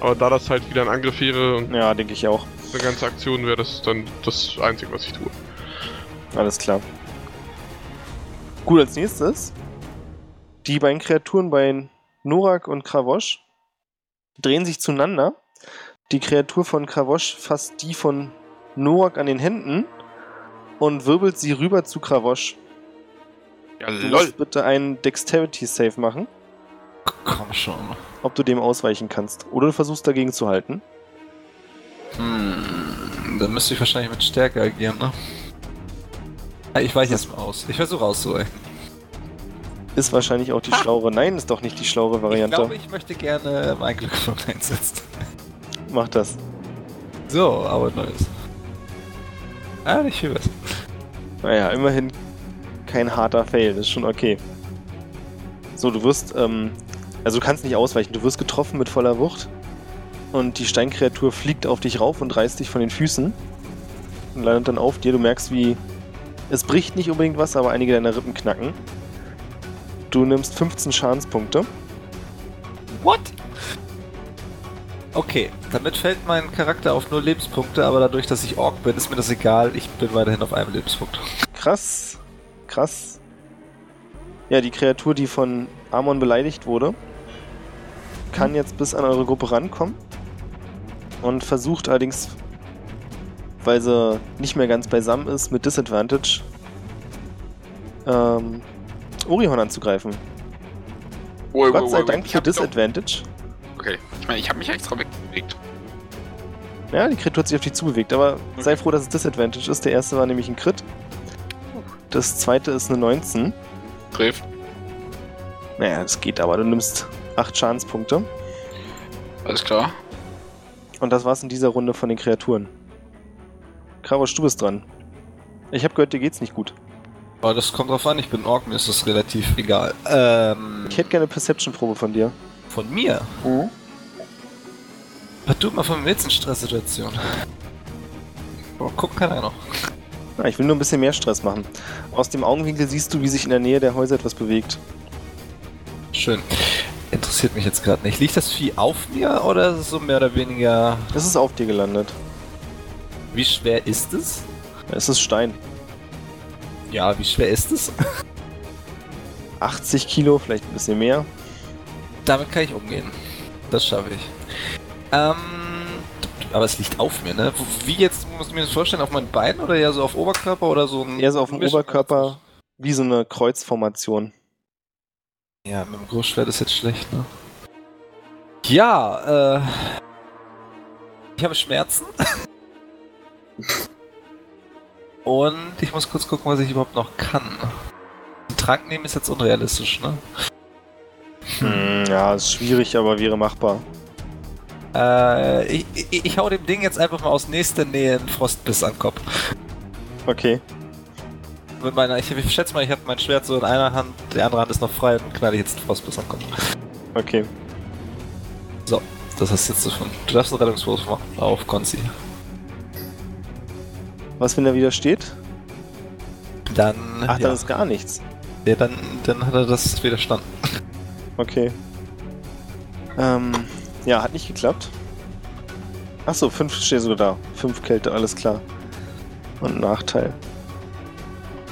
Aber da das halt wieder ein Angriff wäre und Ja, denke ich auch. eine ganze Aktion wäre, das dann das Einzige, was ich tue. Alles klar. Gut, als nächstes. Die beiden Kreaturen bei Norak und Kravosch drehen sich zueinander. Die Kreatur von Kravosch fasst die von Norak an den Händen und wirbelt sie rüber zu Kravosch. Ja, Du lol. musst bitte einen Dexterity Save machen, Komm schon. ob du dem ausweichen kannst. Oder du versuchst dagegen zu halten. Hm, dann müsste ich wahrscheinlich mit Stärke agieren, ne? Ich weiche jetzt mal aus. Ich versuche auszuweichen. Ist wahrscheinlich auch die schlauere. Nein, ist doch nicht die schlauere Ich Variante. glaube, ich möchte gerne mein Glückspunkt (laughs) einsetzen. Mach das. So, aber neues. Ah, nicht viel besser. Naja, immerhin kein harter Fail, das ist schon okay. So, du wirst, ähm, also du kannst nicht ausweichen, du wirst getroffen mit voller Wucht und die Steinkreatur fliegt auf dich rauf und reißt dich von den Füßen und landet dann auf dir. Du merkst, wie es bricht nicht unbedingt was, aber einige deiner Rippen knacken. Du nimmst 15 Schadenspunkte. What? Okay, damit fällt mein Charakter auf nur Lebenspunkte, aber dadurch, dass ich Ork bin, ist mir das egal. Ich bin weiterhin auf einem Lebenspunkt. Krass, krass. Ja, die Kreatur, die von Amon beleidigt wurde, kann jetzt bis an eure Gruppe rankommen und versucht allerdings, weil sie nicht mehr ganz beisammen ist, mit Disadvantage ähm, Orihon anzugreifen. Ui, Gott sei ui, Dank für hab doch- Disadvantage. Okay, ich meine, ich habe mich extra wegbewegt. Ja, die Kreatur hat sich auf dich zubewegt, aber sei froh, dass es Disadvantage ist. Der erste war nämlich ein Crit. Das zweite ist eine 19. Trifft. Naja, das geht aber. Du nimmst 8 Schadenspunkte. Alles klar. Und das war's in dieser Runde von den Kreaturen. Krarosch, du bist dran. Ich habe gehört, dir geht's nicht gut. Aber das kommt drauf an, ich bin Ork, mir ist das relativ egal. Ähm, Ich hätte gerne eine Perception-Probe von dir. Von mir? Was tut man von mir jetzt in Stresssituation? Oh, gucken kann er noch. Ah, ich will nur ein bisschen mehr Stress machen. Aus dem Augenwinkel siehst du, wie sich in der Nähe der Häuser etwas bewegt. Schön. Interessiert mich jetzt gerade nicht. Liegt das Vieh auf mir oder ist es so mehr oder weniger... Es ist auf dir gelandet. Wie schwer ist es? Es ist Stein. Ja, wie schwer ist es? (laughs) 80 Kilo, vielleicht ein bisschen mehr. Damit kann ich umgehen. Das schaffe ich. Ähm, aber es liegt auf mir, ne? Wie jetzt, muss ich mir das vorstellen, auf meinen Beinen oder eher so auf Oberkörper oder so ein... Eher so auf dem Oberkörper, wie so eine Kreuzformation. Ja, mit dem Großschwert ist jetzt schlecht, ne? Ja, äh... Ich habe Schmerzen. (laughs) Und ich muss kurz gucken, was ich überhaupt noch kann. Einen Trank nehmen ist jetzt unrealistisch, ne? Hm, ja, ist schwierig, aber wäre machbar. Äh, ich, ich, ich hau dem Ding jetzt einfach mal aus nächster Nähe einen Frostbiss an den Kopf. Okay. Mit meiner, ich, ich schätze mal, ich habe mein Schwert so in einer Hand, die andere Hand ist noch frei und knall ich jetzt einen Frostbiss an den Kopf. Okay. Das hast du jetzt davon. Du darfst einen Rettungswurf machen. Auf Konzi. Was, wenn er wieder steht? Dann. Ach, ja. dann ist gar nichts. ja, dann, dann hat er das widerstanden. Okay. Ähm, ja, hat nicht geklappt. Achso, 5 steht sogar da. 5 Kälte, alles klar. Und Nachteil.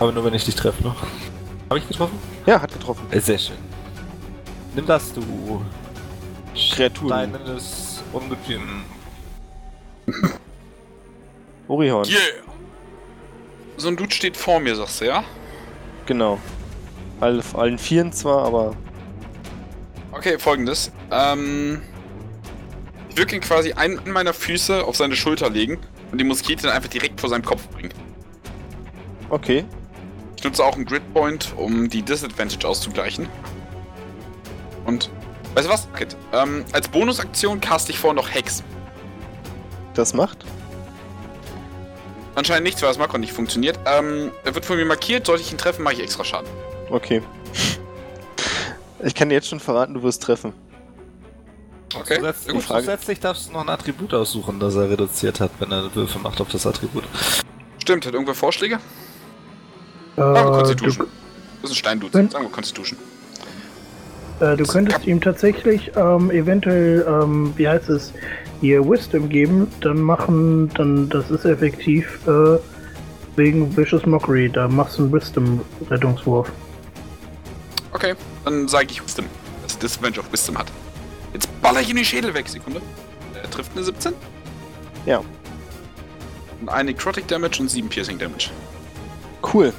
Aber nur wenn ich dich treffe, ne? Habe ich getroffen? Ja, hat getroffen. Äh, Sehr schön. Nimm das, du Kreatur. kleines Ungetüm. (laughs) Orihorn. Yeah! So ein Dude steht vor mir, sagst du, ja? Genau. All, auf allen Vieren zwar, aber Okay, folgendes. Ähm. Ich würde ihn quasi einen meiner Füße auf seine Schulter legen und die Muskete dann einfach direkt vor seinem Kopf bringen. okay. Ich nutze auch einen Grid Point, um die Disadvantage auszugleichen. Und. Weißt du was? Kit, ähm, als Bonusaktion cast ich vor noch Hex. Das macht. Anscheinend nichts, weil das Makro nicht funktioniert. Ähm, er wird von mir markiert, sollte ich ihn treffen, mache ich extra Schaden. Okay. Ich kann dir jetzt schon verraten, du wirst treffen. Okay. Zusätzlich, Gut. Zusätzlich darfst du noch ein Attribut aussuchen, das er reduziert hat, wenn er Würfe macht auf das Attribut. Stimmt, hat irgendwer Vorschläge? Äh, Sagen wir du, Constitution. Das ist ein Steindude. Wenn- Sagen wir Constitution. äh, du könntest ihm tatsächlich ähm, eventuell, ähm, wie heißt es, hier Wisdom geben, dann machen, dann das ist effektiv äh, wegen Vicious Mockery. Da machst du einen Wisdom-Rettungswurf. Okay, dann sage ich Wisdom. Dass Disadvantage auf Wisdom hat. Jetzt baller ich in die Schädel weg. Sekunde. Er trifft eine 17. Ja. Und eine Necrotic Damage und 7 Piercing Damage. Cool.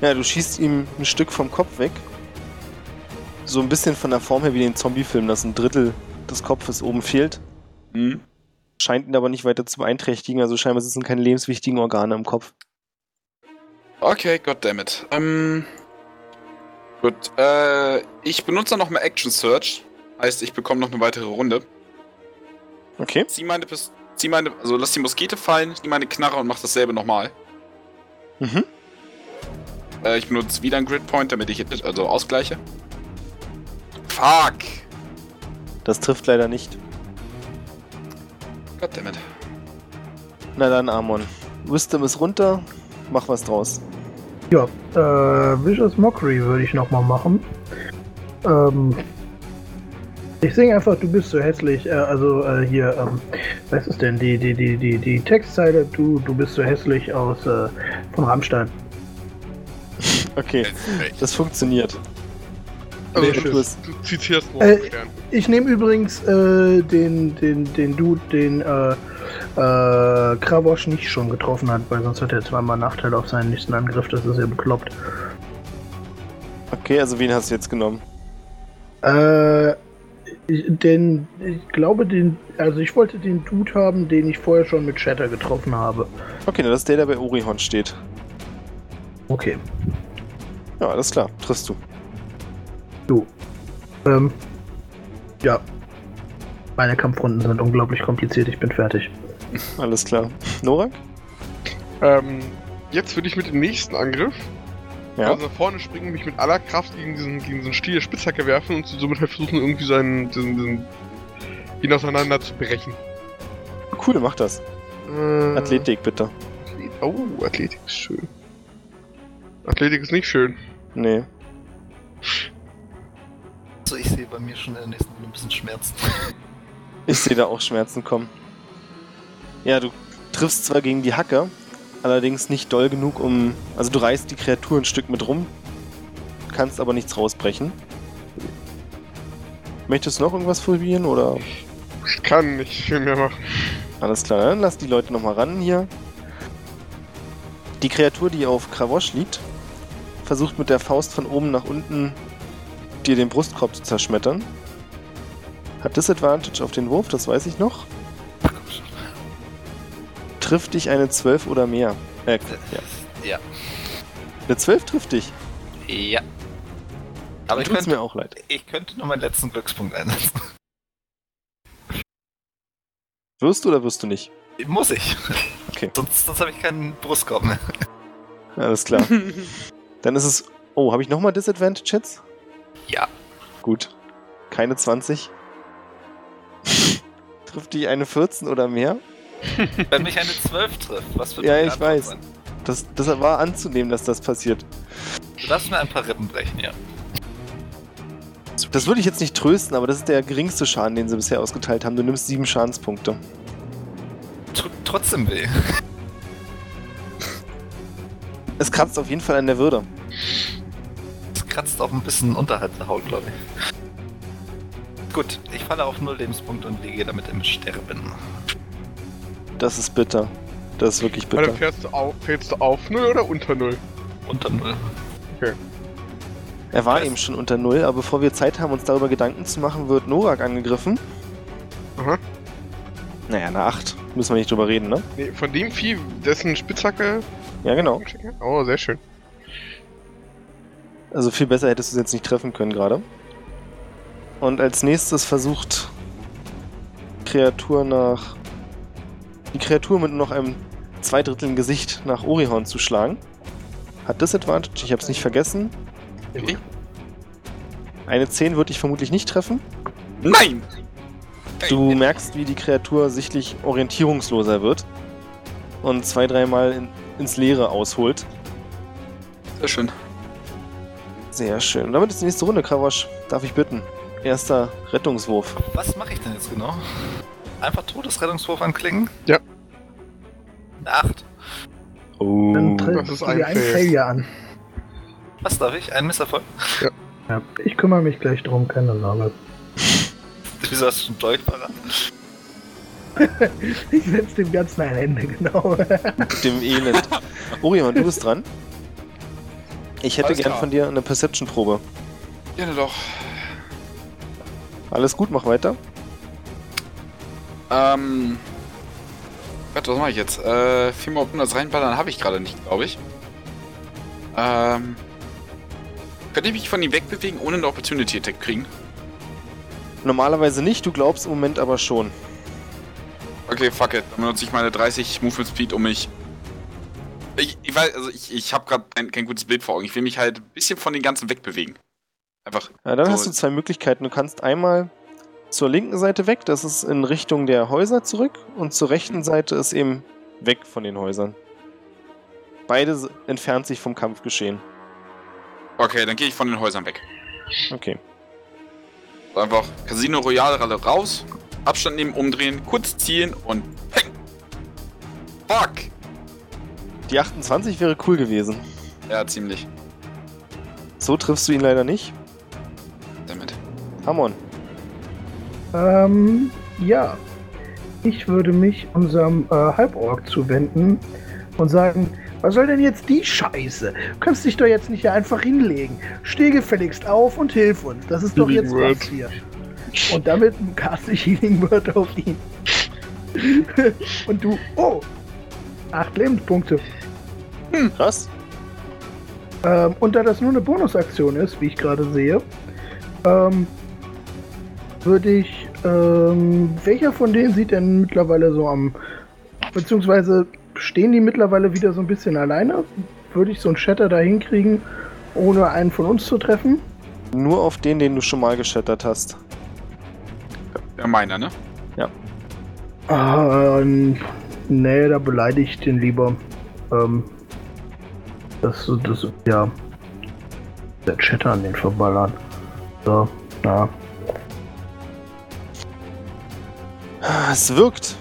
Ja, du schießt ihm ein Stück vom Kopf weg. So ein bisschen von der Form her wie den Zombie-Film, dass ein Drittel des Kopfes oben fehlt. Hm. Scheint ihn aber nicht weiter zu beeinträchtigen, also scheinbar sind es keine lebenswichtigen Organe im Kopf. Okay, goddammit. Ähm. Gut, äh, ich benutze noch mal Action Search. Heißt, ich bekomme noch eine weitere Runde. Okay. Zieh meine, Pis zieh meine, also lass die Muskete fallen, nimm meine Knarre und mach dasselbe nochmal. Mhm. Äh, ich benutze wieder einen Grid Point, damit ich hit- also ausgleiche. Fuck! Das trifft leider nicht. Goddammit. Na dann, Amon. Wisdom ist runter. Mach was draus. Ja, äh, Vicious Mockery würde ich nochmal machen. Ähm, ich singe einfach, du bist so hässlich. Äh, also äh, hier, ähm, was ist denn die, die, die, die, die Textzeile, du, du bist so hässlich aus äh, von Rammstein. Okay, das funktioniert. Also, Nee, du, du zitierst Äh, Morgenstern. Ich nehme übrigens äh, den, den, den Dude, den äh, Kravosch nicht schon getroffen hat, weil sonst hat er zweimal Nachteil auf seinen nächsten Angriff, das ist ja bekloppt. Okay, also wen hast du jetzt genommen? Äh, ich- den, ich glaube, den, also ich wollte den Dude haben, den ich vorher schon mit Shatter getroffen habe. Okay, das ist der, der bei Orihon steht. Okay. Ja, alles klar. Triffst du. So. Ähm, ja. Meine Kampfrunden sind unglaublich kompliziert, ich bin fertig. (laughs) Alles klar. Norak? Ähm, jetzt würde ich mit dem nächsten Angriff Ja. also nach vorne springen, mich mit aller Kraft gegen diesen, gegen diesen Stiel der Spitzhacke werfen und somit halt versuchen, irgendwie seinen, diesen, diesen, ihn auseinander zu brechen. Cool, mach das. Äh, Athletik, bitte. Oh, Athletik ist schön. Athletik ist nicht schön. Nee. Also ich sehe bei mir schon in der nächsten Runde ein bisschen Schmerzen. Ich sehe da auch Schmerzen kommen. Ja, du triffst zwar gegen die Hacke, allerdings nicht doll genug, um. Also du reißt die Kreatur ein Stück mit rum, kannst aber nichts rausbrechen. Möchtest du noch irgendwas probieren oder? Ich kann nicht viel mehr machen. Alles klar, dann lass die Leute nochmal ran hier. Die Kreatur, die auf Kravosch liegt, versucht mit der Faust von oben nach unten dir den Brustkorb zu zerschmettern. Hat Disadvantage auf den Wurf, das weiß ich noch. Trifft dich eine 12 oder mehr? Äh, ja. Ja. Eine 12 trifft dich. Ja. Aber ich könnte, mir auch leid. ich könnte noch meinen letzten Glückspunkt einsetzen. Wirst du oder wirst du nicht? Muss ich. Okay. Sonst, sonst habe ich keinen Brustkorb mehr. Alles klar. (laughs) Dann ist es. Oh, habe ich nochmal Disadvantage jetzt? Ja. Gut. Keine 20. (laughs) Trifft dich eine 14 oder mehr? (laughs) Wenn mich eine 12 trifft, was wird Ja, ich weiß. sein? Das, das war anzunehmen, dass das passiert. Du darfst mir ein paar Rippen brechen, ja. Das würde ich jetzt nicht trösten, aber das ist der geringste Schaden, den sie bisher ausgeteilt haben. Du nimmst sieben Schadenspunkte. Tut trotzdem weh. (laughs) Es kratzt auf jeden Fall an der Würde. sitzt auch ein bisschen unterhalb der Haut, glaube ich. Gut, ich falle auf null Lebenspunkte und liege damit im Sterben. Das ist bitter. Das ist wirklich Warte, bitter. fährst du auf, fällst du auf 0 oder unter 0? Unter null. Er war Was? eben schon unter Null, aber bevor wir Zeit haben, uns darüber Gedanken zu machen, wird Norak angegriffen. Aha. Naja, eine 8. Müssen wir nicht drüber reden, ne? Nee, von dem Vieh, dessen Spitzhacke. Ja, genau. Oh, sehr schön. Also viel besser hättest du es jetzt nicht treffen können gerade. Und als nächstes versucht Kreatur nach. Die Kreatur mit nur noch einem Zweidrittel Gesicht nach Orihorn zu schlagen. Hat Disadvantage, ich hab's nicht vergessen. Okay. Eine 10 würde ich vermutlich nicht treffen. Nein! Du merkst, wie die Kreatur sichtlich orientierungsloser wird und zwei, dreimal in, ins Leere ausholt. Sehr schön. Sehr schön. Und damit ist die nächste Runde, Kravosch. Darf ich bitten? Erster Rettungswurf. Was mache ich denn jetzt genau? Einfach Todesrettungswurf anklicken? Ja. Eine Acht. Oh. Dann das ist du ein dir einen Fail. Failure an. Was darf ich? Ein Misserfolg? Ja, ich kümmere mich gleich drum, keine Sorge. (laughs) Wieso hast du einen Dolch parat? (laughs) Ich setze dem Ganzen ein Ende, genau. dem Elend. Orion, du bist dran. Ich hätte Alles gern klar. von dir eine Perception-Probe. Gerne doch. Alles gut, mach weiter. Ähm. Warte, was mache ich jetzt? Äh, viermal auf 100 reinballern habe ich gerade nicht, glaube ich. Ähm. Könnte ich mich von ihm wegbewegen, ohne eine Opportunity Attack kriegen? Normalerweise nicht, du glaubst im Moment aber schon. Okay, fuck it. Dann benutze ich meine 30 Movement Speed, um mich. Ich, ich weiß, also ich, ich habe gerade kein, kein gutes Bild vor Augen. Ich will mich halt ein bisschen von den ganzen wegbewegen. Einfach. Ja, dann So. hast du zwei Möglichkeiten. Du kannst einmal zur linken Seite weg, das ist in Richtung der Häuser zurück, und zur rechten Seite ist eben weg von den Häusern. Beide entfernt sich vom Kampfgeschehen. Okay, dann gehe ich von den Häusern weg. Okay. Einfach Casino Royale Ralle raus, Abstand nehmen, umdrehen, kurz ziehen und peng. Fuck! Die 28 wäre cool gewesen. Ja, ziemlich. So triffst du ihn leider nicht. Damit. Hamon. Ähm, ja. Ich würde mich unserem äh, Halborg zuwenden und sagen, was soll denn jetzt die Scheiße? Du kannst dich doch jetzt nicht hier einfach hinlegen. Steh gefälligst auf und hilf uns. Das ist doch Healing jetzt Word. was hier. Und damit cast ich Healing Word auf ihn. (laughs) und du, oh, acht Lebenspunkte. Krass. Ähm, und da das nur eine Bonusaktion ist, wie ich gerade sehe, ähm, würde ich. Ähm, welcher von denen sieht denn mittlerweile so am. Beziehungsweise stehen die mittlerweile wieder so ein bisschen alleine? Würde ich so einen Shatter da hinkriegen, ohne einen von uns zu treffen? Nur auf den, den du schon mal geschattert hast. Ja, meiner, ne? Ah, ähm, nee, da beleidige ich den lieber. Ähm, das, das, ja. Der Chatter an den verballern. So, na. Es wirkt.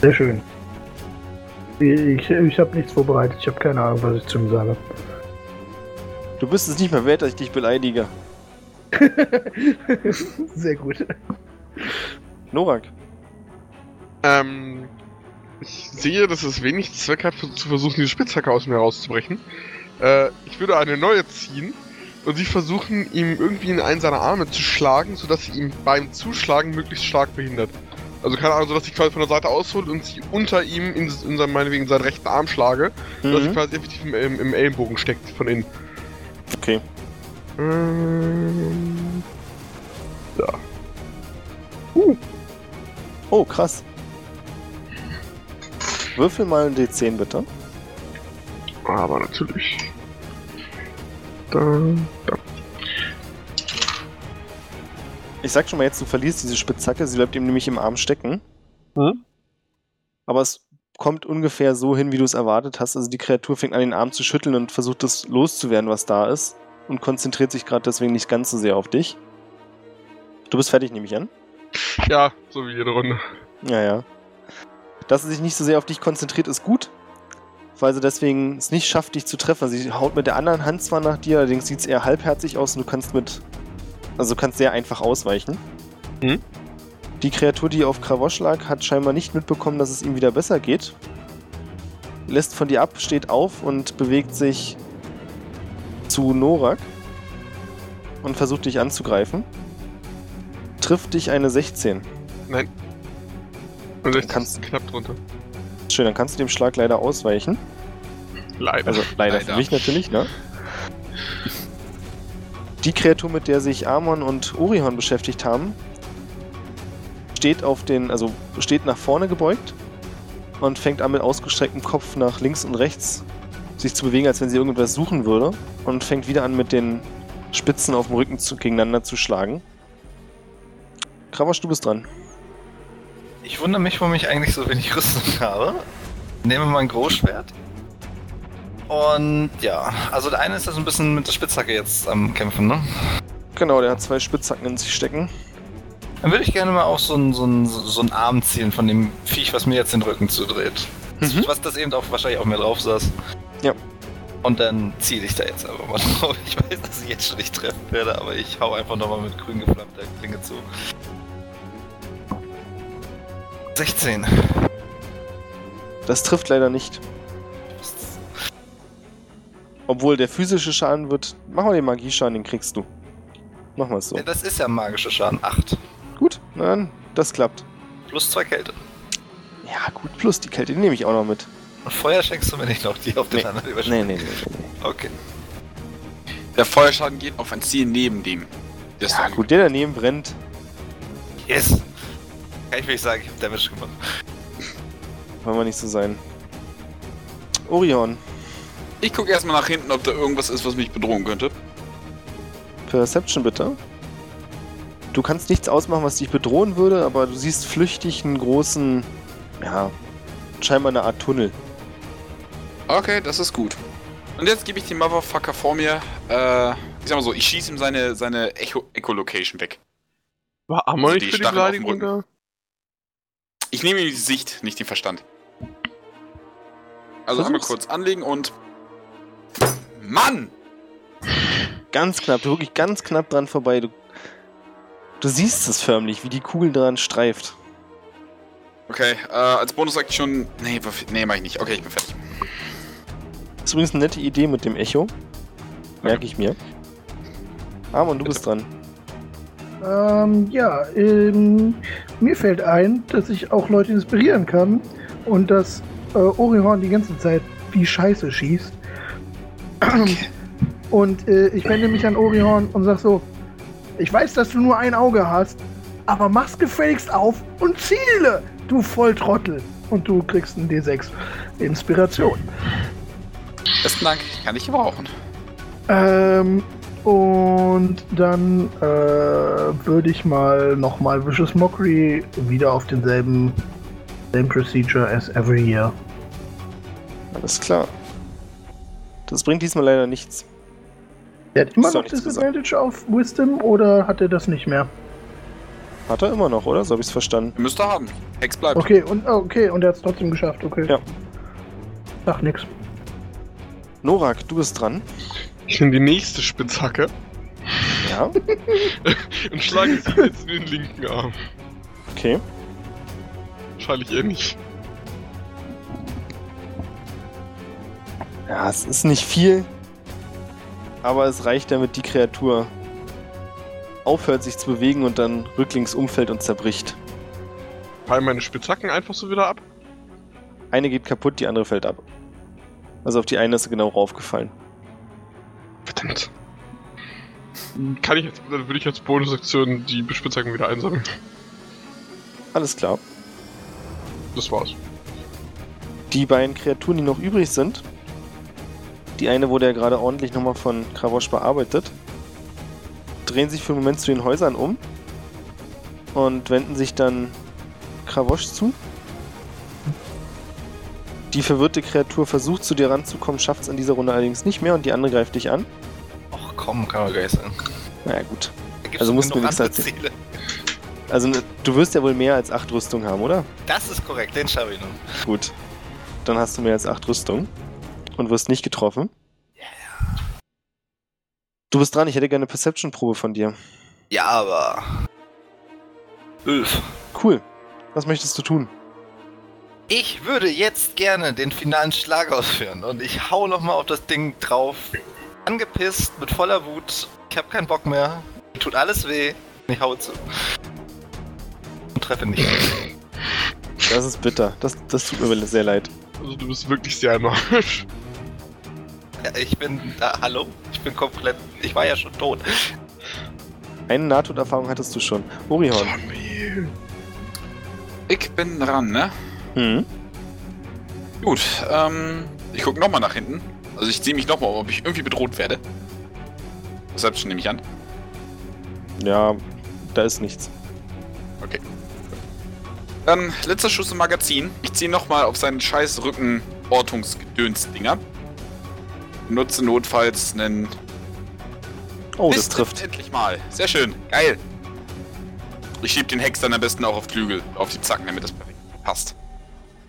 Sehr schön. Ich, ich habe nichts vorbereitet. Ich habe keine Ahnung, was ich zu ihm sage. Du bist es nicht mehr wert, dass ich dich beleidige. (laughs) Sehr gut. Norak. Ähm, ich sehe, dass es wenig Zweck hat, zu versuchen, diese Spitzhacke aus mir rauszubrechen. Äh, ich würde eine neue ziehen und sie versuchen, ihm irgendwie in einen seiner Arme zu schlagen, sodass sie ihn beim Zuschlagen möglichst stark behindert. Also keine Ahnung, sodass ich quasi von der Seite aushole und sie unter ihm in, in seinem, meinetwegen seinen rechten Arm schlage, sodass sie Mhm. quasi effektiv im, im, im Ellenbogen steckt von innen. Okay. Ähm, Oh, krass. Würfel mal ein D10 bitte. aber natürlich. Da, da. Ich sag schon mal jetzt, du verlierst diese Spitzhacke, sie bleibt ihm nämlich im Arm stecken. Hm? Aber es kommt ungefähr so hin, wie du es erwartet hast. Also die Kreatur fängt an, den Arm zu schütteln und versucht das loszuwerden, was da ist. Und konzentriert sich gerade deswegen nicht ganz so sehr auf dich. Du bist fertig, nehme ich an. Ja, so wie jede Runde. Ja, ja. Dass er sich nicht so sehr auf dich konzentriert, ist gut. Weil sie deswegen es nicht schafft, dich zu treffen. Also sie haut mit der anderen Hand zwar nach dir, allerdings sieht es eher halbherzig aus und du kannst mit. Also du kannst sehr einfach ausweichen. Mhm. Die Kreatur, die auf Kravosch lag, hat scheinbar nicht mitbekommen, dass es ihm wieder besser geht. Lässt von dir ab, steht auf und bewegt sich zu Norak und versucht dich anzugreifen. Trifft dich eine 16. Nein. Und das Kannst- ist knapp drunter. Schön, dann kannst du dem Schlag leider ausweichen. Leider. Also leider, für Leider. mich natürlich, ne? Die Kreatur, mit der sich Amon und Orihon beschäftigt haben, steht auf den, also steht nach vorne gebeugt und fängt an mit ausgestrecktem Kopf nach links und rechts sich zu bewegen, als wenn sie irgendwas suchen würde und fängt wieder an mit den Spitzen auf dem Rücken zu, gegeneinander zu schlagen. Kravosch, du bist dran. Ich wundere mich, warum ich eigentlich so wenig Rüstung habe. Nehme mal ein Großschwert. Und ja, also der eine ist ja so ein bisschen mit der Spitzhacke jetzt am Kämpfen, ne? Genau, der hat zwei Spitzhacken in sich stecken. Dann würde ich gerne mal auch so einen so einen- so einen Arm zielen von dem Viech, was mir jetzt den Rücken zudreht. Mhm. Was das eben auch wahrscheinlich auf mir drauf saß. Ja. Und dann ziele ich da jetzt einfach mal (laughs) drauf. Ich weiß, dass ich jetzt schon nicht treffen werde, aber ich hau einfach nochmal mit grün geflammter Klinge zu. 16. Das trifft leider nicht. Obwohl der physische Schaden wird. Mach mal den Magieschaden, den kriegst du. Mach mal so. Ja, das ist ja magischer Schaden. 8. Gut, na dann, das klappt. Plus 2 Kälte. Ja, gut, plus die Kälte, die nehme ich auch noch mit. Und Feuer schenkst du mir nicht noch, die auf den Nee. anderen überspringen. Nee, nee, nee. nee. Okay. Der Feuerschaden geht auf ein Ziel neben dem. Der ist Ja, gut, der daneben brennt. Yes! Kann ich wirklich sagen, ich hab Damage gemacht. Wollen wir nicht so sein. Orion, Ich gucke erstmal nach hinten, ob da irgendwas ist, was mich bedrohen könnte. Perception bitte. Du kannst nichts ausmachen, was dich bedrohen würde, aber du siehst flüchtig einen großen, ja, scheinbar eine Art Tunnel. Okay, das ist gut. Und jetzt gebe ich den Motherfucker vor mir. Äh, ich sag mal so, ich schieße ihm seine, seine Echo- Echolocation weg. War Amor Also nicht die für die Stacheln auf dem Beleidigung da? Rücken. Ich nehme ihm die Sicht, nicht den Verstand. Also einmal kurz anlegen und. Mann! Ganz knapp, du wirklich ganz knapp dran vorbei. Du, du siehst es förmlich, wie die Kugel dran streift. Okay, äh, als Bonus-Aktion. Nee, nee, mach ich nicht. Okay, ich bin fertig. Das ist übrigens eine nette Idee mit dem Echo. Merke ich mir. Amon, du bist dran. Ähm, ja, ähm, mir fällt ein, dass ich auch Leute inspirieren kann und dass äh, Orihorn die ganze Zeit wie Scheiße schießt. Und äh, ich wende mich an Orihorn und sag so, ich weiß, dass du nur ein Auge hast, aber mach's gefälligst auf und ziele, du Volltrottel. Und du kriegst ein D6 Inspiration. Besten Dank, kann ich gebrauchen. Ähm, und dann äh, würde ich mal nochmal Vicious Mockery wieder auf denselben same Procedure as every year. Alles klar. Das bringt diesmal leider nichts. Der hat immer noch Disadvantage auf Wisdom oder hat er das nicht mehr? Hat er immer noch, oder? So habe ich es verstanden. Müsst ihr haben. Hex bleibt. Okay, und oh, okay, und er hat es trotzdem geschafft, okay. Ja. Sag nix. Norak, du bist dran. Ich nehme die nächste Spitzhacke Ja, (laughs) und schlage sie jetzt in den linken Arm. okay. Wahrscheinlich eher nicht. Ja, es ist nicht viel, aber es reicht, damit die Kreatur aufhört, sich zu bewegen und dann rücklings umfällt und zerbricht. Fallen meine Spitzhacken einfach so wieder ab? Eine geht kaputt, die andere fällt ab. Also auf die eine ist sie genau raufgefallen. Verdammt. Kann ich jetzt, dann würde ich als Bonusaktion die Spitzhacken wieder einsammeln. Alles klar. Das war's. Die beiden Kreaturen, die noch übrig sind, die eine wurde ja gerade ordentlich nochmal von Kravosch bearbeitet, drehen sich für einen Moment zu den Häusern um und wenden sich dann Kravosch zu. Die verwirrte Kreatur versucht zu dir ranzukommen, schafft es in dieser Runde allerdings nicht mehr und die andere greift dich an. Ach komm, sagen. Naja, gut. Also musst du nichts erzählen. Ziele. Also ne, du wirst ja wohl mehr als acht Rüstung haben, oder? Das ist korrekt, den schaffe ich noch. Gut. Dann hast du mehr als acht Rüstung. Und wirst nicht getroffen. Du bist dran, ich hätte gerne eine Perception-Probe von dir. Ja, aber. Ulf. Cool. Was möchtest du tun? Ich würde jetzt gerne den finalen Schlag ausführen und ich hau nochmal auf das Ding drauf. Angepisst, mit voller Wut. Ich habe keinen Bock mehr. Mir tut alles weh. Ich hau zu. Und treffe nicht. Das ist bitter. Das, das tut mir sehr leid. Also du bist wirklich sehr (laughs) narrisch. Ja, Ich bin da. Hallo? Ich bin komplett. Ich war ja schon tot. Eine Nahtoderfahrung hattest du schon. Orihorn. Tommy. Ich bin dran, ne? Hm. Gut, ähm, ich gucke nochmal nach hinten. Also ich sehe mich nochmal, ob ich irgendwie bedroht werde. Deshalb nehme ich an. Ja, da ist nichts. Okay. Dann letzter Schuss im Magazin. Ich ziehe nochmal auf seinen scheiß Rücken Ortungsgedöns-Dinger. Nutze notfalls einen... Oh, das Mist, trifft. Endlich mal. Sehr schön. Geil. Ich schieb den Hex dann am besten auch auf Flügel, auf die Zacken, damit das perfekt passt.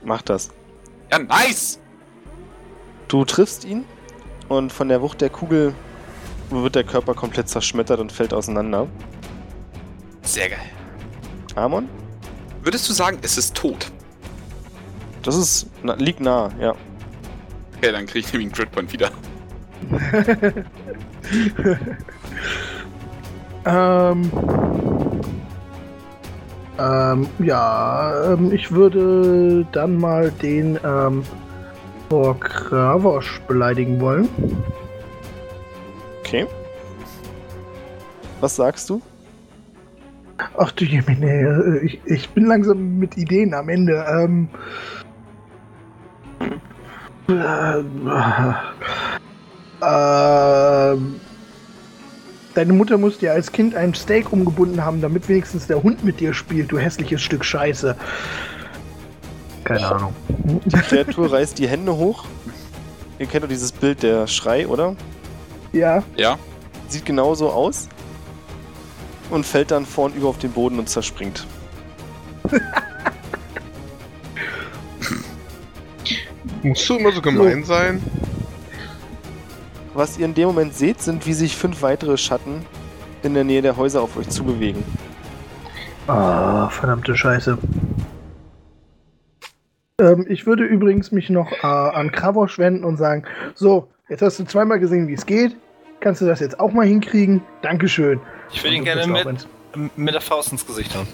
Mach das. Ja, nice! Du triffst ihn und von der Wucht der Kugel wird der Körper komplett zerschmettert und fällt auseinander. Sehr geil. Amon? Würdest du sagen, es ist tot? Das ist na, liegt nah, ja. Okay, dann kriege ich nämlich einen Crit Point wieder. (laughs) ähm, ähm, ja, ähm, ich würde dann mal den ähm, Kravosch beleidigen wollen. Okay. Was sagst du? Ach du Jemine, ich, ich bin langsam mit Ideen am Ende. Ähm, äh, ähm, deine Mutter muss dir als Kind ein Steak umgebunden haben, damit wenigstens der Hund mit dir spielt, du hässliches Stück Scheiße. Keine Ahnung. Die Kreatur reißt die Hände hoch. Ihr kennt doch dieses Bild der Schrei, oder? Ja, Ja? Sieht genauso aus. Und fällt dann vorn über auf den Boden und zerspringt. Musst du immer so gemein sein? Was ihr in dem Moment seht, sind, wie sich fünf weitere Schatten in der Nähe der Häuser auf euch zubewegen. Ah, verdammte Scheiße. Ähm, ich würde übrigens mich noch äh, an Kravosch wenden und sagen: So, jetzt hast du zweimal gesehen, wie es geht. Kannst du das jetzt auch mal hinkriegen? Dankeschön. Ich will ihn gerne mit, mit der Faust ins Gesicht hauen.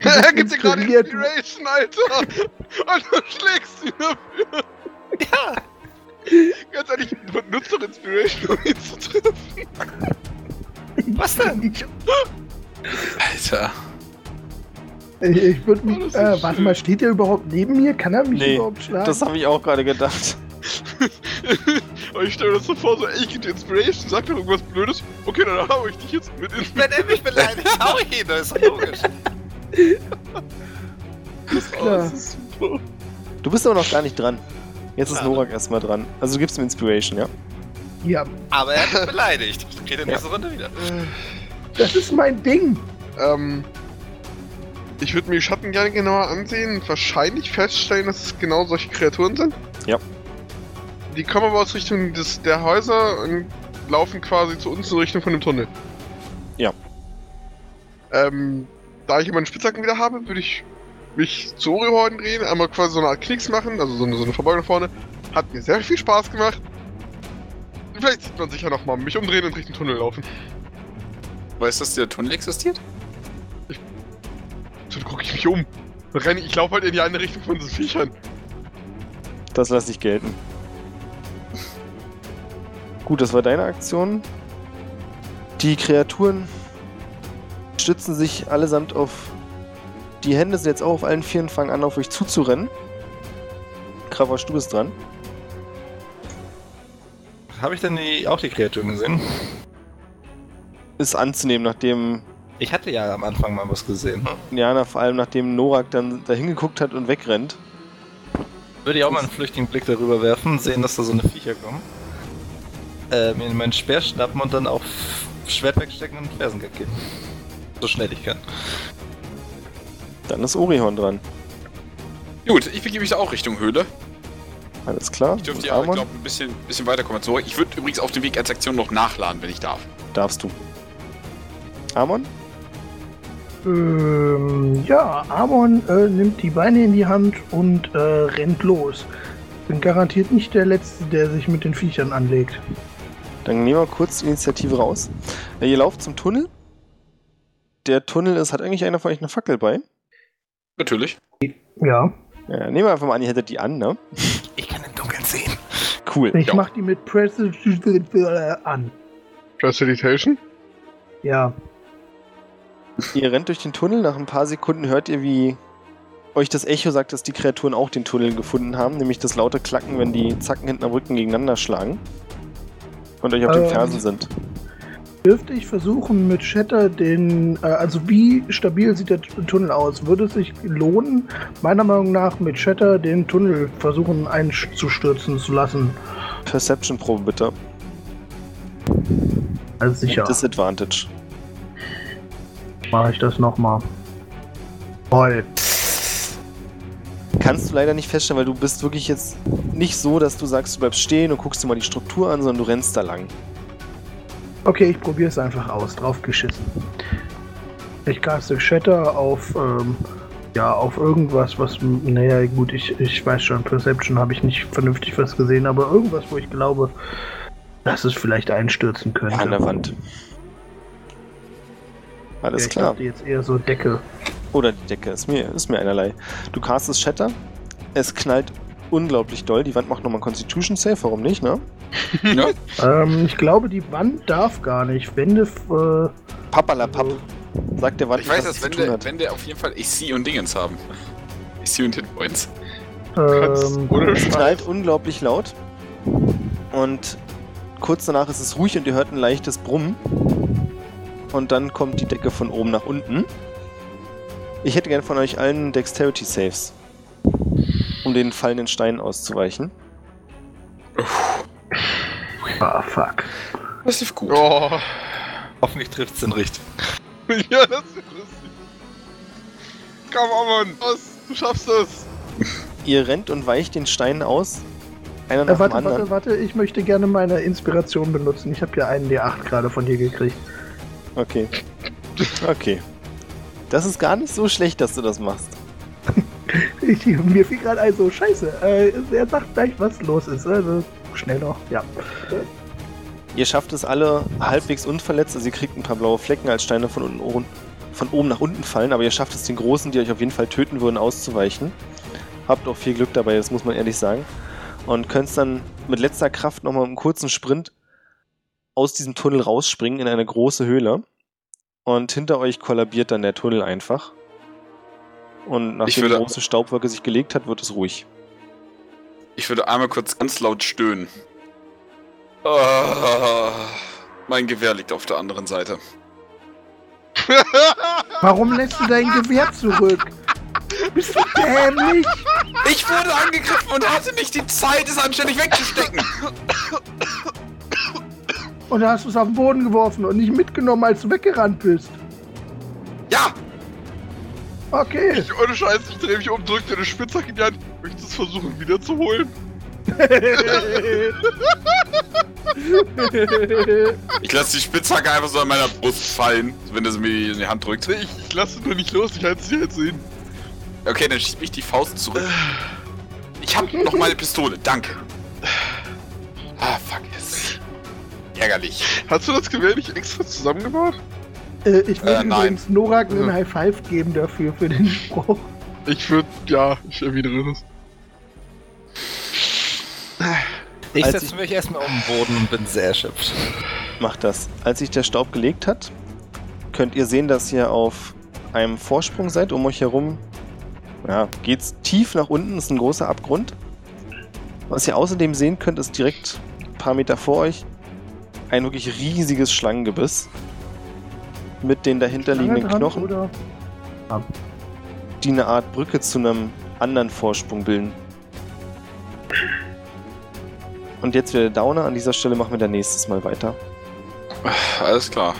Er gibt dir gerade. Inspiration, Alter! (laughs) Und du schlägst ihn dafür! Ja! (laughs) Ganz ehrlich, nutzt doch Inspiration, um ihn zu treffen. Was denn? Alter. ich, ich würde Oh, mich. das ist Äh, warte schön. mal, steht der überhaupt neben mir? Kann er mich Nee, überhaupt schlagen? Das habe ich auch gerade gedacht. (laughs) Und ich stelle mir das so vor, so, ey, ich gebe dir Inspiration, sag doch irgendwas Blödes. Okay, dann hau ich dich jetzt mit in. Wenn er mich beleidigt, hau ich ihn, das ist doch logisch. klar. (laughs) das ist super. Du bist aber noch gar nicht dran. Jetzt ist. Norak erstmal dran. Also du gibst ihm Inspiration, ja? Ja, Aber er hat mich beleidigt. Geht in der nächsten Runde wieder. das ist mein Ding. Ähm. Ich würde mir die Schatten gerne genauer ansehen und wahrscheinlich feststellen, dass es genau solche Kreaturen sind. Ja. Die kommen aber aus Richtung des, der Häuser und laufen quasi zu uns in Richtung von dem Tunnel. Ja. Ähm, da ich immer einen Spitzhacken wieder habe, würde ich mich zu Orihorden drehen, einmal quasi so eine Art Knicks machen, also so eine, so eine Verbeugung vorne. Hat mir sehr viel Spaß gemacht. Vielleicht sieht man sich ja nochmal mich umdrehen und Richtung Tunnel laufen. Weißt du, dass der Tunnel existiert? Dann gucke ich mich um. Renne ich, ich laufe halt in die eine Richtung von diesen Viechern. Das lasse ich gelten. Gut, das war deine Aktion. Die Kreaturen stützen sich allesamt auf die Hände, sind jetzt auch auf allen Vieren, fangen an, auf euch zuzurennen. Kravosch, du bist dran. Habe ich denn die, auch die Kreaturen gesehen? Ist anzunehmen, nachdem Ich hatte ja am Anfang mal was gesehen. Jana, vor allem nachdem Norak dann da hingeguckt hat und wegrennt. Würde ich auch mal einen flüchtigen Blick darüber werfen, sehen, dass da so eine Viecher kommen. Äh, mir meinen Speer schnappen und dann auch Schwert wegstecken und Fersengeld geben. So schnell ich kann. Dann ist Orihorn dran. Gut, ich begebe mich auch Richtung Höhle. Alles klar. Ich dürfte ja, ich Amon, glaube, ein bisschen, bisschen weiterkommen. So, ich würde übrigens auf dem Weg als Aktion noch nachladen, wenn ich darf. darfst du. Amon? Ähm, ja, Amon äh, nimmt die Beine in die Hand und äh, rennt los. Bin garantiert nicht der Letzte, der sich mit den Viechern anlegt. Dann nehmen wir kurz die Initiative raus. Äh, Ihr lauft zum Tunnel. Der Tunnel ist, hat eigentlich einer von euch eine Fackel bei. Natürlich. Ja, Ja, nehmen wir einfach mal an, ihr hättet die an, ne? Ich kann im Dunkeln sehen. Cool. ich Ja. mach die mit Press an. Prestidigitation? Ja, Ihr rennt durch den Tunnel. Nach ein paar Sekunden hört ihr, wie euch das Echo sagt, dass die Kreaturen auch den Tunnel gefunden haben. Nämlich das laute Klacken, wenn die Zacken hinten am Rücken gegeneinander schlagen. Und euch auf den Ähm. Fersen sind. Dürfte ich versuchen mit Shatter den, äh, also wie stabil sieht der Tunnel aus? Würde es sich lohnen, meiner Meinung nach mit Shatter den Tunnel versuchen einzustürzen zu lassen? Perception-Probe bitte. Also sicher, Mit Disadvantage. mache ich das nochmal. Toll. Kannst du leider nicht feststellen, weil du bist wirklich jetzt nicht so, dass du sagst, du bleibst stehen und guckst dir mal die Struktur an, sondern du rennst da lang. Okay, ich probiere es einfach aus. Drauf geschissen. Ich caste Shatter auf, ähm, ja, auf irgendwas, was, naja, gut, ich, ich weiß schon, Perception habe ich nicht vernünftig was gesehen, aber irgendwas, wo ich glaube, dass es vielleicht einstürzen könnte. Ja, an der Wand. Ja, Alles ich klar. jetzt eher so Decke. Oder die Decke, ist mir, ist mir einerlei. Du castest Shatter. Es knallt unglaublich doll. Die Wand macht nochmal Constitution Save, warum nicht, ne? Ja. Ähm, ich glaube, die Wand darf gar nicht. Wände, äh, Pappalapapp. Sagt der Wand, Ich weiß, dass Wände. Wände auf jeden Fall AC und Dingens haben. (laughs) AC und Hitpoints. Kannst ähm, Es knallt unglaublich laut. Und kurz danach ist es ruhig und ihr hört ein leichtes Brummen. Und dann kommt die Decke von oben nach unten. Ich hätte gern von euch allen Dexterity Saves. Um den fallenden Stein auszuweichen. Ah, fuck. Das lief gut. Oh, Hoffentlich trifft's den richtig. (laughs) ja, das ist lustig. Komm, Amon, los, du schaffst es. Ihr rennt und weicht den Stein aus. Einer nach Äh, dem warte, anderen. warte, warte, ich möchte gerne meine Inspiration benutzen. Ich habe ja einen D8 gerade von dir gekriegt. Okay. Okay. Das ist gar nicht so schlecht, dass du das machst. (laughs) Ich, mir fiel gerade ein, so, scheiße, äh, er sagt gleich, was los ist. Also, schnell noch, ja. Ihr schafft es alle halbwegs unverletzt, also ihr kriegt ein paar blaue Flecken als Steine von, unten, oben- von oben nach unten fallen, aber ihr schafft es den großen, die euch auf jeden Fall töten würden, auszuweichen. Habt auch viel Glück dabei, das muss man ehrlich sagen. Und könnt dann mit letzter Kraft nochmal einen kurzen Sprint aus diesem Tunnel rausspringen in eine große Höhle. Und hinter euch kollabiert dann der Tunnel einfach. Und nachdem die große Staubwolke sich gelegt hat, wird es ruhig. Ich würde einmal kurz ganz laut stöhnen. Ah, mein Gewehr liegt auf der anderen Seite. (laughs) Warum lässt du dein Gewehr zurück? Bist du dämlich? Ich wurde angegriffen und hatte nicht die Zeit, es anständig wegzustecken. Und da hast du es auf den Boden geworfen und nicht mitgenommen, als du weggerannt bist. Ja, Okay. Ich, ohne Scheiß, ich drehe mich um, drück dir eine Spitzhacke in die Hand. Möchtest du es versuchen wiederzuholen? (laughs) ich lasse die Spitzhacke einfach so an meiner Brust fallen, wenn er sie mir in die Hand drückt. Nee, ich, ich lasse es nur nicht los, ich halte es dir jetzt hin. Okay, dann schießt mich die Faust zurück. Ich hab noch meine Pistole, danke. Ah, fuck yes. Ärgerlich. Hast du das Gewehr nicht extra zusammengebaut? Äh, ich würde Äh, übrigens Norak einen Ja. High Five geben dafür, für den Spruch. Ich würde, ja, ich erwidere das. Ich setze ich- mich erstmal um den Boden und bin sehr erschöpft. Macht das. Als sich der Staub gelegt hat, könnt ihr sehen, dass ihr auf einem Vorsprung seid. Um euch herum ja, geht's tief nach unten, ist ein großer Abgrund. Was ihr außerdem sehen könnt, ist direkt ein paar Meter vor euch ein wirklich riesiges Schlangengebiss mit den dahinterliegenden dran, Knochen, Oder? die eine Art Brücke zu einem anderen Vorsprung bilden. Und jetzt wieder der Downer. An dieser Stelle machen wir dann nächstes Mal weiter. Alles klar.